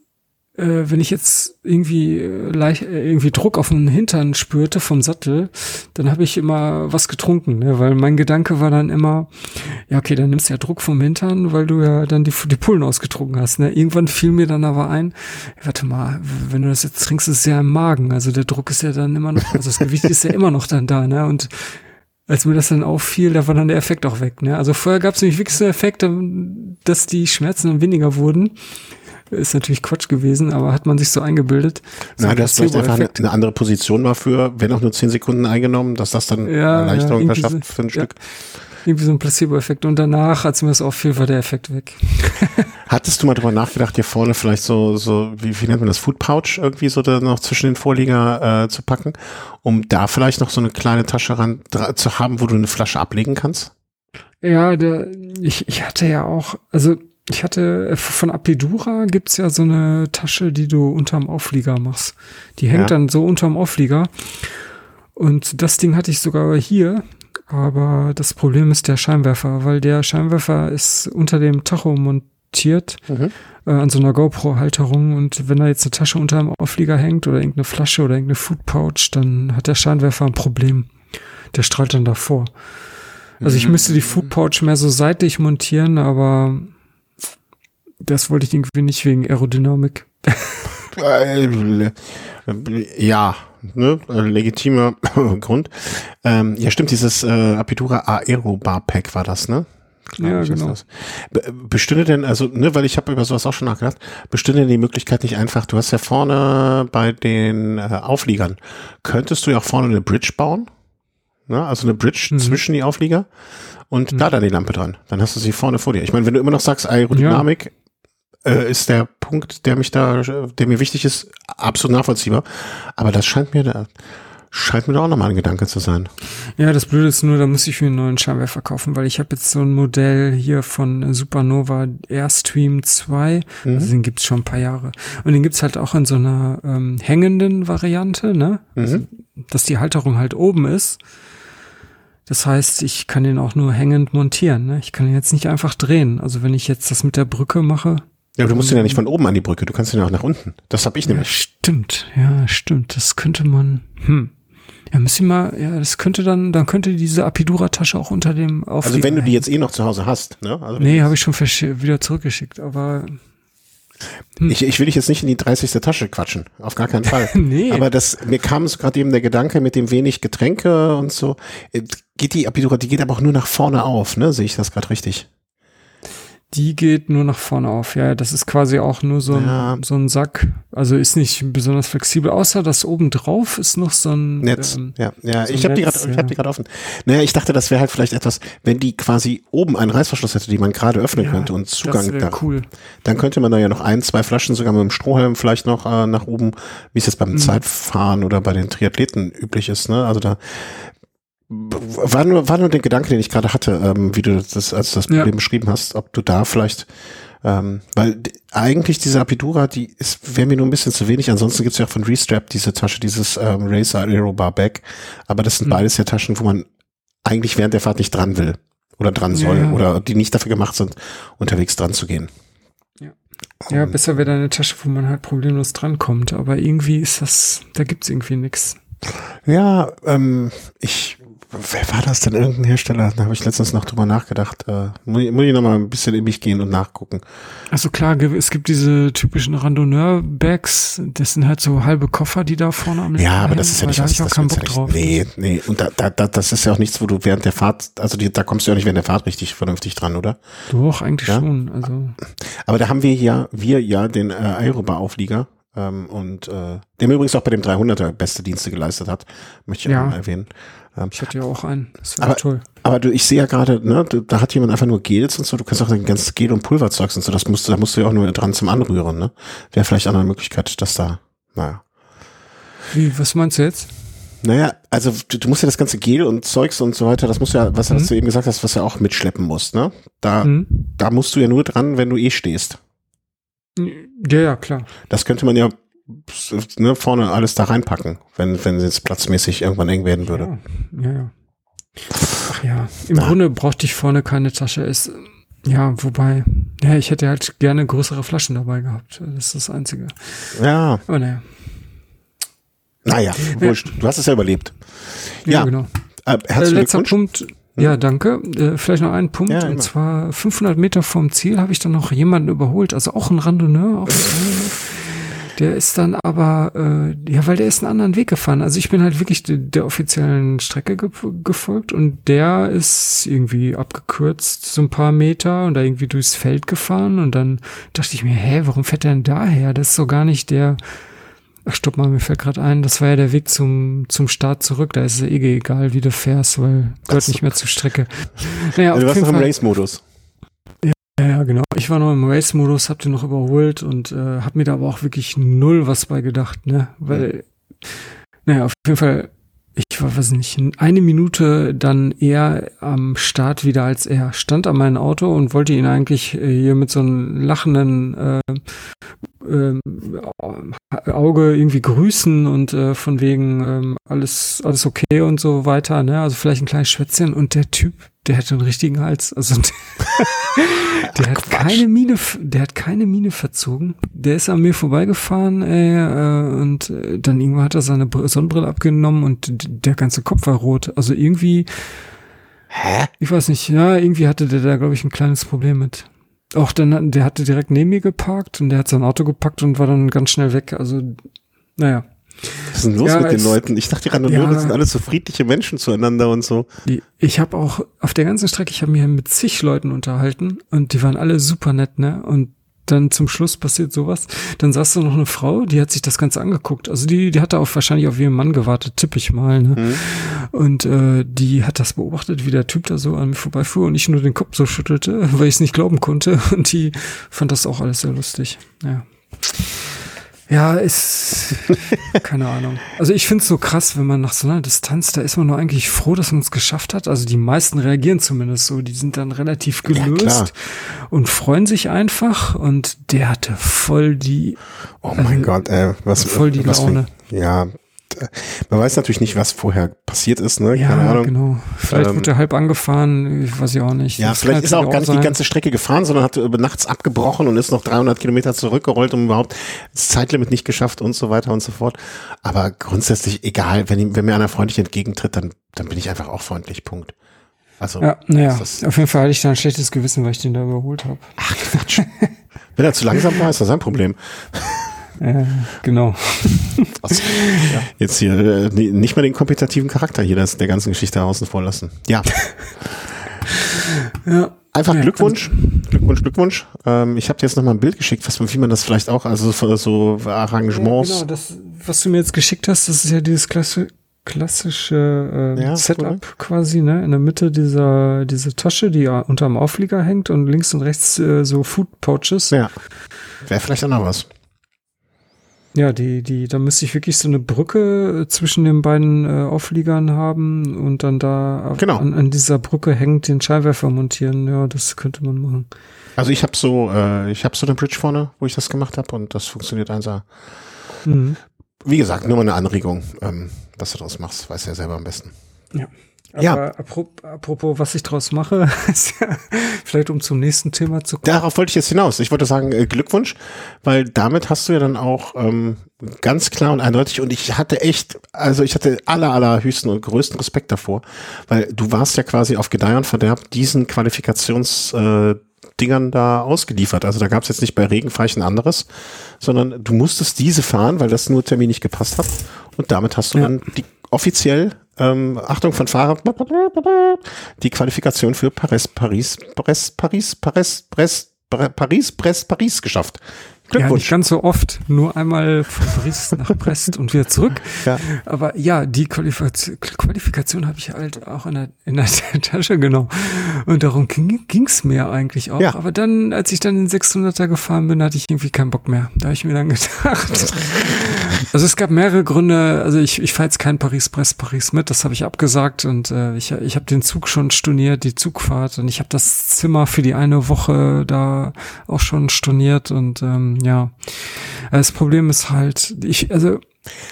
äh, wenn ich jetzt irgendwie äh, leicht, äh, irgendwie Druck auf den Hintern spürte vom Sattel, dann habe ich immer was getrunken, ne? weil mein Gedanke war dann immer, ja okay, dann nimmst du ja Druck vom Hintern, weil du ja dann die, die Pullen ausgetrunken hast. Ne? Irgendwann fiel mir dann aber ein, warte mal, wenn du das jetzt trinkst, ist es ja im Magen, also der Druck ist ja dann immer noch, also das Gewicht ist ja immer noch dann da, ne? Und als mir das dann auffiel, da war dann der Effekt auch weg. Ne? Also vorher gab es nämlich wirklich so Effekt, dass die Schmerzen dann weniger wurden ist natürlich Quatsch gewesen, aber hat man sich so eingebildet. So Nein, das vielleicht einfach eine, eine, andere Position war für, wenn auch nur zehn Sekunden eingenommen, dass das dann ja, Erleichterung ja, verschafft für ein Stück. Irgendwie so ein Placebo-Effekt. Und danach, als mir das auffiel, war der Effekt weg. [laughs] Hattest du mal drüber nachgedacht, hier vorne vielleicht so, so wie, wie nennt man das, Food Pouch irgendwie so da noch zwischen den Vorlieger äh, zu packen, um da vielleicht noch so eine kleine Tasche ran zu haben, wo du eine Flasche ablegen kannst? Ja, der, ich, ich hatte ja auch, also ich hatte äh, von Apidura gibt's ja so eine Tasche, die du unterm Auflieger machst. Die hängt ja. dann so unterm Auflieger. Und das Ding hatte ich sogar hier. Aber das Problem ist der Scheinwerfer, weil der Scheinwerfer ist unter dem Tacho montiert mhm. äh, an so einer GoPro-Halterung. Und wenn da jetzt eine Tasche unter dem Auflieger hängt oder irgendeine Flasche oder irgendeine Food Pouch, dann hat der Scheinwerfer ein Problem. Der strahlt dann davor. Also ich mhm. müsste die Food Pouch mehr so seitlich montieren, aber das wollte ich irgendwie nicht wegen Aerodynamik. ja, ne, legitimer [laughs] Grund. Ähm, ja, stimmt, dieses äh, Apitura Aero Bar Pack war das, ne? Klar, ja, genau. Bestünde denn, also, ne, weil ich habe über sowas auch schon nachgedacht, bestünde denn die Möglichkeit nicht einfach, du hast ja vorne bei den äh, Aufliegern, könntest du ja auch vorne eine Bridge bauen? Ne? Also eine Bridge mhm. zwischen die Auflieger und mhm. da dann die Lampe dran. Dann hast du sie vorne vor dir. Ich meine, wenn du immer noch sagst Aerodynamik, äh, ist der Punkt, der mich da, der mir wichtig ist, absolut nachvollziehbar. Aber das scheint mir da, scheint mir da auch nochmal ein Gedanke zu sein. Ja, das Blöde ist nur, da muss ich mir einen neuen Scheinwerfer kaufen, weil ich habe jetzt so ein Modell hier von Supernova Airstream 2, mhm. also den gibt's schon ein paar Jahre. Und den gibt's halt auch in so einer ähm, hängenden Variante, ne? Mhm. Also, dass die Halterung halt oben ist. Das heißt, ich kann den auch nur hängend montieren. Ne? Ich kann ihn jetzt nicht einfach drehen. Also wenn ich jetzt das mit der Brücke mache, ja, aber du musst ihn ja nicht von oben an die Brücke, du kannst ihn ja auch nach unten. Das habe ich ja, nämlich. Stimmt, ja, stimmt. Das könnte man. Hm. Ja, müssen wir mal, ja, das könnte dann, dann könnte diese Apidura-Tasche auch unter dem Auflieger Also wenn du die jetzt eh noch zu Hause hast, ne? Also nee, habe ich schon wieder zurückgeschickt, aber hm. Ich, ich will dich jetzt nicht in die 30. Tasche quatschen, auf gar keinen Fall. [laughs] nee. Aber das, mir kam es gerade eben der Gedanke mit dem wenig Getränke und so. Äh, geht die Apidura, die geht aber auch nur nach vorne auf, ne? Sehe ich das gerade richtig? Die geht nur nach vorne auf. Ja, das ist quasi auch nur so ein, ja. so ein Sack. Also ist nicht besonders flexibel, außer dass oben drauf ist noch so ein Netz. Ähm, ja, ja. So ich habe die gerade, ja. ich habe die gerade offen. Naja, ich dachte, das wäre halt vielleicht etwas, wenn die quasi oben einen Reißverschluss hätte, die man gerade öffnen ja, könnte und Zugang da. Cool. Dann könnte man da ja noch ein, zwei Flaschen sogar mit dem Strohhalm vielleicht noch äh, nach oben, wie es jetzt beim mhm. Zeitfahren oder bei den Triathleten üblich ist. Ne? Also da war nur, war nur der Gedanke, den ich gerade hatte, ähm, wie du das als das Problem ja. beschrieben hast, ob du da vielleicht, ähm, weil eigentlich diese Apidura, die ist, wäre mir nur ein bisschen zu wenig. Ansonsten gibt's ja auch von Restrap diese Tasche, dieses ähm, Racer Aero Bar Back. Aber das sind mhm. beides ja Taschen, wo man eigentlich während der Fahrt nicht dran will oder dran soll ja. oder die nicht dafür gemacht sind, unterwegs dran zu gehen. Ja, ja besser wäre da eine Tasche, wo man halt problemlos drankommt. Aber irgendwie ist das, da gibt's irgendwie nix. Ja, ähm, ich, wer war das denn? Irgendein Hersteller? Da habe ich letztens noch drüber nachgedacht. Äh, muss, ich, muss ich noch mal ein bisschen in mich gehen und nachgucken. Also klar, es gibt diese typischen Randonneur-Bags, das sind halt so halbe Koffer, die da vorne am Ja, aber das ist ja nicht da was, ich auch das keinen Bock nicht. drauf. Nee, nee. Und da, da, da, das ist ja auch nichts, wo du während der Fahrt, also die, da kommst du ja auch nicht während der Fahrt richtig vernünftig dran, oder? Doch, eigentlich Ja? schon. Also Aber da haben wir ja, wir ja den äh, Aerobar-Auflieger ähm, und äh, der mir übrigens auch bei dem 300er beste Dienste geleistet hat, möchte ich Ja. auch mal erwähnen. Ich hatte ja auch einen. Das war Aber- toll. Aber du, ich sehe ja gerade, ne, du, da hat jemand einfach nur Gels und so, du kannst auch dein ganzes Gel und Pulverzeugs und so, das musst du, da musst du ja auch nur dran zum Anrühren, ne? Wäre vielleicht eine Möglichkeit, dass da, naja. Wie, was meinst du jetzt? Naja, also du, du musst ja das ganze Gel und Zeugs und so weiter, das musst du ja, was, was du eben gesagt hast, was du auch mitschleppen musst, ne? Da, Hm? da musst du ja nur dran, wenn du eh stehst. Ja, ja, klar. Das könnte man ja ne, vorne alles da reinpacken, wenn, wenn es platzmäßig irgendwann eng werden würde. Ja, ja. ja. Ach ja, im Na. Grunde brauchte ich vorne keine Tasche. Ist, ja, wobei, ja, ich hätte halt gerne größere Flaschen dabei gehabt. Das ist das Einzige. Ja, Aber naja. naja, wurscht. Du hast es ja überlebt. Ja, Ja, genau. Äh, Äh, letzter. Punkt. Ja, danke. Äh, vielleicht noch einen Punkt. Ja, und zwar 500 Meter vom Ziel habe ich dann noch jemanden überholt. Also auch ein Randonneur. Auch ein Randonneur. Der ist dann aber, äh, ja, weil der ist einen anderen Weg gefahren. Also ich bin halt wirklich de, der offiziellen Strecke ge gefolgt und der ist irgendwie abgekürzt so ein paar Meter und da irgendwie durchs Feld gefahren und dann dachte ich mir, hä, warum fährt der denn daher? Das ist so gar nicht der, ach stopp mal, mir fällt gerade ein, das war ja der Weg zum, zum Start zurück. Da ist es eh egal, wie du fährst, weil gehört so. nicht mehr zur Strecke. [laughs] Naja, Also, du warst noch im. Race-Modus. Ja, ja, genau. Ich war noch im Race-Modus, hab den noch überholt und äh, hab mir da aber auch wirklich null was bei gedacht, ne? Weil, naja, auf jeden Fall, ich war, weiß nicht, eine Minute dann eher am Start wieder als er. Stand an meinem Auto und wollte ihn eigentlich äh, hier mit so einem lachenden äh, ähm, Auge irgendwie grüßen und äh, von wegen ähm, alles alles okay und so weiter, ne? Also vielleicht ein kleines Schwätzchen und der Typ, der hat einen richtigen Hals, also [laughs] der hat keine Mine, der hat keine Mine verzogen. Der ist an mir vorbeigefahren, ey, äh, und äh, dann irgendwann hat er seine Br- Sonnenbrille abgenommen und der ganze Kopf war rot. Also irgendwie, Hä? ich weiß nicht, ja, irgendwie hatte der da, glaube ich, ein kleines Problem mit. Auch dann, der hatte direkt neben mir geparkt und der hat sein Auto gepackt und war dann ganz schnell weg. Also, naja. Was ist denn los Ja, mit den Leuten? Ich dachte, die Randonneure Ja. sind alle so friedliche Menschen zueinander und so. Die, ich habe auch auf der ganzen Strecke, ich habe mich mit zig Leuten unterhalten und die waren alle super nett, ne? Und dann zum Schluss passiert sowas. Dann saß da noch eine Frau, die hat sich das Ganze angeguckt. Also die, die hatte auch wahrscheinlich auf ihren Mann gewartet, tippe ich mal, ne? Hm. Und äh, die hat das beobachtet, wie der Typ da so an mir vorbeifuhr und ich nur den Kopf so schüttelte, [laughs] weil ich es nicht glauben konnte. Und die fand das auch alles sehr lustig. Ja. Ja, ist [laughs] keine Ahnung. Also ich find's so krass, wenn man nach so einer Distanz, da ist man nur eigentlich froh, dass man es geschafft hat. Also die meisten reagieren zumindest so, die sind dann relativ Ja, gelöst und freuen sich einfach. Und der hatte voll die Oh mein Also, Gott, ey, was, voll die was für- Laune. ja, d- man weiß natürlich nicht, was vorher passiert ist, ne? Ja, Keine Ahnung. genau. Vielleicht Ähm, wurde er halb angefahren, ich weiß ich auch nicht. Ja, Das vielleicht ist er auch gar nicht die ganze Strecke gefahren, sondern hat über nachts abgebrochen und ist noch 300 Kilometer zurückgerollt und überhaupt das Zeitlimit nicht geschafft und so weiter und so fort. Aber grundsätzlich egal, wenn, wenn mir einer freundlich entgegentritt, dann, dann bin ich einfach auch freundlich, Punkt. Also, Ja, naja, auf jeden Fall hatte ich da ein schlechtes Gewissen, weil ich den da überholt habe. ach Quatsch. wenn er zu langsam war, ist das sein Problem. [laughs] Äh, genau. Was? Jetzt hier äh, nicht mal den kompetitiven Charakter hier das, der ganzen Geschichte außen vor lassen. Ja, Ja. einfach Ja, Glückwunsch. Glückwunsch, Glückwunsch. Ähm, ich habe dir jetzt noch mal ein Bild geschickt, was, wie man das vielleicht auch, also so, Arrangements. Genau, das, was du mir jetzt geschickt hast, das ist ja dieses klasse, klassische äh, Ja, Setup oder? quasi, ne? In der Mitte dieser diese Tasche, die ja unterm Auflieger hängt und links und rechts äh, so Food Pouches. Ja. Wäre vielleicht auch noch was. Ja, die, die, da müsste ich wirklich so eine Brücke äh, zwischen den beiden äh, Aufliegern haben und dann da Genau. an, an dieser Brücke hängt den Scheinwerfer montieren. Ja, das könnte man machen. Also ich habe so, äh, ich habe so eine Bridge vorne, wo ich das gemacht habe und das funktioniert einfach. Mhm. Wie gesagt, nur mal eine Anregung, ähm, was du daraus machst, weiß ja selber am besten. Ja. Aber ja. apropos, was ich draus mache, [laughs] ist ja, vielleicht um zum nächsten Thema zu kommen. Darauf wollte ich jetzt hinaus. Ich wollte sagen, äh, Glückwunsch, weil damit hast du ja dann auch ähm, ganz klar und eindeutig und ich hatte echt, also ich hatte aller, allerhöchsten und größten Respekt davor, weil du warst ja quasi auf Gedeih und Verderb diesen Qualifikations äh, Dingern da ausgeliefert. Also da gab es jetzt nicht bei Regenfreich ein anderes, sondern du musstest diese fahren, weil das nur Termin nicht gepasst hat. Und damit hast du ja. dann die offiziell ähm, Achtung von Fahrer, die Qualifikation für Paris, Paris, Paris, Paris, Paris, Paris, Paris, Paris, Paris geschafft. Glückwunsch. Ja, nicht ganz so oft, nur einmal von Paris nach Brest und wieder zurück. [laughs] Ja. Aber ja, die Qualifikation, Qualifikation habe ich halt auch in der, in der [laughs] Tasche genommen. Und darum ging es mir eigentlich auch. Ja. Aber dann, als ich dann den 600er gefahren bin, hatte ich irgendwie keinen Bock mehr. Da habe ich mir dann [laughs] gedacht. also es gab mehrere Gründe. Also ich, ich fahre jetzt kein Paris-Brest, Paris mit. Das habe ich abgesagt. Und äh, ich, ich habe den Zug schon storniert, die Zugfahrt. Und ich habe das Zimmer für die eine Woche da auch schon storniert. Und ähm, ja. Das Problem ist halt, ich, also.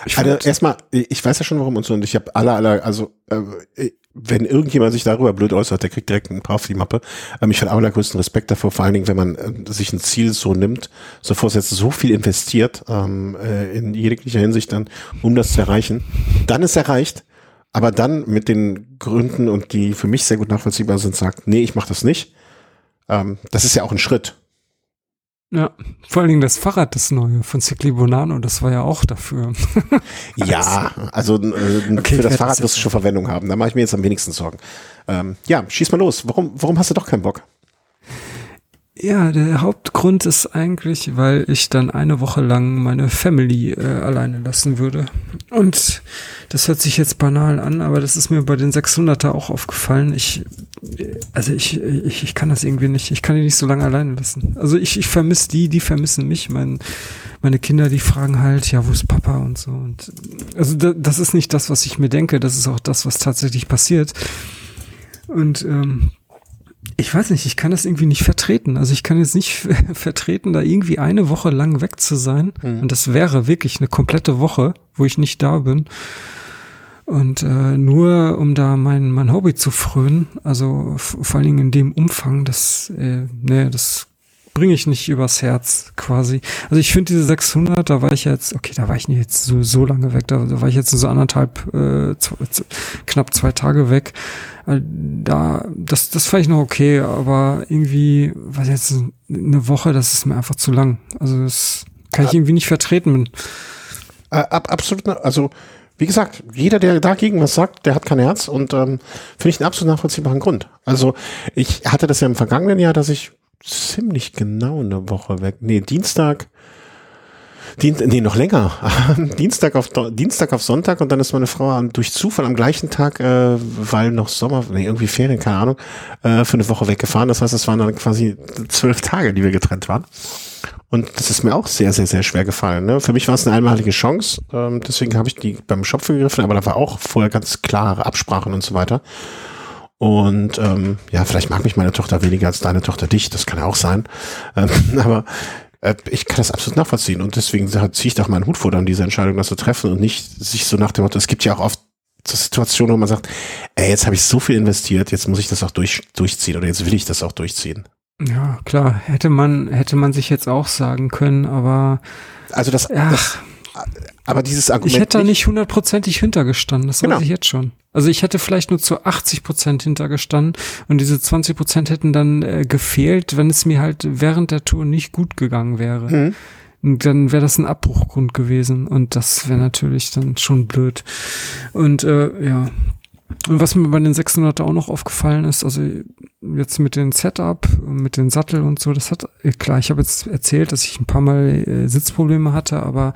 Ich also erstmal, ich weiß ja schon warum und so, und ich habe alle, alle, also äh, wenn irgendjemand sich darüber blöd äußert, der kriegt direkt einen paar auf die Mappe. Ähm, ich habe allergrößten Respekt davor, vor allen Dingen, wenn man äh, sich ein Ziel so nimmt, so vorsetzt, so viel investiert, ähm, äh, in jeglicher Hinsicht dann, um das zu erreichen. Dann ist erreicht, aber dann mit den Gründen und die für mich sehr gut nachvollziehbar sind, sagt, nee, ich mache das nicht. Ähm, das ist ja auch ein Schritt. Ja, vor allen Dingen das Fahrrad, das neue von Cicli Bonano, das war ja auch dafür. [laughs] ja, also äh, okay, für das Fahrrad wirst du schon Verwendung haben. Da mache ich mir jetzt am wenigsten Sorgen. Ähm, ja, schieß mal los. Warum, warum hast du doch keinen Bock? Ja, der Hauptgrund ist eigentlich, weil ich dann eine Woche lang meine Family äh, alleine lassen würde. Und das hört sich jetzt banal an, aber das ist mir bei den 600er auch aufgefallen. Ich, also ich, ich, ich kann das irgendwie nicht. Ich kann die nicht so lange alleine lassen. Also ich, ich vermisse die, die vermissen mich. Mein, meine Kinder, die fragen halt, ja, wo ist Papa und so. Und also da, das ist nicht das, was ich mir denke. Das ist auch das, was tatsächlich passiert. Und ähm, ich weiß nicht, ich kann das irgendwie nicht vertreten. Also ich kann jetzt nicht [laughs] vertreten, da irgendwie eine Woche lang weg zu sein. Mhm. Und das wäre wirklich eine komplette Woche, wo ich nicht da bin. Und äh, nur um da mein, mein Hobby zu frönen, also vor allen Dingen in dem Umfang, das, äh, nee, das bringe ich nicht übers Herz quasi. Also ich finde diese 600, da war ich jetzt, okay, da war ich nicht jetzt so, so lange weg, da, da war ich jetzt so anderthalb, äh, zwei, knapp zwei Tage weg. Äh, da, das, das fand ich noch okay, aber irgendwie, was jetzt eine Woche, das ist mir einfach zu lang. Also das kann ich irgendwie nicht vertreten. Äh, ab, absolut, also wie gesagt, jeder, der dagegen was sagt, der hat kein Herz und ähm, finde ich einen absolut nachvollziehbaren Grund. Also ich hatte das ja im vergangenen Jahr, dass ich ziemlich genau eine Woche weg. Nee, Dienstag. Dien, nee, noch länger. [laughs] Dienstag auf Dienstag auf Sonntag und dann ist meine Frau durch Zufall am gleichen Tag, äh, weil noch Sommer, nee, irgendwie Ferien, keine Ahnung, äh, für eine Woche weggefahren. Das heißt, es waren dann quasi zwölf Tage, die wir getrennt waren. Und das ist mir auch sehr, sehr, sehr schwer gefallen. Ne? Für mich war es eine einmalige Chance. Ähm, deswegen habe ich die beim Schopf gegriffen, aber da war auch vorher ganz klare Absprachen und so weiter. Und ähm, ja, vielleicht mag mich meine Tochter weniger als deine Tochter dich, das kann ja auch sein. Ähm, [laughs] aber äh, ich kann das absolut nachvollziehen. Und deswegen ziehe ich doch meinen Hut vor, dann diese Entscheidung das zu treffen und nicht sich so nach dem Motto, es gibt ja auch oft so Situationen, wo man sagt, ey, jetzt habe ich so viel investiert, jetzt muss ich das auch durch, durchziehen oder jetzt will ich das auch durchziehen. Ja, klar, hätte man, hätte man sich jetzt auch sagen können, aber also das, das aber dieses Argument. Ich hätte da nicht hundertprozentig hintergestanden, das genau. weiß ich jetzt schon. Also ich hätte vielleicht nur zu 80 Prozent hintergestanden und diese 20 Prozent hätten dann äh, gefehlt, wenn es mir halt während der Tour nicht gut gegangen wäre. Mhm. Und dann wäre das ein Abbruchgrund gewesen und das wäre natürlich dann schon blöd. Und äh, ja, und was mir bei den 600 auch noch aufgefallen ist, also jetzt mit dem Setup, mit dem Sattel und so, das hat, äh, klar, ich habe jetzt erzählt, dass ich ein paar Mal äh, Sitzprobleme hatte, aber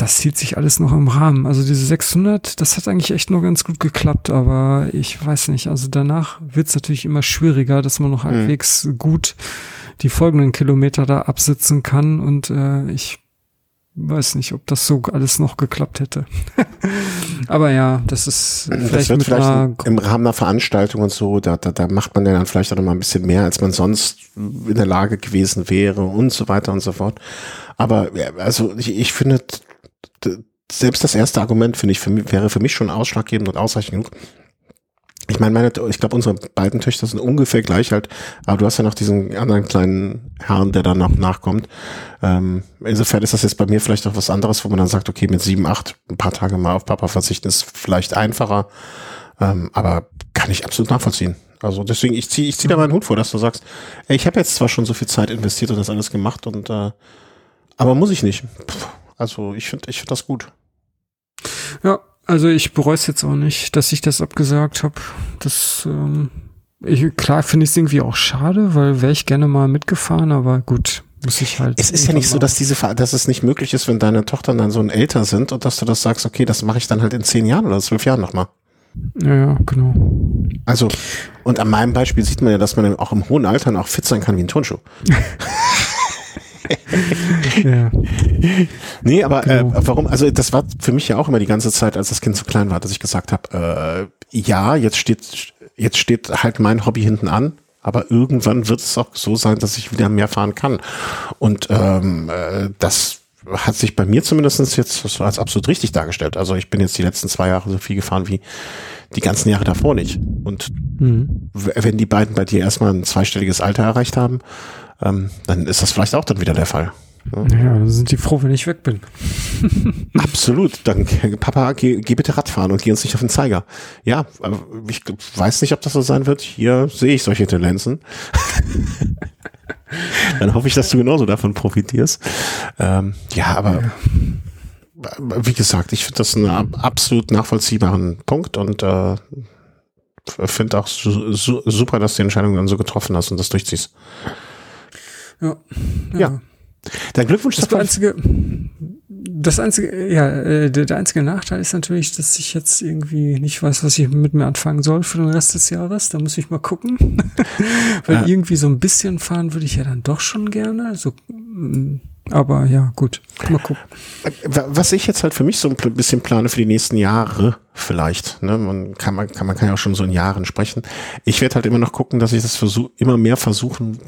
das hielt sich alles noch im Rahmen. Also diese 600, das hat eigentlich echt nur ganz gut geklappt, aber ich weiß nicht, also danach wird es natürlich immer schwieriger, dass man noch mhm. halbwegs gut die folgenden Kilometer da absitzen kann und äh, ich weiß nicht, ob das so alles noch geklappt hätte. [laughs] aber ja, das ist vielleicht, das wird vielleicht im Rahmen einer Veranstaltung und so, da, da, da macht man dann vielleicht auch noch mal ein bisschen mehr, als man sonst in der Lage gewesen wäre und so weiter und so fort. Aber also ich, ich finde, selbst das erste Argument, finde ich, für mich, wäre für mich schon ausschlaggebend und ausreichend genug. ich meine, meine, ich glaube, unsere beiden Töchter sind ungefähr gleich alt, aber du hast ja noch diesen anderen kleinen Herrn, der dann noch nachkommt. Ähm, insofern ist das jetzt bei mir vielleicht auch was anderes, wo man dann sagt, okay, mit sieben, acht, ein paar Tage mal auf Papa verzichten ist vielleicht einfacher, ähm, aber kann ich absolut nachvollziehen. Also deswegen, ich ziehe ich zieh da meinen Hut vor, dass du sagst, ey, ich habe jetzt zwar schon so viel Zeit investiert und das alles gemacht und äh, aber muss ich nicht. Puh, also ich finde ich finde das gut. Ja, also ich bereue es jetzt auch nicht, dass ich das abgesagt habe. Das ähm, ich, klar finde ich es irgendwie auch schade, weil wäre ich gerne mal mitgefahren, aber gut, muss ich halt. Es ist ja nicht so, dass diese, dass es nicht möglich ist, wenn deine Tochter dann so ein älter sind und dass du das sagst, okay, das mache ich dann halt in zehn Jahren oder zwölf Jahren nochmal. Ja, ja, genau. Also, und an meinem Beispiel sieht man ja, dass man auch im hohen Alter noch fit sein kann wie ein Turnschuh. [laughs] ja. Nee, aber äh, genau. äh, warum? Also das war für mich ja auch immer die ganze Zeit, als das Kind so klein war, dass ich gesagt habe, äh, ja, jetzt steht, jetzt steht halt mein Hobby hinten an, aber irgendwann wird es auch so sein, dass ich wieder mehr fahren kann. Und ähm, äh, das hat sich bei mir zumindest jetzt als absolut richtig dargestellt. Also ich bin jetzt die letzten zwei Jahre so viel gefahren wie die ganzen Jahre davor nicht. Und mhm. wenn die beiden bei dir erstmal ein zweistelliges Alter erreicht haben, ähm, dann ist das vielleicht auch dann wieder der Fall. Ja, naja, dann sind die froh, wenn ich weg bin. [laughs] Absolut. Dann, Papa, geh, geh bitte Radfahren und geh uns nicht auf den Zeiger. Ja, ich weiß nicht, ob das so sein wird. Hier sehe ich solche Tendenzen. [laughs] dann hoffe ich, dass du genauso davon profitierst. Ähm, ja, aber ja. wie gesagt, ich finde das einen absolut nachvollziehbaren Punkt und äh, finde auch su su super, dass du die Entscheidung dann so getroffen hast und das durchziehst. Ja. Ja. ja. Dein Glückwunsch das einzige, das einzige, ja, äh, der, der einzige Nachteil ist natürlich, dass ich jetzt irgendwie nicht weiß, was ich mit mir anfangen soll für den Rest des Jahres. Da muss ich mal gucken. [laughs] Weil ja. irgendwie so ein bisschen fahren würde ich ja dann doch schon gerne. So, mm, aber ja, gut. Mal gucken. Was ich jetzt halt für mich so ein bisschen plane für die nächsten Jahre, vielleicht, ne, man kann, man kann, man kann ja auch schon so in Jahren sprechen. Ich werde halt immer noch gucken, dass ich das versuch, immer mehr versuchen,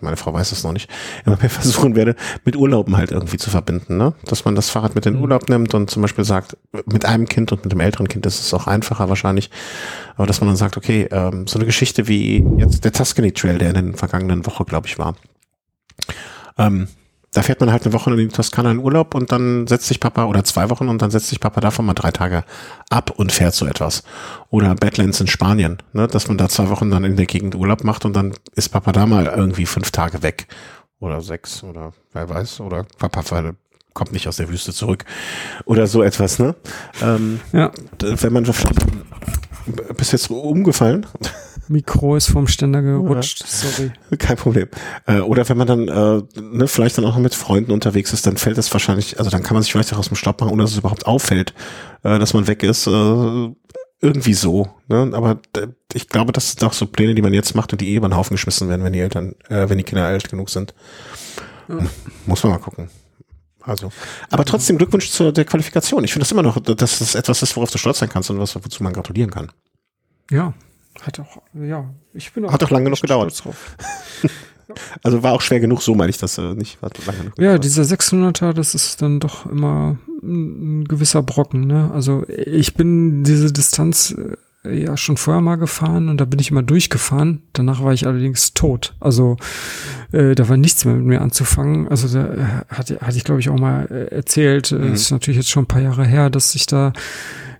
meine Frau weiß es noch nicht, immer mehr [laughs] versuchen werde, mit Urlauben halt irgendwie zu verbinden, ne? Dass man das Fahrrad mit in den mhm. Urlaub nimmt und zum Beispiel sagt, mit einem Kind und mit dem älteren Kind ist es auch einfacher wahrscheinlich, aber dass man dann sagt, okay, ähm, so eine Geschichte wie jetzt der Tuscany Trail, der in den vergangenen Woche, glaube ich, war. Ähm, da fährt man halt eine Woche in die Toskana in Urlaub und dann setzt sich Papa oder zwei Wochen und dann setzt sich Papa davon mal drei Tage ab und fährt so etwas. Oder Badlands in Spanien, ne, dass man da zwei Wochen dann in der Gegend Urlaub macht und dann ist Papa da mal irgendwie fünf Tage weg oder sechs oder wer weiß oder Papa kommt nicht aus der Wüste zurück oder so etwas, ne? Ähm, ja. Wenn man bist jetzt umgefallen? Mikro ist vom Ständer gerutscht, ja. sorry. [laughs] Kein Problem. Äh, oder wenn man dann äh, ne, vielleicht dann auch mit Freunden unterwegs ist, dann fällt es wahrscheinlich, also dann kann man sich vielleicht auch aus dem Staub machen, ohne dass es überhaupt auffällt, äh, dass man weg ist. Äh, irgendwie so. Ne? Aber äh, ich glaube, das sind auch so Pläne, die man jetzt macht und die eh über den Haufen geschmissen werden, wenn die Eltern, äh, wenn die Kinder alt genug sind. Ja. Muss man mal gucken. Also, aber trotzdem Glückwunsch zur der Qualifikation. Ich finde das immer noch, dass das etwas ist, worauf du stolz sein kannst und was, wozu man gratulieren kann. Ja, hat auch, ja, ich bin auch. Hat doch lange genug gedauert. Drauf. [laughs] also war auch schwer genug, so meine ich das äh, nicht. War lange genug ja, dieser 600er, das ist dann doch immer ein gewisser Brocken, ne? Also ich bin diese Distanz äh, ja schon vorher mal gefahren und da bin ich immer durchgefahren. Danach war ich allerdings tot. Also äh, da war nichts mehr mit mir anzufangen. Also da äh, hatte, hatte ich glaube ich auch mal äh, erzählt. Mhm. Das ist natürlich jetzt schon ein paar Jahre her, dass ich da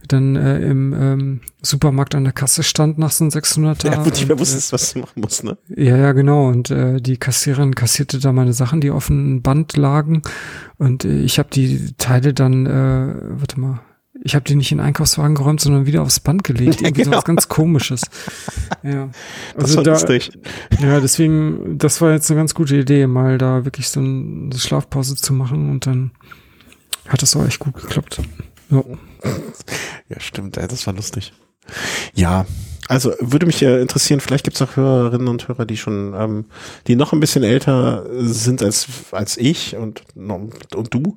dann äh, im ähm, Supermarkt an der Kasse stand nach so einem 600er. Ja, wo nicht mehr wusstest, was du machen musst, ne? Ja, ja, genau. Und äh, die Kassiererin kassierte da meine Sachen, die auf dem Band lagen. Und äh, ich habe die Teile dann, äh, warte mal, ich habe die nicht in den Einkaufswagen geräumt, sondern wieder aufs Band gelegt. [laughs] Irgendwie ja, genau. was ganz komisches. Ja. Also das war da, lustig. Ja, deswegen, das war jetzt eine ganz gute Idee, mal da wirklich so eine Schlafpause zu machen und dann hat das auch echt gut geklappt. Ja. [laughs] ja, stimmt, das war lustig. Ja, also würde mich äh, interessieren, vielleicht gibt es auch Hörerinnen und Hörer, die schon, ähm, die noch ein bisschen älter sind als, als ich und, und du,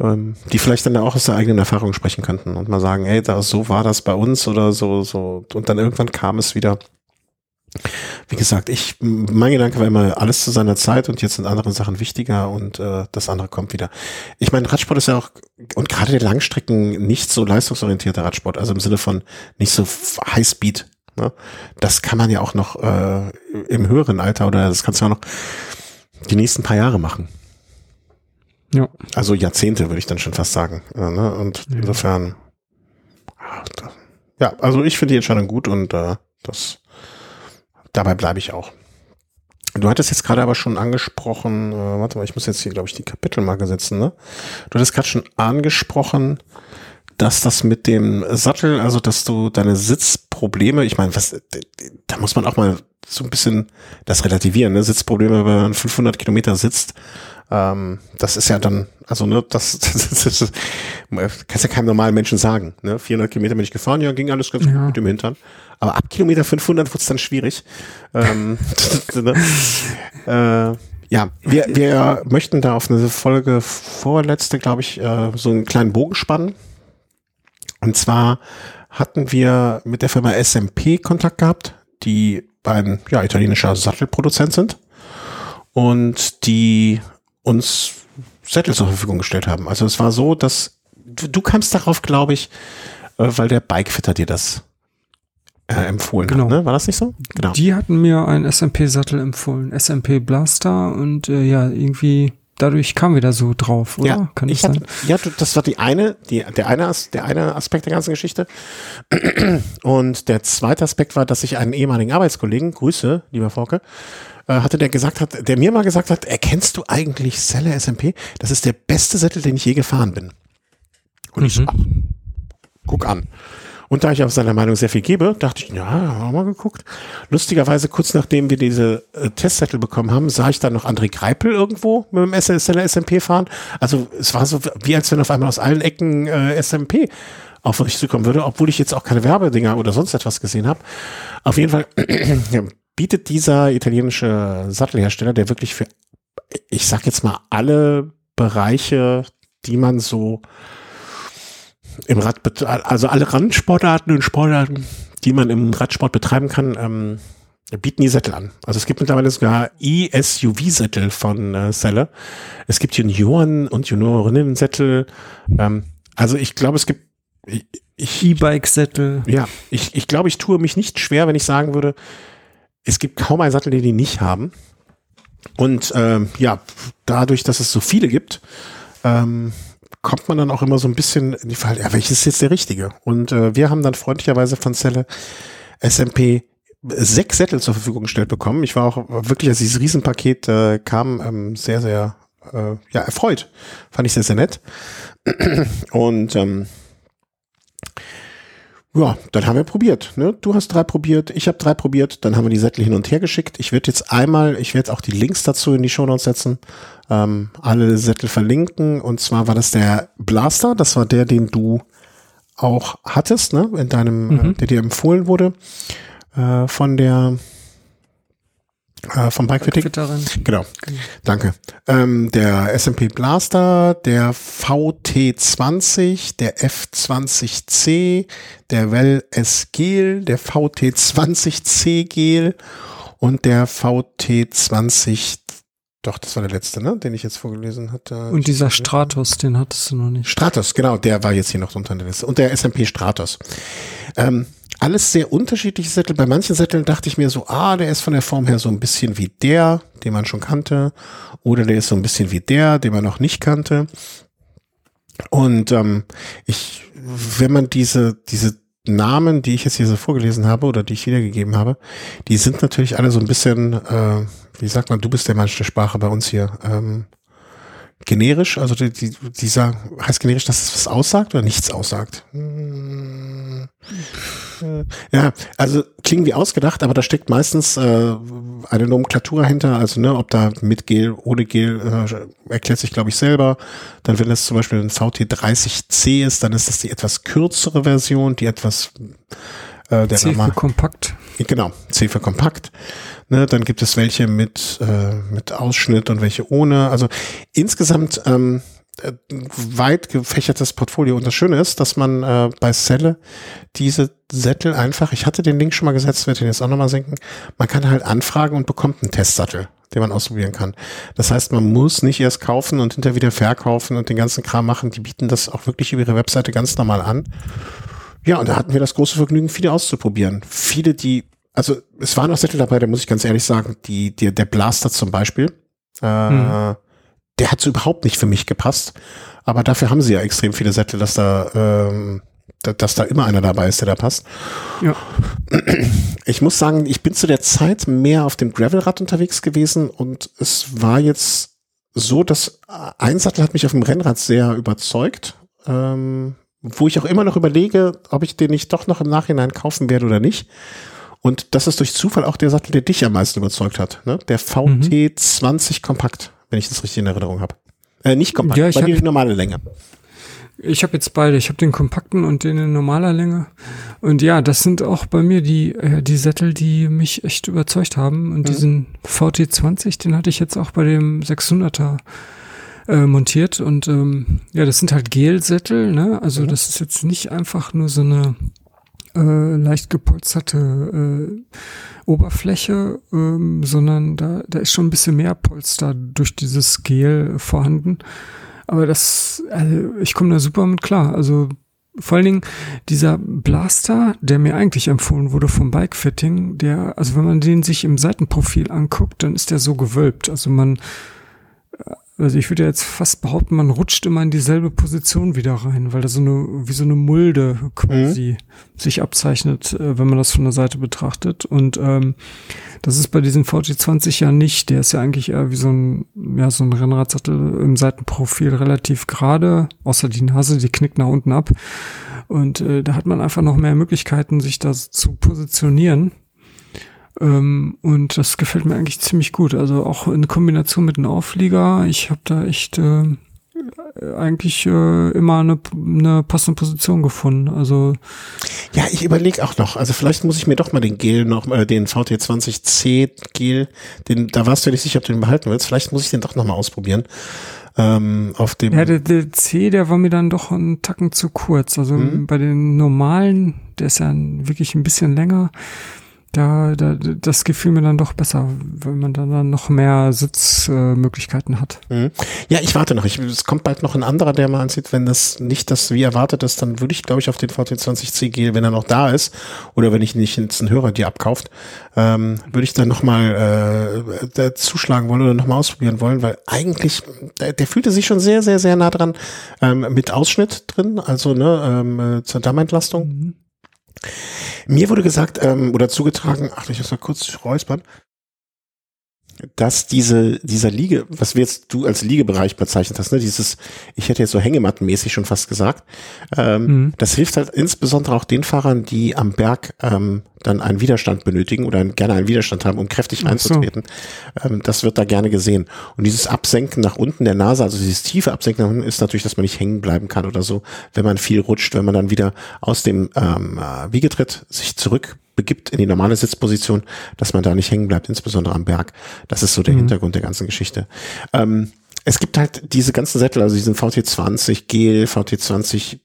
ähm, die vielleicht dann auch aus der eigenen Erfahrung sprechen könnten und mal sagen, ey, da, so war das bei uns oder so, so. Und dann irgendwann kam es wieder wie gesagt, ich, mein Gedanke war immer alles zu seiner Zeit und jetzt sind andere Sachen wichtiger und äh, das andere kommt wieder. Ich meine, Radsport ist ja auch, und gerade der Langstrecken nicht so leistungsorientierter Radsport, also im Sinne von nicht so Highspeed Ne? Das kann man ja auch noch äh, im höheren Alter oder das kannst du ja noch die nächsten paar Jahre machen. Ja. Also Jahrzehnte würde ich dann schon fast sagen. Äh, ne? Und Ja. insofern, ja, also ich finde die Entscheidung gut und äh, das dabei bleibe ich auch. Du hattest jetzt gerade aber schon angesprochen, äh, warte mal, ich muss jetzt hier, glaube ich, die Kapitelmarke setzen, ne? Du hattest gerade schon angesprochen, dass das mit dem Sattel, also dass du deine Sitzprobleme, ich meine, was, da muss man auch mal so ein bisschen das relativieren, ne? Sitzprobleme, wenn man 500 Kilometer sitzt, ähm, das ist ja dann, also ne, [laughs] das, das, das, das kannst ja keinem normalen Menschen sagen. Ne? 400 Kilometer bin ich gefahren, ja, ging alles ganz Ja. gut mit dem Hintern. Aber ab Kilometer 500 wird es dann schwierig. ähm, [laughs] ne? äh, ja, wir, wir möchten da auf eine Folge vorletzte, glaube ich, äh, so einen kleinen Bogen spannen. Und zwar hatten wir mit der Firma SMP Kontakt gehabt, die ein ja, italienischer Sattelproduzent sind und die uns Sättel zur Verfügung gestellt haben. Also es war so, dass du, du kamst darauf, glaube ich, äh, weil der Bikefitter dir das äh, empfohlen Genau. hat. Ne? War das nicht so? Genau. Die hatten mir einen SMP-Sattel empfohlen, SMP Blaster und äh, ja, irgendwie dadurch kam wir da so drauf, oder? Ja, Kann ich sein? ja, das war die eine, die, der eine, der eine Aspekt der ganzen Geschichte. Und der zweite Aspekt war, dass ich einen ehemaligen Arbeitskollegen, Grüße, lieber Forke, hatte, der gesagt hat, der mir mal gesagt hat, erkennst du eigentlich Seller SMP? Das ist der beste Sättel, den ich je gefahren bin. Und ich so, Mhm. ach, guck an. Und da ich auf seiner Meinung sehr viel gebe, dachte ich, ja, haben wir mal geguckt. Lustigerweise, kurz nachdem wir diese äh, Testzettel bekommen haben, sah ich dann noch André Greipel irgendwo mit dem SLR SMP fahren. Also es war so, wie als wenn auf einmal aus allen Ecken äh, SMP auf mich zukommen würde, obwohl ich jetzt auch keine Werbedinger oder sonst etwas gesehen habe. Auf jeden Fall [clears throat] ja, bietet dieser italienische Sattelhersteller, der wirklich für, ich sag jetzt mal, alle Bereiche, die man so im Rad, also alle Randsportarten und Sportarten, die man im Radsport betreiben kann, ähm, bieten die Sättel an. Also es gibt mittlerweile sogar E-SUV-Sättel von äh, Selle. Es gibt Junioren- und Juniorinnen-Sättel. Ähm, also ich glaube, es gibt E-Bike-Sättel. ja, ich, ich glaube, ich tue mich nicht schwer, wenn ich sagen würde, es gibt kaum einen Sattel, den die nicht haben. Und ähm, ja, dadurch, dass es so viele gibt, ähm, kommt man dann auch immer so ein bisschen in die Frage, ja, welches ist jetzt der richtige? Und äh, wir haben dann freundlicherweise von Zelle SMP sechs Sättel zur Verfügung gestellt bekommen. Ich war auch wirklich, als dieses Riesenpaket äh, kam, ähm, sehr, sehr äh, ja, erfreut. Fand ich sehr, sehr nett. Und ähm, ja, dann haben wir probiert. Ne? Du hast drei probiert, ich habe drei probiert, dann haben wir die Sättel hin und her geschickt. Ich werde jetzt einmal, ich werde auch die Links dazu in die Shownotes setzen, ähm, alle Sättel verlinken. Und zwar war das der Blaster, das war der, den du auch hattest, ne? In deinem, Mhm. äh, der dir empfohlen wurde äh, von der äh, vom Bike. Twitterin. Genau, danke. Ähm, der SMP Blaster, der VT20, der F20C, der Well S Gel, der VT20C Gel und der VT20, doch, das war der letzte, ne, den ich jetzt vorgelesen hatte. Und dieser Stratos, den hattest du noch nicht. Stratos, genau, der war jetzt hier noch unter der Liste. Und der SMP Stratos. Ähm, alles sehr unterschiedliche Sättel. Bei manchen Sätteln dachte ich mir so, ah, der ist von der Form her so ein bisschen wie der, den man schon kannte. Oder der ist so ein bisschen wie der, den man noch nicht kannte. Und ähm, ich, wenn man diese, diese Namen, die ich jetzt hier so vorgelesen habe oder die ich wiedergegeben habe, die sind natürlich alle so ein bisschen, äh, wie sagt man, du bist der Mensch der Sprache bei uns hier, ähm, generisch, also die, die, dieser heißt generisch, dass es was aussagt oder nichts aussagt. Hm. Ja, also klingen wie ausgedacht, aber da steckt meistens äh, eine Nomenklatur hinter, also ne, ob da mit Gel, ohne Gel, äh, erklärt sich, glaube ich, selber. Dann, wenn das zum Beispiel ein VT30C ist, dann ist das die etwas kürzere Version, die etwas äh, der C für kompakt. Genau, C für kompakt. Ne, dann gibt es welche mit, äh, mit Ausschnitt und welche ohne. Also insgesamt ähm, äh, weit gefächertes Portfolio. Und das Schöne ist, dass man äh, bei Celle diese Sättel einfach, ich hatte den Link schon mal gesetzt, werde den jetzt auch nochmal senken, man kann halt anfragen und bekommt einen Testsattel, den man ausprobieren kann. Das heißt, man muss nicht erst kaufen und hinterher wieder verkaufen und den ganzen Kram machen. Die bieten das auch wirklich über ihre Webseite ganz normal an. Ja, und da hatten wir das große Vergnügen, viele auszuprobieren. Viele, die, also es waren auch Sättel dabei, da muss ich ganz ehrlich sagen, die, die der Blaster zum Beispiel, äh, mhm. der hat so überhaupt nicht für mich gepasst. Aber dafür haben sie ja extrem viele Sättel, dass da, ähm, dass da immer einer dabei ist, der da passt. Ja. Ich muss sagen, ich bin zu der Zeit mehr auf dem Gravelrad unterwegs gewesen und es war jetzt so, dass ein Sattel hat mich auf dem Rennrad sehr überzeugt, ähm, wo ich auch immer noch überlege, ob ich den nicht doch noch im Nachhinein kaufen werde oder nicht. Und das ist durch Zufall auch der Sattel, der dich am meisten überzeugt hat, ne? Der VT20 mhm. Kompakt, wenn ich das richtig in Erinnerung habe. Äh, nicht kompakt, ja, ich die normale Länge. Ich habe jetzt beide. Ich habe den kompakten und den in normaler Länge. Und ja, das sind auch bei mir die, äh, die Sättel, die mich echt überzeugt haben. Und mhm. diesen VT20, den hatte ich jetzt auch bei dem 600er äh, montiert. Und ähm, ja, das sind halt Gelsättel. Ne? Also mhm. das ist jetzt nicht einfach nur so eine äh, leicht gepolsterte äh, Oberfläche, ähm, sondern da, da ist schon ein bisschen mehr Polster durch dieses Gel vorhanden. Aber das, also ich komme da super mit klar. Also vor allen Dingen dieser Blaster, der mir eigentlich empfohlen wurde vom Bikefitting, der, also wenn man den sich im Seitenprofil anguckt, dann ist der so gewölbt. Also man also ich würde jetzt fast behaupten, man rutscht immer in dieselbe Position wieder rein, weil da so eine, wie so eine Mulde quasi mhm. sich abzeichnet, äh, wenn man das von der Seite betrachtet. Und ähm, das ist bei diesem VT20 ja nicht. Der ist ja eigentlich eher wie so ein, ja, so ein Rennradsattel im Seitenprofil relativ gerade, außer die Nase, die knickt nach unten ab. Und äh, da hat man einfach noch mehr Möglichkeiten, sich da zu positionieren. Ähm, und das gefällt mir eigentlich ziemlich gut. Also auch in Kombination mit einem Auflieger. Ich habe da echt äh, eigentlich äh, immer eine, eine passende Position gefunden. Also ja, ich überlege auch noch. Also vielleicht muss ich mir doch mal den Gel noch, äh, den VT20C Gel, den da warst du nicht sicher, ob du den behalten willst. Vielleicht muss ich den doch noch mal ausprobieren. Ähm, auf dem ja, der, der C, der war mir dann doch einen Tacken zu kurz. Also mhm. bei den normalen, der ist ja wirklich ein bisschen länger da, da das gefühl mir dann doch besser, wenn man dann, dann noch mehr Sitzmöglichkeiten äh, hat. Mhm. Ja, ich warte noch. Ich, es kommt bald noch ein anderer, der mal ansieht. Wenn das nicht das wie erwartet ist, dann würde ich, glaube ich, auf den VT20C gehen, wenn er noch da ist. Oder wenn ich nicht jetzt einen Hörer die abkauft, ähm, würde ich dann nochmal äh, zuschlagen wollen oder nochmal ausprobieren wollen, weil eigentlich, der, der fühlte sich schon sehr, sehr, sehr nah dran ähm, mit Ausschnitt drin, also ne, ähm, äh, zur Dammentlastung. Mhm. Mir wurde gesagt ähm, oder zugetragen, ach, ich muss mal kurz räuspern, dass diese, dieser Liege, was wir jetzt du als Liegebereich bezeichnet hast, ne, dieses, ich hätte jetzt so hängemattenmäßig schon fast gesagt, ähm, mhm. das hilft halt insbesondere auch den Fahrern, die am Berg ähm, dann einen Widerstand benötigen oder gerne einen Widerstand haben, um kräftig reinzutreten. So. Ähm, das wird da gerne gesehen. Und dieses Absenken nach unten der Nase, also dieses tiefe Absenken nach unten, ist natürlich, dass man nicht hängen bleiben kann oder so, wenn man viel rutscht, wenn man dann wieder aus dem ähm, äh, Wiegetritt sich zurück begibt in die normale Sitzposition, dass man da nicht hängen bleibt, insbesondere am Berg. Das ist so der mhm. Hintergrund der ganzen Geschichte. Ähm, es gibt halt diese ganzen Sättel, also diesen VT20 Gel, VT20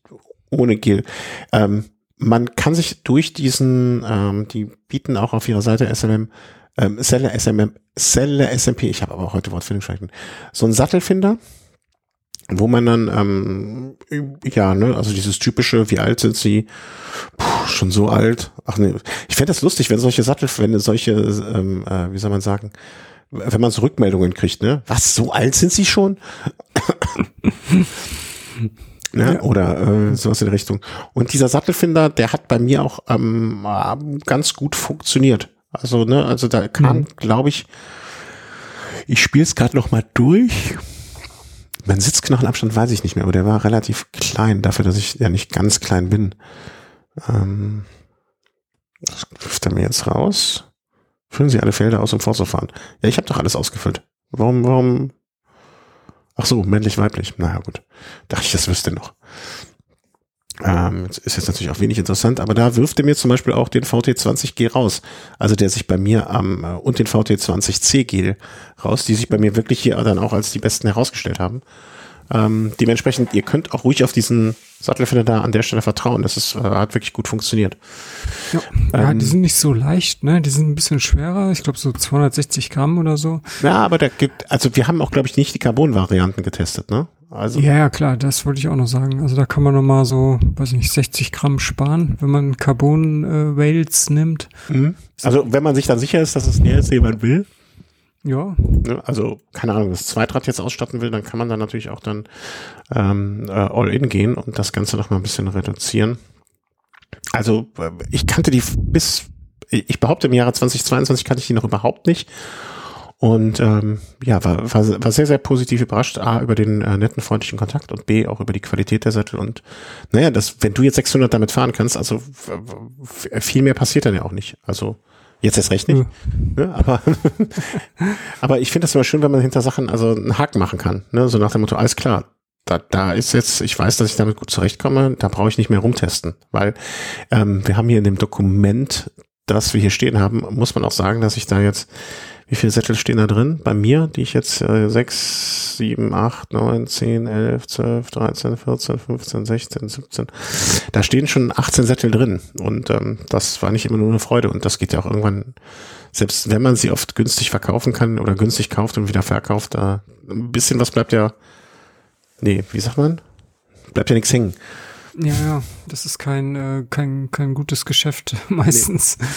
ohne Gel. Ähm, man kann sich durch diesen, ähm, die bieten auch auf ihrer Seite SMM, ähm, SMM, Seller SMP, ich habe aber auch heute Wortfindungsschwächen, so ein Sattelfinder, wo man dann, ähm, ja, ne, also dieses typische, wie alt sind sie? Puh, schon so alt. Ach nee, ich fände das lustig, wenn solche Sattel, wenn solche, ähm, äh, wie soll man sagen, wenn man so Rückmeldungen kriegt, ne? Was, so alt sind sie schon? [laughs] ne? Ja. Oder äh, sowas in der Richtung. Und dieser Sattelfinder, der hat bei mir auch ähm, ganz gut funktioniert. Also, ne, also da kam, mhm. glaube ich, ich spiele es gerade noch mal durch mein Sitzknochenabstand weiß ich nicht mehr, aber der war relativ klein, dafür, dass ich ja nicht ganz klein bin. Ähm, das wirft er mir jetzt raus. Füllen Sie alle Felder aus, um fortzufahren. Ja, ich habe doch alles ausgefüllt. Warum, warum? Ach so, männlich, weiblich. Naja, gut. Dachte ich, das wüsste noch. Ähm, ist jetzt natürlich auch wenig interessant, aber da wirft er mir zum Beispiel auch den VT20G raus. Also der sich bei mir am, äh, und den VT20C-G raus, die sich bei mir wirklich hier dann auch als die besten herausgestellt haben. Ähm, dementsprechend, ihr könnt auch ruhig auf diesen Sattelfinder da an der Stelle vertrauen. Das ist, äh, hat wirklich gut funktioniert. Ja, ähm, ja, die sind nicht so leicht, ne? Die sind ein bisschen schwerer. Ich glaube so 260 Gramm oder so. Ja, aber da gibt, also wir haben auch, glaube ich, nicht die Carbon-Varianten getestet, ne? Also ja, ja, klar, das wollte ich auch noch sagen. Also da kann man nochmal so, weiß ich nicht, 60 Gramm sparen, wenn man Carbon-Wales äh, nimmt. Mhm. Also wenn man sich dann sicher ist, dass es näher ist, wie man will. Ja. Ne, also, keine Ahnung, das Zweitrad jetzt ausstatten will, dann kann man dann natürlich auch dann ähm, äh, All-In gehen und das Ganze noch mal ein bisschen reduzieren. Also, äh, ich kannte die bis, ich behaupte, im Jahre 2022 kannte ich die noch überhaupt nicht. Und ähm, ja, war, war, war sehr, sehr positiv überrascht, A, über den äh, netten, freundlichen Kontakt und B, auch über die Qualität der Sättel. Und naja, das, wenn du jetzt 600 damit fahren kannst, also viel mehr passiert dann ja auch nicht. Also Jetzt erst recht nicht. Ja. Ne? Aber, [laughs] aber ich finde das immer schön, wenn man hinter Sachen also einen Haken machen kann. Ne? So nach dem Motto, alles klar, da, da ist jetzt, ich weiß, dass ich damit gut zurechtkomme, da brauche ich nicht mehr rumtesten. Weil ähm, wir haben hier in dem Dokument, das wir hier stehen haben, muss man auch sagen, dass ich da jetzt wie viele Sättel stehen da drin? Bei mir, die ich jetzt äh, 6, 7, 8, 9, 10, 11, 12, 13, 14, 15, 16, 17. Da stehen schon 18 Sättel drin. Und ähm, das war nicht immer nur eine Freude. Und das geht ja auch irgendwann, selbst wenn man sie oft günstig verkaufen kann oder günstig kauft und wieder verkauft, da ein bisschen was bleibt ja, nee, wie sagt man? Bleibt ja nichts hängen. Ja, ja, das ist kein, äh, kein, kein gutes Geschäft [laughs] meistens. Nee.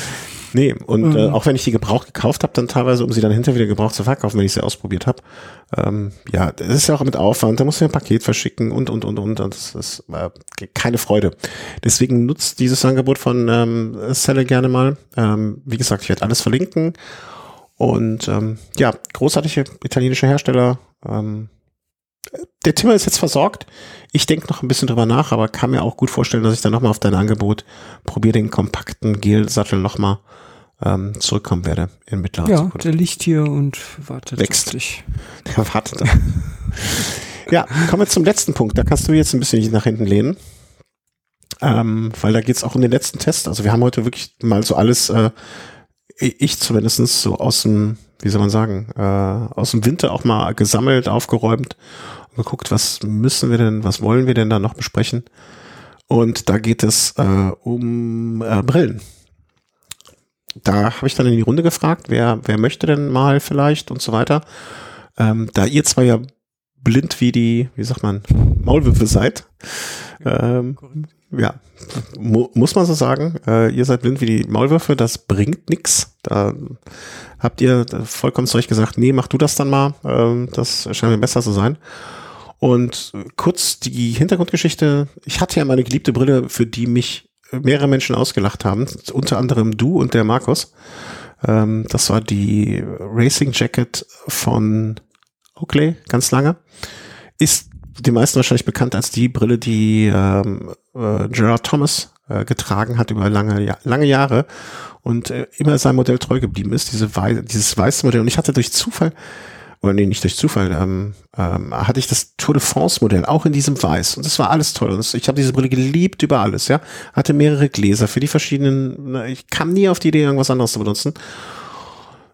Nee, und äh, mhm. äh, auch wenn ich die gebraucht gekauft habe, dann teilweise, um sie dann hinterher wieder gebraucht zu verkaufen, wenn ich sie ausprobiert habe. Ähm, ja, das ist ja auch mit Aufwand, da musst du ein Paket verschicken und, und, und, und. und das ist äh, keine Freude. Deswegen nutzt dieses Angebot von ähm, Selle gerne mal. Ähm, wie gesagt, ich werde alles verlinken. Und ähm, ja, großartige italienische Hersteller. Ähm, der Timmer ist jetzt versorgt. Ich denke noch ein bisschen drüber nach, aber kann mir auch gut vorstellen, dass ich dann nochmal auf dein Angebot probiere, den kompakten Gel-Sattel nochmal ähm, zurückkommen werde in mittlerer ja, Zukunft. der liegt hier und wartet Wächst. auf dich. [laughs] Der wartet ja, kommen wir zum letzten Punkt. Da kannst du jetzt ein bisschen nach hinten lehnen. Ähm, weil da geht es auch um den letzten Test. Also wir haben heute wirklich mal so alles, äh, ich zumindestens so aus dem, wie soll man sagen, äh, aus dem Winter auch mal gesammelt, aufgeräumt geguckt, was müssen wir denn, was wollen wir denn da noch besprechen. Und da geht es äh, um äh, Brillen da habe ich dann in die Runde gefragt, wer, wer möchte denn mal vielleicht und so weiter. Ähm, da ihr zwar ja blind wie die, wie sagt man, Maulwürfe seid, ähm, ja, mu muss man so sagen, äh, ihr seid blind wie die Maulwürfe, das bringt nix. Da habt ihr vollkommen zu euch gesagt, nee, mach du das dann mal, ähm, das scheint mir besser zu sein. Und kurz die Hintergrundgeschichte, ich hatte ja meine geliebte Brille, für die mich mehrere Menschen ausgelacht haben, unter anderem du und der Markus. Ähm, das war die Racing Jacket von Oakley, ganz lange. Ist den meisten wahrscheinlich bekannt als die Brille, die ähm, äh, Gerard Thomas äh, getragen hat über lange, lange Jahre und äh, immer sein Modell treu geblieben ist, diese wei dieses weiße Modell. Und ich hatte durch Zufall oder nee, nicht durch Zufall, ähm, ähm, hatte ich das Tour de France Modell auch in diesem Weiß. Und das war alles toll. Und ich habe diese Brille geliebt über alles, ja, hatte mehrere Gläser für die verschiedenen, ich kam nie auf die Idee, irgendwas anderes zu benutzen.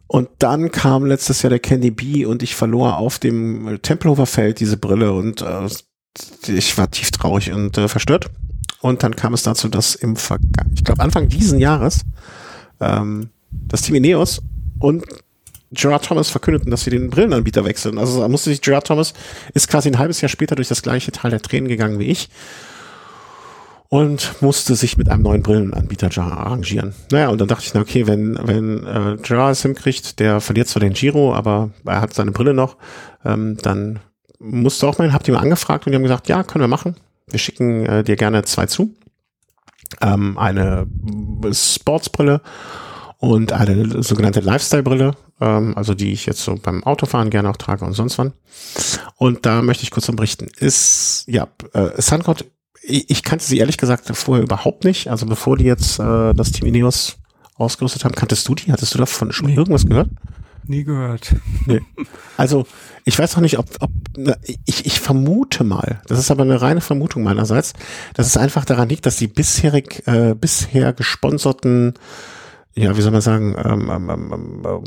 Und dann kam letztes Jahr der Candy B und ich verlor auf dem Tempelhofer Feld diese Brille und äh, ich war tief traurig und äh, verstört. Und dann kam es dazu, dass im Ver ich glaube Anfang diesen Jahres ähm, das Team Ineos und Gerard Thomas verkündeten, dass sie den Brillenanbieter wechseln. Also da musste sich Gerard Thomas, ist quasi ein halbes Jahr später durch das gleiche Tal der Tränen gegangen wie ich und musste sich mit einem neuen Brillenanbieter arrangieren. Naja, und dann dachte ich, na okay, wenn, wenn äh, Gerard es hinkriegt, der verliert zwar den Giro, aber er hat seine Brille noch, ähm, dann musst du auch mal, habt ihr mal angefragt und die haben gesagt, ja, können wir machen. Wir schicken äh, dir gerne zwei zu. Ähm, eine Sportsbrille und eine sogenannte Lifestyle-Brille, ähm, also die ich jetzt so beim Autofahren gerne auch trage und sonst wann. Und da möchte ich kurz berichten. Ist, ja, äh, Suncode, ich, ich kannte sie ehrlich gesagt vorher überhaupt nicht. Also bevor die jetzt äh, das Team Ineos ausgerüstet haben, kanntest du die? Hattest du davon schon nee. irgendwas gehört? Nie gehört. [laughs] Nee. Also ich weiß noch nicht, ob, ob na, ich, ich vermute mal, das ist aber eine reine Vermutung meinerseits, dass es einfach daran liegt, dass die bisherig, äh, bisher gesponserten ja, wie soll man sagen, ähm, ähm, ähm, ähm,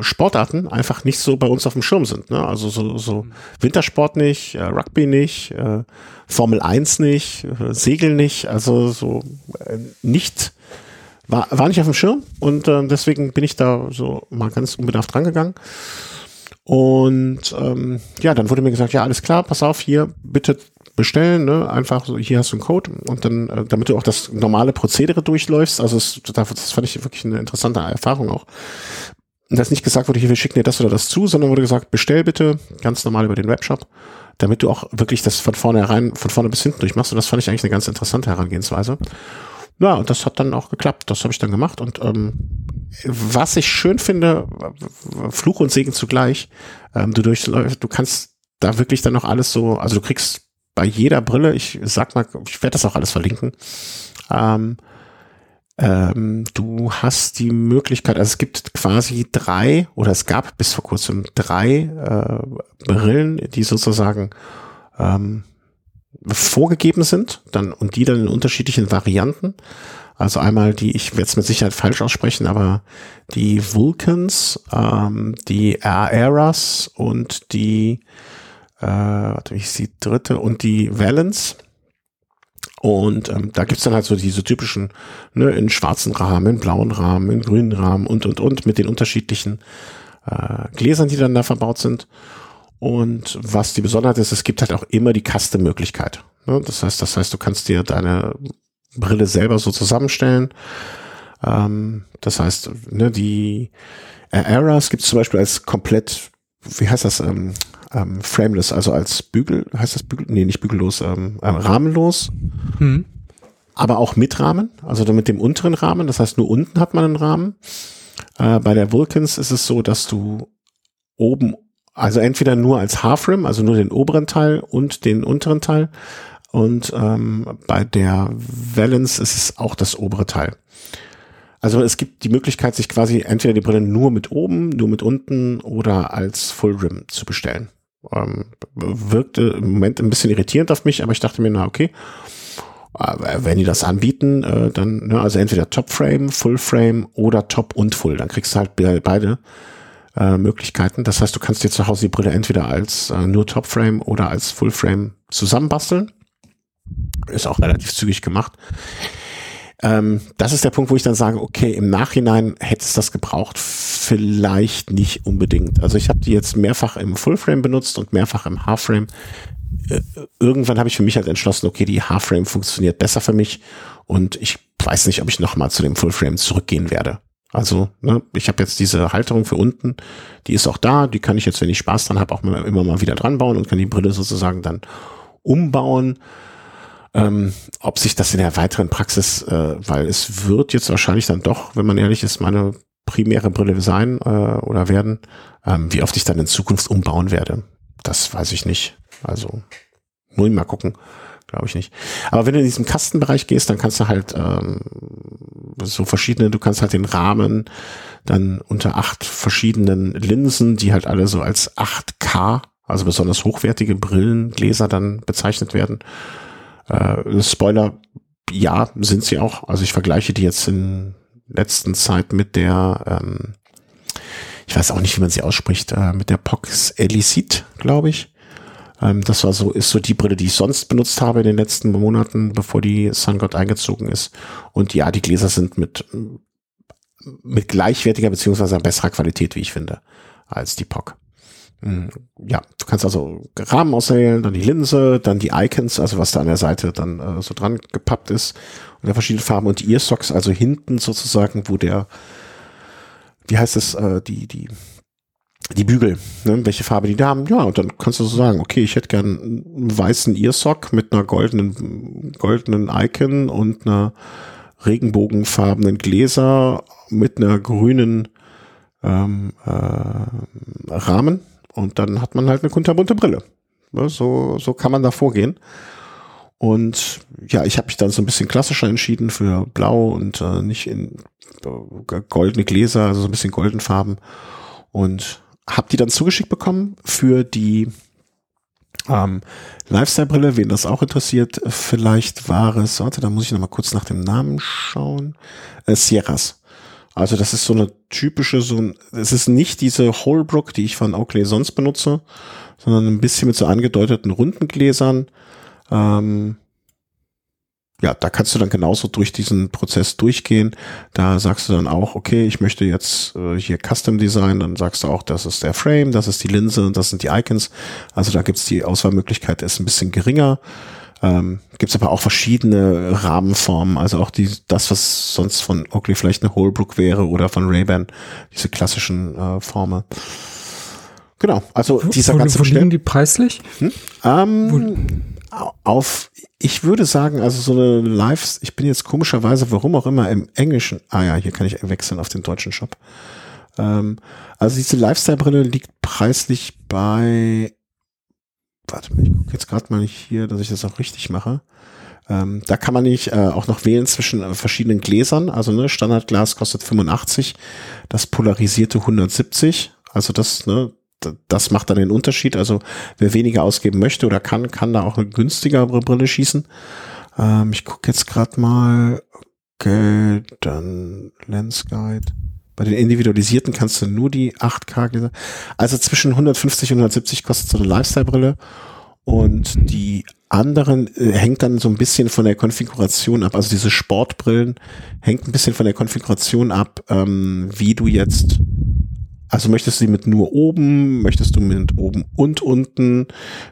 Sportarten einfach nicht so bei uns auf dem Schirm sind. Ne? Also so, so Wintersport nicht, äh, Rugby nicht, äh, Formel 1 nicht, äh, Segel nicht, also so äh, nicht, war, war nicht auf dem Schirm und äh, deswegen bin ich da so mal ganz unbedarft rangegangen. Und ähm, ja, dann wurde mir gesagt, ja, alles klar, pass auf, hier, bitte bestellen, ne? Einfach so, hier hast du einen Code und dann, äh, damit du auch das normale Prozedere durchläufst. Also es, das fand ich wirklich eine interessante Erfahrung auch. Dass nicht gesagt wurde, hier, wir schicken dir das oder das zu, sondern wurde gesagt, bestell bitte, ganz normal über den Webshop, damit du auch wirklich das von vorne herein, von vorne bis hinten durchmachst. Und das fand ich eigentlich eine ganz interessante Herangehensweise. Ja, und das hat dann auch geklappt. Das habe ich dann gemacht. Und ähm, was ich schön finde, Fluch und Segen zugleich, ähm, du durchläufst, du kannst da wirklich dann noch alles so, also du kriegst bei jeder Brille, ich sag mal, ich werde das auch alles verlinken, ähm, ähm, du hast die Möglichkeit, also es gibt quasi drei oder es gab bis vor kurzem drei äh, Brillen, die sozusagen ähm, vorgegeben sind, dann und die dann in unterschiedlichen Varianten. Also einmal die, ich werde es mit Sicherheit falsch aussprechen, aber die Vulcans, ähm, die Aeras und die äh, warte, wie ist die dritte und die Valence. Und ähm, da gibt's dann halt so diese typischen, ne, in schwarzen Rahmen, in blauen Rahmen, in grünen Rahmen und und und mit den unterschiedlichen äh, Gläsern, die dann da verbaut sind. Und was die Besonderheit ist, es gibt halt auch immer die Custom-Möglichkeit. Ne? Das heißt, das heißt, du kannst dir deine Brille selber so zusammenstellen. Ähm, das heißt, ne, die Eras gibt es zum Beispiel als komplett, wie heißt das, ähm, ähm, frameless, also als Bügel, heißt das Bügel? Nee, nicht bügellos, ähm, äh, rahmenlos. Mhm. Aber auch mit Rahmen, also mit dem unteren Rahmen, das heißt nur unten hat man einen Rahmen. Äh, bei der Vulcans ist es so, dass du oben, also entweder nur als Half-Rim, also nur den oberen Teil und den unteren Teil. Und ähm, bei der Valence ist es auch das obere Teil. Also es gibt die Möglichkeit, sich quasi entweder die Brille nur mit oben, nur mit unten oder als Full Rim zu bestellen. Ähm, wirkte im Moment ein bisschen irritierend auf mich, aber ich dachte mir, na okay, wenn die das anbieten, äh, dann, ne, also entweder Top Frame, Full Frame oder Top und Full, dann kriegst du halt beide äh, Möglichkeiten. Das heißt, du kannst dir zu Hause die Brille entweder als äh, nur Top Frame oder als Full Frame zusammenbasteln. Ist auch relativ zügig gemacht. Ähm, das ist der Punkt, wo ich dann sage, okay, im Nachhinein hätte es das gebraucht, vielleicht nicht unbedingt. Also ich habe die jetzt mehrfach im Fullframe benutzt und mehrfach im Halfframe. Äh, irgendwann habe ich für mich halt entschlossen, okay, die Halfframe funktioniert besser für mich und ich weiß nicht, ob ich nochmal zu dem Fullframe zurückgehen werde. Also, ne, ich habe jetzt diese Halterung für unten, die ist auch da, die kann ich jetzt, wenn ich Spaß dran habe, auch immer mal wieder dran bauen und kann die Brille sozusagen dann umbauen. Ähm, ob sich das in der weiteren Praxis, äh, weil es wird jetzt wahrscheinlich dann doch, wenn man ehrlich ist, meine primäre Brille sein äh, oder werden, ähm, wie oft ich dann in Zukunft umbauen werde. Das weiß ich nicht. Also, muss ich mal gucken. Glaube ich nicht. Aber wenn du in diesem Kastenbereich gehst, dann kannst du halt ähm, so verschiedene, du kannst halt den Rahmen dann unter acht verschiedenen Linsen, die halt alle so als 8K, also besonders hochwertige Brillen, Gläser dann bezeichnet werden, äh, Spoiler, ja, sind sie auch. Also ich vergleiche die jetzt in letzten Zeit mit der, ähm, ich weiß auch nicht, wie man sie ausspricht, äh, mit der Pox Elicit, glaube ich. Ähm, das war so, ist so die Brille, die ich sonst benutzt habe in den letzten Monaten, bevor die Sun God eingezogen ist. Und ja, die Gläser sind mit, mit gleichwertiger beziehungsweise besserer Qualität, wie ich finde, als die POC. Hm, ja, du kannst also Rahmen auswählen, dann die Linse, dann die Icons, also was da an der Seite dann äh, so dran gepappt ist. Und verschiedene Farben und die Earsocks, also hinten sozusagen, wo der, wie heißt es, äh, die, die, die Bügel, ne, welche Farbe die da haben, ja, und dann kannst du so sagen, okay, ich hätte gern einen weißen Earsock mit einer goldenen, goldenen Icon und einer regenbogenfarbenen Gläser mit einer grünen ähm, äh, Rahmen und dann hat man halt eine kunterbunte Brille. So, so kann man da vorgehen. Und ja, ich habe mich dann so ein bisschen klassischer entschieden für blau und äh, nicht in äh, goldene Gläser, also so ein bisschen goldenfarben. Und habe die dann zugeschickt bekommen für die ähm, Lifestyle-Brille, wen das auch interessiert. Vielleicht war es, warte, da muss ich noch mal kurz nach dem Namen schauen. Äh, Sierras. Also das ist so eine typische, so ein, es ist nicht diese Holbrook, die ich von Oakley sonst benutze, sondern ein bisschen mit so angedeuteten runden Gläsern. Ähm, ja, da kannst du dann genauso durch diesen Prozess durchgehen. Da sagst du dann auch, okay, ich möchte jetzt äh, hier Custom Design, dann sagst du auch, das ist der Frame, das ist die Linse, das sind die Icons. Also da gibt's die Auswahlmöglichkeit, ist ein bisschen geringer. Ähm, Gibt aber auch verschiedene Rahmenformen, also auch die, das, was sonst von Oakley vielleicht eine Holbrook wäre oder von Ray-Ban, diese klassischen äh, Formen. Genau, also dieser wo, ganze wo liegen die preislich? Hm? Ähm, auf, ich würde sagen, also so eine Live, ich bin jetzt komischerweise, warum auch immer, im Englischen, ah ja, hier kann ich wechseln auf den deutschen Shop. Ähm, also diese Lifestyle-Brille liegt preislich bei, warte mal, ich gucke jetzt gerade mal nicht hier, dass ich das auch richtig mache. Ähm, da kann man nicht äh, auch noch wählen zwischen äh, verschiedenen Gläsern. Also ne, Standardglas kostet 85, das polarisierte 170. Also das, ne, das macht dann den Unterschied. Also wer weniger ausgeben möchte oder kann, kann da auch eine günstigere Brille schießen. Ähm, ich gucke jetzt gerade mal. Okay, dann Lens Guide. Bei den individualisierten kannst du nur die 8K Gläser. Also zwischen 150 und 170 kostet so eine Lifestyle-Brille. Und die anderen äh, hängt dann so ein bisschen von der Konfiguration ab. Also diese Sportbrillen hängt ein bisschen von der Konfiguration ab, ähm, wie du jetzt also möchtest du die mit nur oben? Möchtest du mit oben und unten?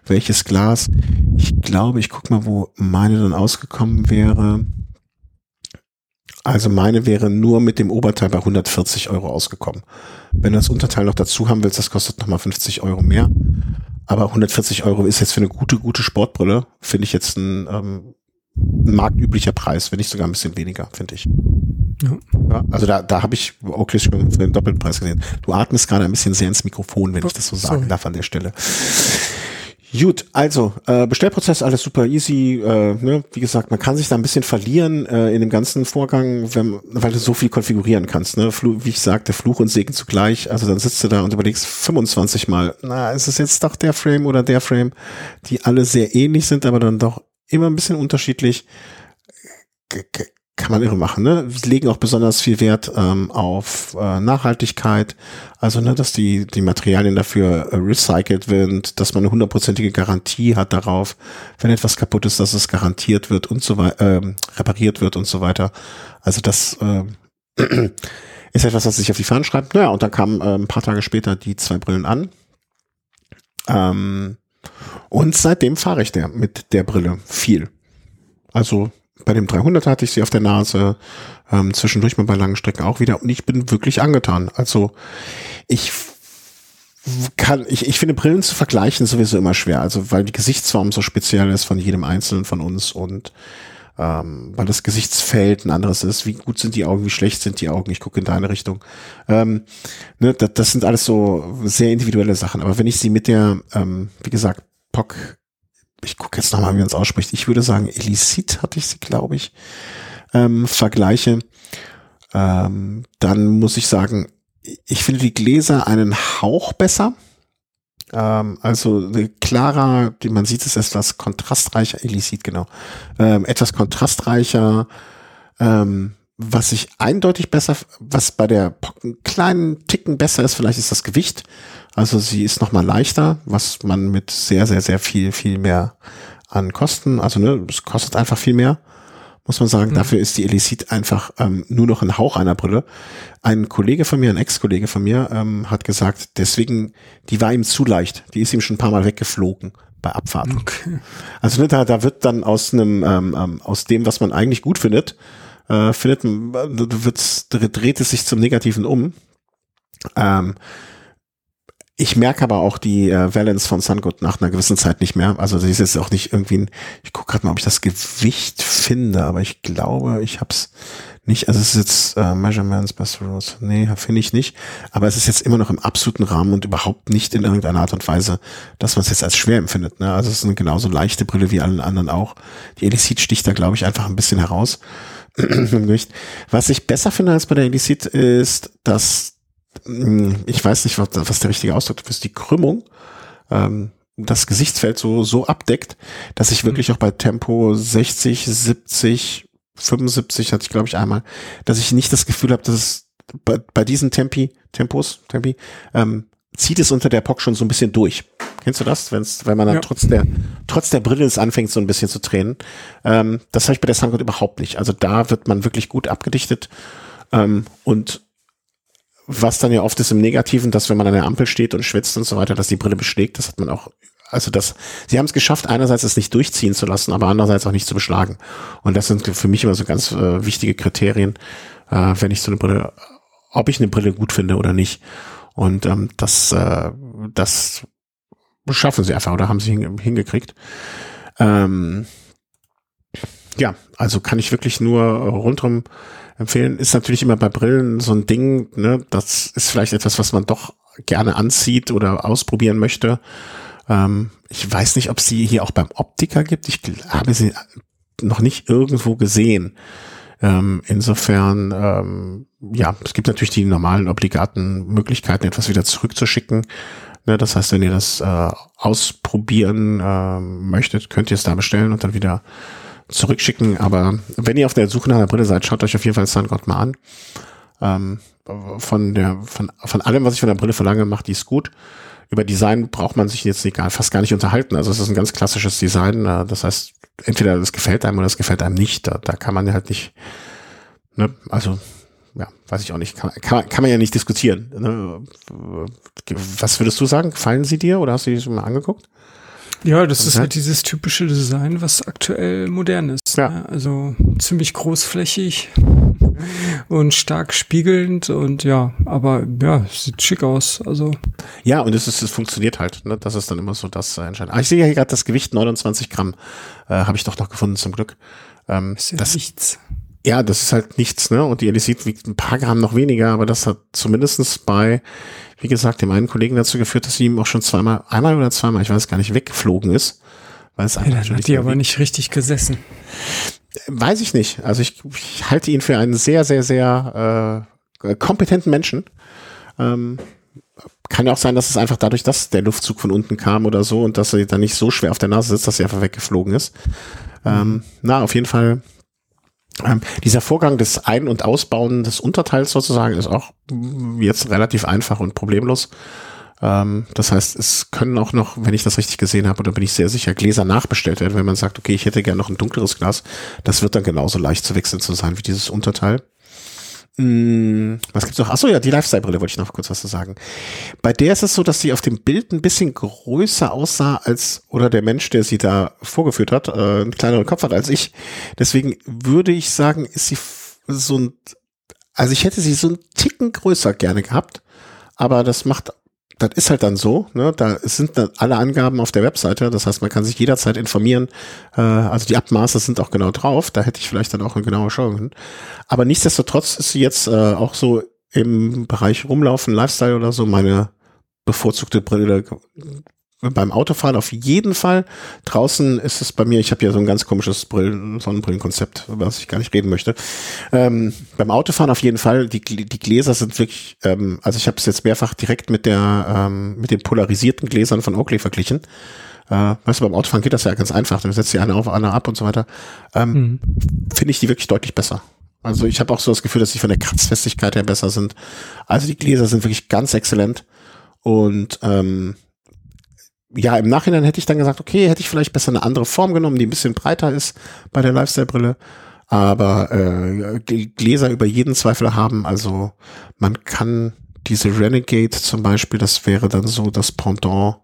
Welches Glas? Ich glaube, ich guck mal, wo meine dann ausgekommen wäre. Also meine wäre nur mit dem Oberteil bei 140 Euro ausgekommen. Wenn du das Unterteil noch dazu haben willst, das kostet nochmal 50 Euro mehr. Aber 140 Euro ist jetzt für eine gute, gute Sportbrille, finde ich jetzt ein ähm, marktüblicher Preis, wenn nicht sogar ein bisschen weniger, finde ich. Ja. ja. also da, da habe ich Oakley schon für den doppelten Preis gesehen. Du atmest gerade ein bisschen sehr ins Mikrofon, wenn ich das so sagen Sorry. darf an der Stelle. Gut, also äh, Bestellprozess alles super easy. Äh, ne? Wie gesagt, man kann sich da ein bisschen verlieren äh, in dem ganzen Vorgang, wenn, weil du so viel konfigurieren kannst. Ne? Fluch, wie ich sagte, Fluch und Segen zugleich. Also dann sitzt du da und überlegst 25 Mal, na, ist es jetzt doch der Frame oder der Frame, die alle sehr ähnlich sind, aber dann doch immer ein bisschen unterschiedlich kann man irre machen. Ne? Wir legen auch besonders viel Wert ähm, auf äh, Nachhaltigkeit, also ne, dass die die Materialien dafür äh, recycelt werden, dass man eine hundertprozentige Garantie hat darauf, wenn etwas kaputt ist, dass es garantiert wird und so weiter, äh, repariert wird und so weiter. Also das äh, [clears throat] ist etwas, was sich auf die Fahnen schreibt. Naja, und dann kamen äh, ein paar Tage später die zwei Brillen an. Ähm, und seitdem fahre ich der mit der Brille viel. Also bei dem 300 hatte ich sie auf der Nase, ähm, zwischendurch mal bei langen Strecken auch wieder und ich bin wirklich angetan. Also ich kann, ich, ich finde Brillen zu vergleichen sowieso immer schwer, also weil die Gesichtsform so speziell ist von jedem Einzelnen von uns und ähm, weil das Gesichtsfeld ein anderes ist. Wie gut sind die Augen, wie schlecht sind die Augen? Ich gucke in deine Richtung. Ähm, ne, das, das sind alles so sehr individuelle Sachen. Aber wenn ich sie mit der, ähm, wie gesagt, POC ich gucke jetzt nochmal, wie man es ausspricht. Ich würde sagen, Elicit hatte ich sie, glaube ich, ähm, vergleiche. Ähm, dann muss ich sagen, ich finde die Gläser einen Hauch besser. Ähm, also klarer, die man sieht, ist etwas kontrastreicher, Elicit, genau. Ähm, etwas kontrastreicher, ähm, was ich eindeutig besser, was bei der kleinen Ticken besser ist, vielleicht ist das Gewicht. Also sie ist nochmal leichter, was man mit sehr, sehr, sehr viel, viel mehr an Kosten, also ne, es kostet einfach viel mehr, muss man sagen. Mhm. Dafür ist die Elicit einfach ähm, nur noch ein Hauch einer Brille. Ein Kollege von mir, ein Ex-Kollege von mir, ähm, hat gesagt, deswegen, die war ihm zu leicht. Die ist ihm schon ein paar Mal weggeflogen bei Abfahrten. Okay. Also ne, da, da wird dann aus einem, ähm, ähm aus dem, was man eigentlich gut findet, äh, findet, wird's, dreht es sich zum Negativen um. Ähm, ich merke aber auch die äh, Valence von Sungood nach einer gewissen Zeit nicht mehr. Also sie ist jetzt auch nicht irgendwie ein, ich gucke gerade mal, ob ich das Gewicht finde, aber ich glaube, ich habe es nicht. Also es ist jetzt äh, Measurements, Best Rules. Nee, finde ich nicht. Aber es ist jetzt immer noch im absoluten Rahmen und überhaupt nicht in irgendeiner Art und Weise, dass man es jetzt als schwer empfindet. Ne? Also es ist eine genauso leichte Brille wie allen anderen auch. Die Elicit sticht da, glaube ich, einfach ein bisschen heraus. [clears throat] Was ich besser finde als bei der Elicit ist, dass ich weiß nicht, was, der richtige Ausdruck ist, die Krümmung, ähm, das Gesichtsfeld so, so abdeckt, dass ich wirklich auch bei Tempo 60, 70, 75 hatte ich glaube ich einmal, dass ich nicht das Gefühl habe, dass es bei, bei diesen Tempi, Tempos, Tempi, ähm, zieht es unter der POC schon so ein bisschen durch. Kennst du das? Wenn's, wenn man dann Ja. trotz der trotz der Brille es anfängt, so ein bisschen zu tränen. Ähm, das habe ich bei der Sungold überhaupt nicht. Also da wird man wirklich gut abgedichtet. Ähm, und was dann ja oft ist im Negativen, dass wenn man an der Ampel steht und schwitzt und so weiter, dass die Brille beschlägt, das hat man auch, also das, sie haben es geschafft, einerseits es nicht durchziehen zu lassen, aber andererseits auch nicht zu beschlagen. Und das sind für mich immer so ganz äh, wichtige Kriterien, äh, wenn ich so eine Brille, ob ich eine Brille gut finde oder nicht. Und ähm, das, äh, das schaffen sie einfach oder haben sie hinge- hingekriegt. Ähm, ja, also kann ich wirklich nur rundrum empfehlen. Ist natürlich immer bei Brillen so ein Ding, ne? Das ist vielleicht etwas, was man doch gerne anzieht oder ausprobieren möchte. Ähm, ich weiß nicht, ob es sie hier auch beim Optiker gibt. Ich habe sie noch nicht irgendwo gesehen. Ähm, insofern, ähm, ja, es gibt natürlich die normalen obligaten Möglichkeiten, etwas wieder zurückzuschicken. Ne, das heißt, wenn ihr das äh, ausprobieren ähm, möchtet, könnt ihr es da bestellen und dann wieder zurückschicken. Aber wenn ihr auf der Suche nach einer Brille seid, schaut euch auf jeden Fall Sun God mal an. Ähm, von der, von, von allem, was ich von der Brille verlange, macht die es gut. Über Design braucht man sich jetzt egal, fast gar nicht unterhalten. Also es ist ein ganz klassisches Design. Äh, das heißt, entweder das gefällt einem oder das gefällt einem nicht. Da, da kann man halt nicht, ne, also ja, weiß ich auch nicht, kann, kann, kann man ja nicht diskutieren. Ne? Was würdest du sagen? Gefallen sie dir oder hast du die schon mal angeguckt? Ja, das ist halt dieses typische Design, was aktuell modern ist. Ja. Ne? Also ziemlich großflächig und stark spiegelnd und ja, aber ja, sieht schick aus. Also Ja, und es, ist, es funktioniert halt. Ne? Das ist dann immer so das äh, Entscheidende. Ah, ich sehe ja hier gerade das Gewicht 29 Gramm. Äh, Habe ich doch noch gefunden zum Glück. Ähm, ist ja das, nichts. Ja, das ist halt nichts. ne? Und die Elisit wiegt ein paar Gramm noch weniger, aber das hat zumindestens bei, wie gesagt, dem einen Kollegen dazu geführt, dass sie ihm auch schon zweimal, einmal oder zweimal, ich weiß gar nicht, weggeflogen ist. Weil es Ja, einfach dann hat die aber wiegt. nicht richtig gesessen. Weiß ich nicht. Also ich, ich halte ihn für einen sehr, sehr, sehr äh, kompetenten Menschen. Ähm, kann ja auch sein, dass es einfach dadurch, dass der Luftzug von unten kam oder so und dass sie dann nicht so schwer auf der Nase sitzt, dass sie einfach weggeflogen ist. Ähm, na, auf jeden Fall. Ähm, dieser Vorgang des Ein- und Ausbauen des Unterteils sozusagen ist auch jetzt relativ einfach und problemlos. Ähm, das heißt, es können auch noch, wenn ich das richtig gesehen habe, oder bin ich sehr sicher, Gläser nachbestellt werden, wenn man sagt, okay, ich hätte gerne noch ein dunkleres Glas. Das wird dann genauso leicht zu wechseln zu sein wie dieses Unterteil. Mm, was gibt's noch? Achso, ja, die Lifestyle-Brille wollte ich noch kurz was zu sagen. Bei der ist es so, dass sie auf dem Bild ein bisschen größer aussah als, oder der Mensch, der sie da vorgeführt hat, äh, einen kleineren Kopf hat als ich. Deswegen würde ich sagen, ist sie so ein, also ich hätte sie so einen Ticken größer gerne gehabt, aber das macht, das ist halt dann so, ne? Da sind dann alle Angaben auf der Webseite, das heißt, man kann sich jederzeit informieren, äh, also die Abmaße sind auch genau drauf, da hätte ich vielleicht dann auch eine genaue können. Aber nichtsdestotrotz ist sie jetzt äh, auch so im Bereich Rumlaufen, Lifestyle oder so meine bevorzugte Brille beim Autofahren auf jeden Fall. Draußen ist es bei mir, ich habe ja so ein ganz komisches Brillen, Sonnenbrillenkonzept, über das ich gar nicht reden möchte. Ähm, beim Autofahren auf jeden Fall, die, die Gläser sind wirklich, ähm, also ich habe es jetzt mehrfach direkt mit der ähm, mit den polarisierten Gläsern von Oakley verglichen. Äh, weißt du, beim Autofahren geht das ja ganz einfach. Dann setzt die eine auf, eine ab und so weiter. Ähm, Mhm. finde ich die wirklich deutlich besser. Also ich habe auch so das Gefühl, dass sie von der Kratzfestigkeit her besser sind. Also die Gläser sind wirklich ganz exzellent. Und ähm, ja, im Nachhinein hätte ich dann gesagt, okay, hätte ich vielleicht besser eine andere Form genommen, die ein bisschen breiter ist bei der Lifestyle-Brille. Aber äh, Gläser über jeden Zweifel haben. Also man kann diese Renegade zum Beispiel, das wäre dann so das Pendant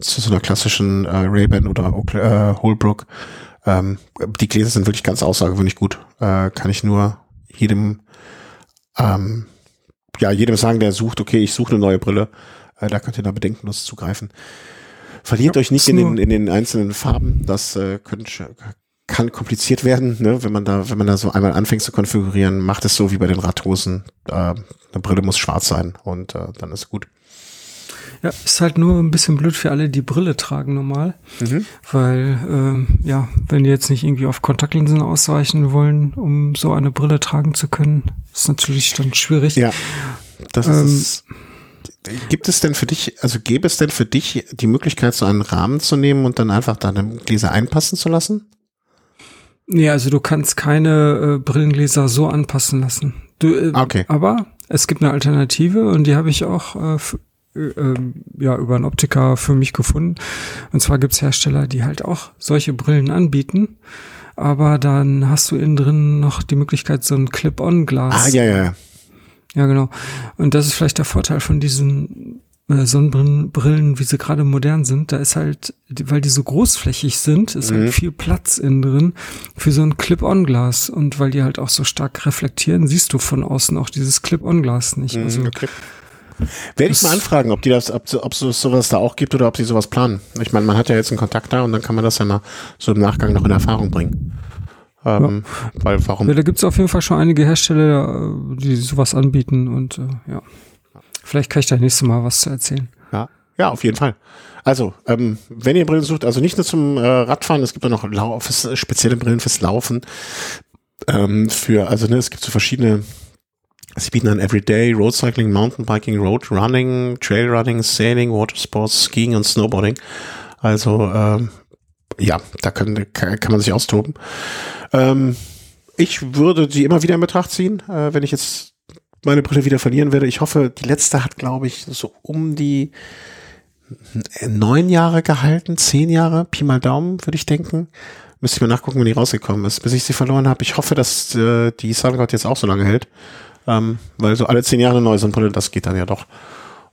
zu so einer klassischen äh, Ray-Ban oder äh, Holbrook. Ähm, die Gläser sind wirklich ganz außergewöhnlich gut. Äh, kann ich nur jedem, ähm, ja, jedem sagen, der sucht, okay, ich suche eine neue Brille. Äh, da könnt ihr da bedenkenlos zugreifen. Verliert Ja, euch nicht in den, nur- in den einzelnen Farben. Das äh, könnt, kann kompliziert werden, ne? wenn man da, wenn man da so einmal anfängt zu konfigurieren, macht es so wie bei den Radhosen. Äh, eine Brille muss schwarz sein und äh, dann ist gut. Ja, ist halt nur ein bisschen blöd für alle, die Brille tragen normal. Mhm. Weil, ähm, ja, wenn die jetzt nicht irgendwie auf Kontaktlinsen ausweichen wollen, um so eine Brille tragen zu können, ist natürlich dann schwierig. Ja, das Ähm, ist. Gibt es denn für dich, also gäbe es denn für dich die Möglichkeit, so einen Rahmen zu nehmen und dann einfach deine Gläser einpassen zu lassen? Nee, also du kannst keine äh, Brillengläser so anpassen lassen. Du, äh, Okay. Aber es gibt eine Alternative und die habe ich auch äh, äh, ja über einen Optiker für mich gefunden. Und zwar gibt's Hersteller, die halt auch solche Brillen anbieten. Aber dann hast du innen drin noch die Möglichkeit, so ein Clip-on-Glas. Ah, ja, ja, ja. Genau. Und das ist vielleicht der Vorteil von diesen äh, Sonnenbrillen, wie sie gerade modern sind. Da ist halt, weil die so großflächig sind, ist halt Mhm. viel Platz innen drin für so ein Clip-on-Glas. Und weil die halt auch so stark reflektieren, siehst du von außen auch dieses Clip-on-Glas nicht. Also, Mhm, okay. Werde ich mal anfragen, ob die das, ob, ob es sowas da auch gibt oder ob die sowas planen. Ich meine, man hat ja jetzt einen Kontakt da und dann kann man das ja mal so im Nachgang noch in Erfahrung bringen. Ähm, Weil warum? Ja, da gibt's auf jeden Fall schon einige Hersteller, äh, die sowas anbieten und äh, ja. Vielleicht kann ich da nächstes Mal was zu erzählen. Ja, ja, auf jeden Fall. Also, ähm, wenn ihr Brillen sucht, also nicht nur zum äh, Radfahren, es gibt auch noch Lau fürs, spezielle Brillen fürs Laufen. Ähm, für, also ne, es gibt so verschiedene, sie bieten an Everyday, Road Cycling, Mountainbiking, Road Running, Trail Running, Sailing, Watersports, Skiing und Snowboarding. Also, ähm, ja, da können, kann, man sich austoben. Ähm, ich würde die immer wieder in Betracht ziehen, äh, wenn ich jetzt meine Brille wieder verlieren werde. Ich hoffe, die letzte hat, glaube ich, so um die neun Jahre gehalten, zehn Jahre, Pi mal Daumen, würde ich denken. Müsste ich mal nachgucken, wenn die rausgekommen ist, bis ich sie verloren habe. Ich hoffe, dass äh, die SunGuard jetzt auch so lange hält. Ähm, weil so alle zehn Jahre eine neue Sonnenbrille, das geht dann ja doch.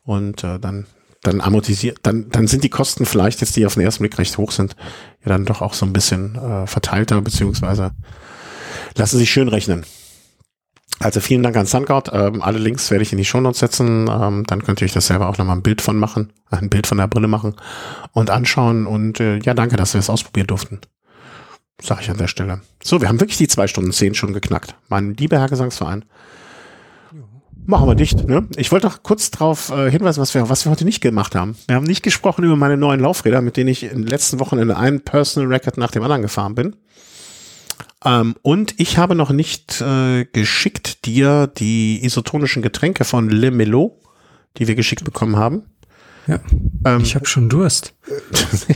Und äh, dann, dann amortisiert, dann, dann sind die Kosten vielleicht jetzt, die auf den ersten Blick recht hoch sind, ja dann doch auch so ein bisschen äh, verteilter, beziehungsweise lassen sich schön rechnen. Also vielen Dank an SunGuard. Ähm, alle Links werde ich in die Shownotes setzen. Ähm, dann könnt ihr euch das selber auch nochmal ein Bild von machen, ein Bild von der Brille machen und anschauen. Und äh, ja, danke, dass wir es ausprobieren durften. Sag ich an der Stelle. So, wir haben wirklich die zwei Stunden zehn schon geknackt. Mein lieber Herr Gesangsverein. Machen wir dicht. Ne? Ich wollte noch kurz darauf äh, hinweisen, was wir, was wir heute nicht gemacht haben. Wir haben nicht gesprochen über meine neuen Laufräder, mit denen ich in den letzten Wochen in einen Personal Record nach dem anderen gefahren bin. Ähm, und ich habe noch nicht äh, geschickt dir die isotonischen Getränke von Le Melo, die wir geschickt bekommen haben. Ja. Ähm, Ich habe schon Durst. [laughs]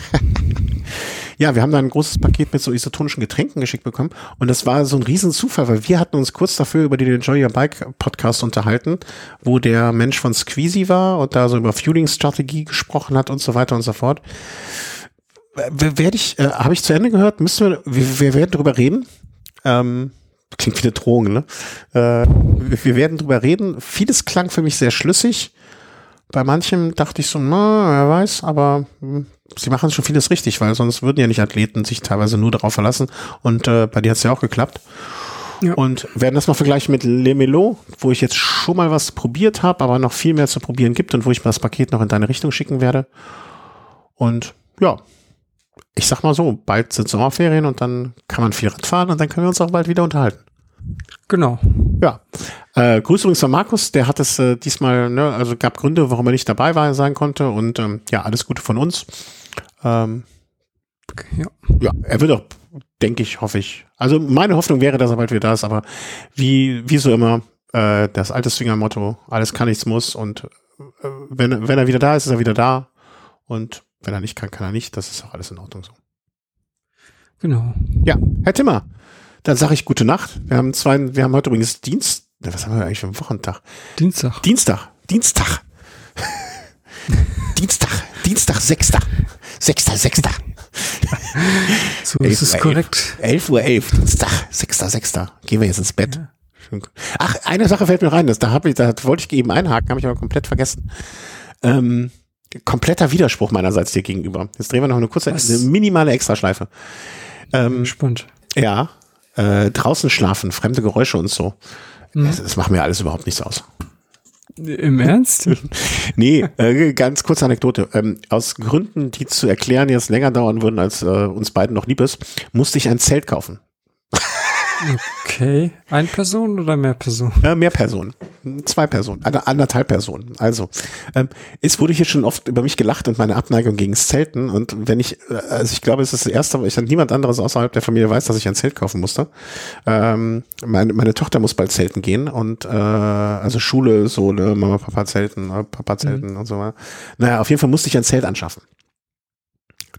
Ja, wir haben da ein großes Paket mit so isotonischen Getränken geschickt bekommen und das war so ein Riesenzufall, weil wir hatten uns kurz dafür über den Enjoy Your Bike Podcast unterhalten, wo der Mensch von Squeezy war und da so über Fueling-Strategie gesprochen hat und so weiter und so fort. W- Werde ich, äh, habe ich zu Ende gehört? Müssen wir, wir, wir werden drüber reden. Ähm, klingt wie eine Drohung, ne? Äh, wir- wir werden drüber reden. Vieles klang für mich sehr schlüssig. Bei manchem dachte ich so, na, wer weiß, aber hm, sie machen schon vieles richtig, weil sonst würden ja nicht Athleten sich teilweise nur darauf verlassen. Und äh, bei dir hat es ja auch geklappt. Ja. Und werden das mal vergleichen mit Le Melo, wo ich jetzt schon mal was probiert habe, aber noch viel mehr zu probieren gibt und wo ich mal das Paket noch in deine Richtung schicken werde. Und ja, ich sag mal so, bald sind Sommerferien und dann kann man viel Rad fahren und dann können wir uns auch bald wieder unterhalten. Genau. Ja. Äh, Grüße übrigens von Markus, der hat es äh, diesmal, ne, also gab Gründe, warum er nicht dabei war, sein konnte und ähm, ja, alles Gute von uns. Ähm, Ja. ja, er wird auch, denke ich, hoffe ich. Also meine Hoffnung wäre, dass er bald wieder da ist, aber wie, wie so immer, äh, das alte Swinger-Motto, alles kann, nichts muss und äh, wenn, wenn er wieder da ist, ist er wieder da und wenn er nicht kann, kann er nicht. Das ist auch alles in Ordnung so. Genau. Ja, Herr Timmer, dann sage ich gute Nacht. Wir haben zwei, wir haben heute übrigens Dienst, was haben wir eigentlich für einen Wochentag? Dienstag. Dienstag, Dienstag. [laughs] Dienstag, Dienstag, Sechster. Sechster, Sechster. So Elf ist es korrekt. 11 Uhr 11, Dienstag, Sechster, Sechster. Gehen wir jetzt ins Bett. Schön. Ach, eine Sache fällt mir rein, das, da, hab ich, da wollte ich eben einhaken, habe ich aber komplett vergessen. Ähm, kompletter Widerspruch meinerseits dir gegenüber. Jetzt drehen wir noch eine kurze, Was? eine minimale Extraschleife. Ähm, Spannend. ja, äh, draußen schlafen, fremde Geräusche und so. Mhm. Das, das macht mir alles überhaupt nichts aus. Im Ernst? [laughs] Nee, äh, ganz kurze Anekdote. Ähm, aus Gründen, die zu erklären jetzt länger dauern würden, als äh, uns beiden noch lieb ist, musste ich ein Zelt kaufen. Okay. Ein Person oder mehr Personen? Äh, mehr Personen. Zwei Personen. Eine, anderthalb Personen. Also, ähm, es wurde hier schon oft über mich gelacht und meine Abneigung gegen Zelten. Und wenn ich, äh, also ich glaube, es ist das erste, weil ich niemand anderes außerhalb der Familie weiß, dass ich ein Zelt kaufen musste. Ähm, meine, meine Tochter muss bald zelten gehen und äh, also Schule so, ne, Mama, Papa zelten, äh, Papa zelten und so weiter. Naja, auf jeden Fall musste ich ein Zelt anschaffen.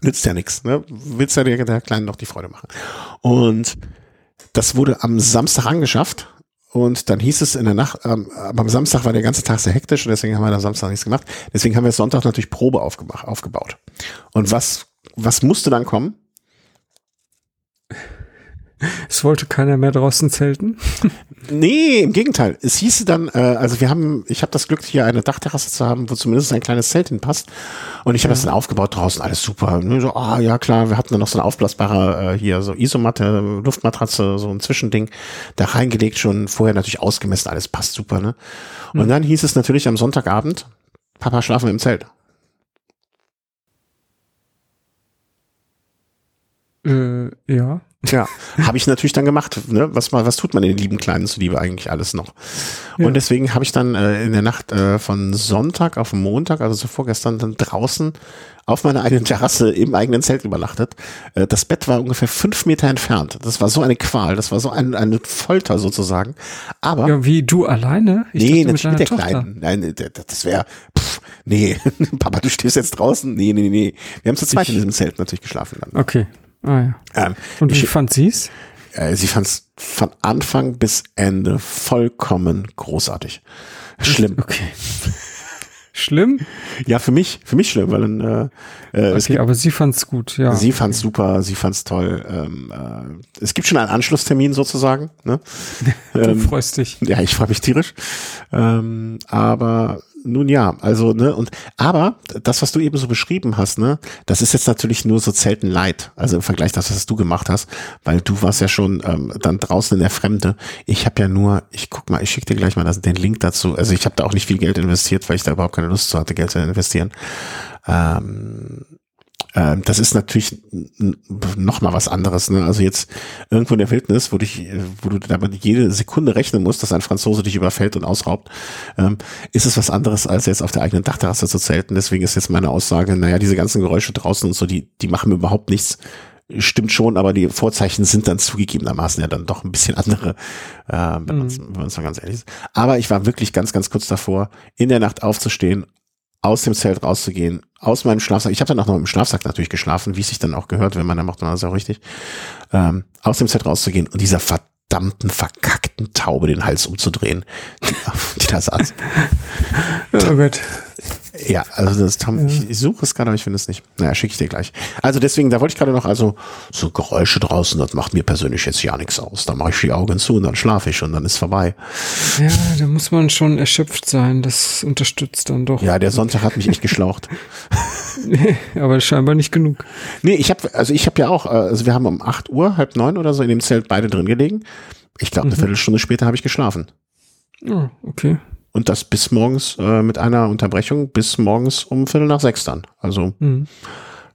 Nützt ja nichts, ne? Willst ja der, der Kleinen noch die Freude machen. Und das wurde am Samstag angeschafft und dann hieß es in der Nacht, ähm, aber am Samstag war der ganze Tag sehr hektisch und deswegen haben wir am Samstag nichts gemacht. Deswegen haben wir Sonntag natürlich Probe aufgemacht, aufgebaut. Und was, was musste dann kommen? Es wollte keiner mehr draußen zelten. Nee, im Gegenteil. Es hieße dann, äh, also wir haben, ich habe das Glück, hier eine Dachterrasse zu haben, wo zumindest ein kleines Zelt hinpasst. Und ich habe das dann aufgebaut draußen, alles super. Und so, ah ja klar, wir hatten dann noch so eine aufblasbare, äh, hier so Isomatte, Luftmatratze, so ein Zwischending, da reingelegt, schon vorher natürlich ausgemessen, alles passt super, ne? Und dann hieß es natürlich am Sonntagabend, Papa schlafen wir im Zelt. Äh, ja. Tja, [laughs] habe ich natürlich dann gemacht. Ne? Was, was tut man den lieben Kleinen zuliebe eigentlich alles noch? Ja. Und deswegen habe ich dann äh, in der Nacht äh, von Sonntag auf Montag, also so vorgestern, dann draußen auf meiner eigenen Terrasse im eigenen Zelt übernachtet. Äh, das Bett war ungefähr fünf Meter entfernt. Das war so eine Qual, das war so ein, eine Folter sozusagen. Aber Ja, wie du alleine? Ich nee, dachte, natürlich mit der deiner Tochter. Kleinen. Nein, das wäre, nee, [laughs] Papa, du stehst jetzt draußen. Nee, nee, nee. Wir haben zu zweit in diesem Zelt natürlich geschlafen dann. Okay. Ah ja. Ähm, Und wie ich, fand sie's? äh, sie fand es von Anfang bis Ende vollkommen großartig. Schlimm. Okay. Schlimm? Ja, für mich, für mich schlimm, weil dann äh, äh, es Okay, gibt, aber sie fand's gut, ja. sie fand's super, sie fand's toll. Ähm, äh, es gibt schon einen Anschlusstermin sozusagen. Ne? [laughs] du freust dich. Ja, ich freue mich tierisch. Ähm, aber nun ja, also, ne, und aber das, was du eben so beschrieben hast, ne, das ist jetzt natürlich nur so selten leid. Also im Vergleich das, was du gemacht hast, weil du warst ja schon ähm, dann draußen in der Fremde. Ich habe ja nur, ich guck mal, ich schicke dir gleich mal das, den Link dazu. Also ich habe da auch nicht viel Geld investiert, weil ich da überhaupt keine Lust zu hatte, Geld zu investieren. Ähm, das ist natürlich noch mal was anderes. Ne? Also jetzt irgendwo in der Wildnis, wo, dich, wo du damit jede Sekunde rechnen musst, dass ein Franzose dich überfällt und ausraubt, ähm, ist es was anderes, als jetzt auf der eigenen Dachterrasse zu zelten. Deswegen ist jetzt meine Aussage, naja, diese ganzen Geräusche draußen und so, die, die machen mir überhaupt nichts. Stimmt schon, aber die Vorzeichen sind dann zugegebenermaßen ja dann doch ein bisschen andere, äh, wenn man wenn man's mal ganz ehrlich ist. Aber ich war wirklich ganz, ganz kurz davor, in der Nacht aufzustehen, aus dem Zelt rauszugehen, aus meinem Schlafsack. Ich habe dann auch noch im Schlafsack natürlich geschlafen, wie es sich dann auch gehört, wenn man dann macht man das auch richtig. Ähm, aus dem Zelt rauszugehen und dieser verdammten, verkackten Taube den Hals umzudrehen, die, [laughs] die da saß. [laughs] Oh Gott. Ja, also das Tom, ich, ich suche es gerade, aber ich finde es nicht. Naja, schicke ich dir gleich. Also deswegen, da wollte ich gerade noch, also so Geräusche draußen, das macht mir persönlich jetzt ja nichts aus. Da mache ich die Augen zu und dann schlafe ich und dann ist vorbei. Ja, da muss man schon erschöpft sein. Das unterstützt dann doch. Ja, der Sonntag hat mich echt geschlaucht. [laughs] Aber scheinbar nicht genug. Nee, ich habe, also ich habe ja auch, äh, also wir haben um 8 Uhr, halb neun oder so in dem Zelt beide drin gelegen. Ich glaube, eine Viertelstunde später habe ich geschlafen. Oh, okay. Und das bis morgens äh, mit einer Unterbrechung bis morgens um Viertel nach sechs dann. Also Mhm.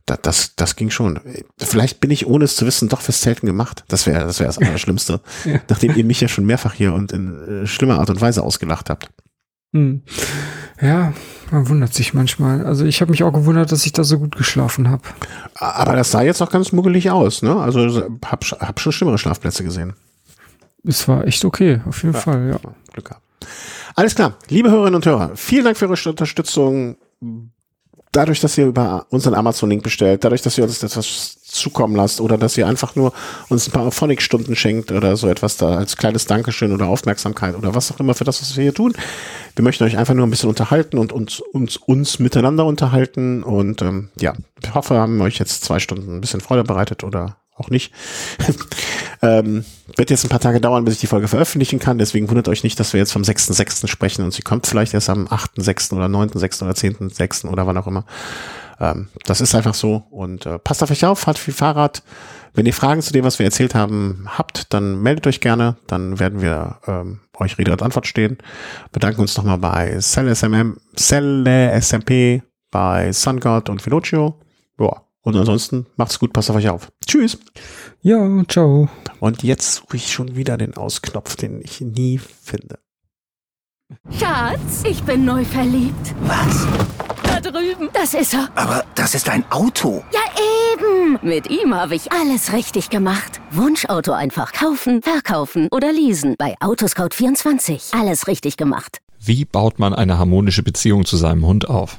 da, das, das ging schon. Vielleicht bin ich, ohne es zu wissen, doch fürs Zelten gemacht. Das wäre das, wäre das Allerschlimmste. [laughs] Ja. Nachdem ihr mich ja schon mehrfach hier und in äh, schlimmer Art und Weise ausgelacht habt. Hm. Ja, man wundert sich manchmal. Also ich habe mich auch gewundert, dass ich da so gut geschlafen habe. Aber das sah jetzt auch ganz muggelig aus, ne? Also hab, hab schon schlimmere Schlafplätze gesehen. Es war echt okay, auf jeden Fall, ja. Glück gehabt. Alles klar, liebe Hörerinnen und Hörer, vielen Dank für eure Unterstützung. Dadurch, dass ihr über unseren Amazon-Link bestellt, dadurch, dass ihr uns etwas zukommen lasst oder dass ihr einfach nur uns ein paar Phonic-Stunden schenkt oder so etwas da als kleines Dankeschön oder Aufmerksamkeit oder was auch immer für das, was wir hier tun. Wir möchten euch einfach nur ein bisschen unterhalten und uns, uns, uns miteinander unterhalten und ähm, ja, ich hoffe, wir haben euch jetzt zwei Stunden ein bisschen Freude bereitet oder auch nicht. [laughs] ähm, wird jetzt ein paar Tage dauern, bis ich die Folge veröffentlichen kann. Deswegen wundert euch nicht, dass wir jetzt vom 6.6. sprechen und sie kommt vielleicht erst am 8.6. oder 9.6. oder 10.6. oder wann auch immer. Ähm, das ist einfach so und äh, passt auf euch auf, fahrt viel Fahrrad. Wenn ihr Fragen zu dem, was wir erzählt haben, habt, dann meldet euch gerne. Dann werden wir ähm, euch Rede und Antwort stehen. Bedanken uns nochmal bei Cell SMM, Cell SMP, bei SunGod und Velocio. Ja. Und ansonsten macht's gut, passt auf euch auf. Tschüss. Ja, ciao. Und jetzt suche ich schon wieder den Ausknopf, den ich nie finde. Schatz, ich bin neu verliebt. Was? Da drüben. Das ist er. Aber das ist ein Auto. Ja, eben. Mit ihm habe ich alles richtig gemacht. Wunschauto einfach kaufen, verkaufen oder leasen. Bei Autoscout24. Alles richtig gemacht. Wie baut man eine harmonische Beziehung zu seinem Hund auf?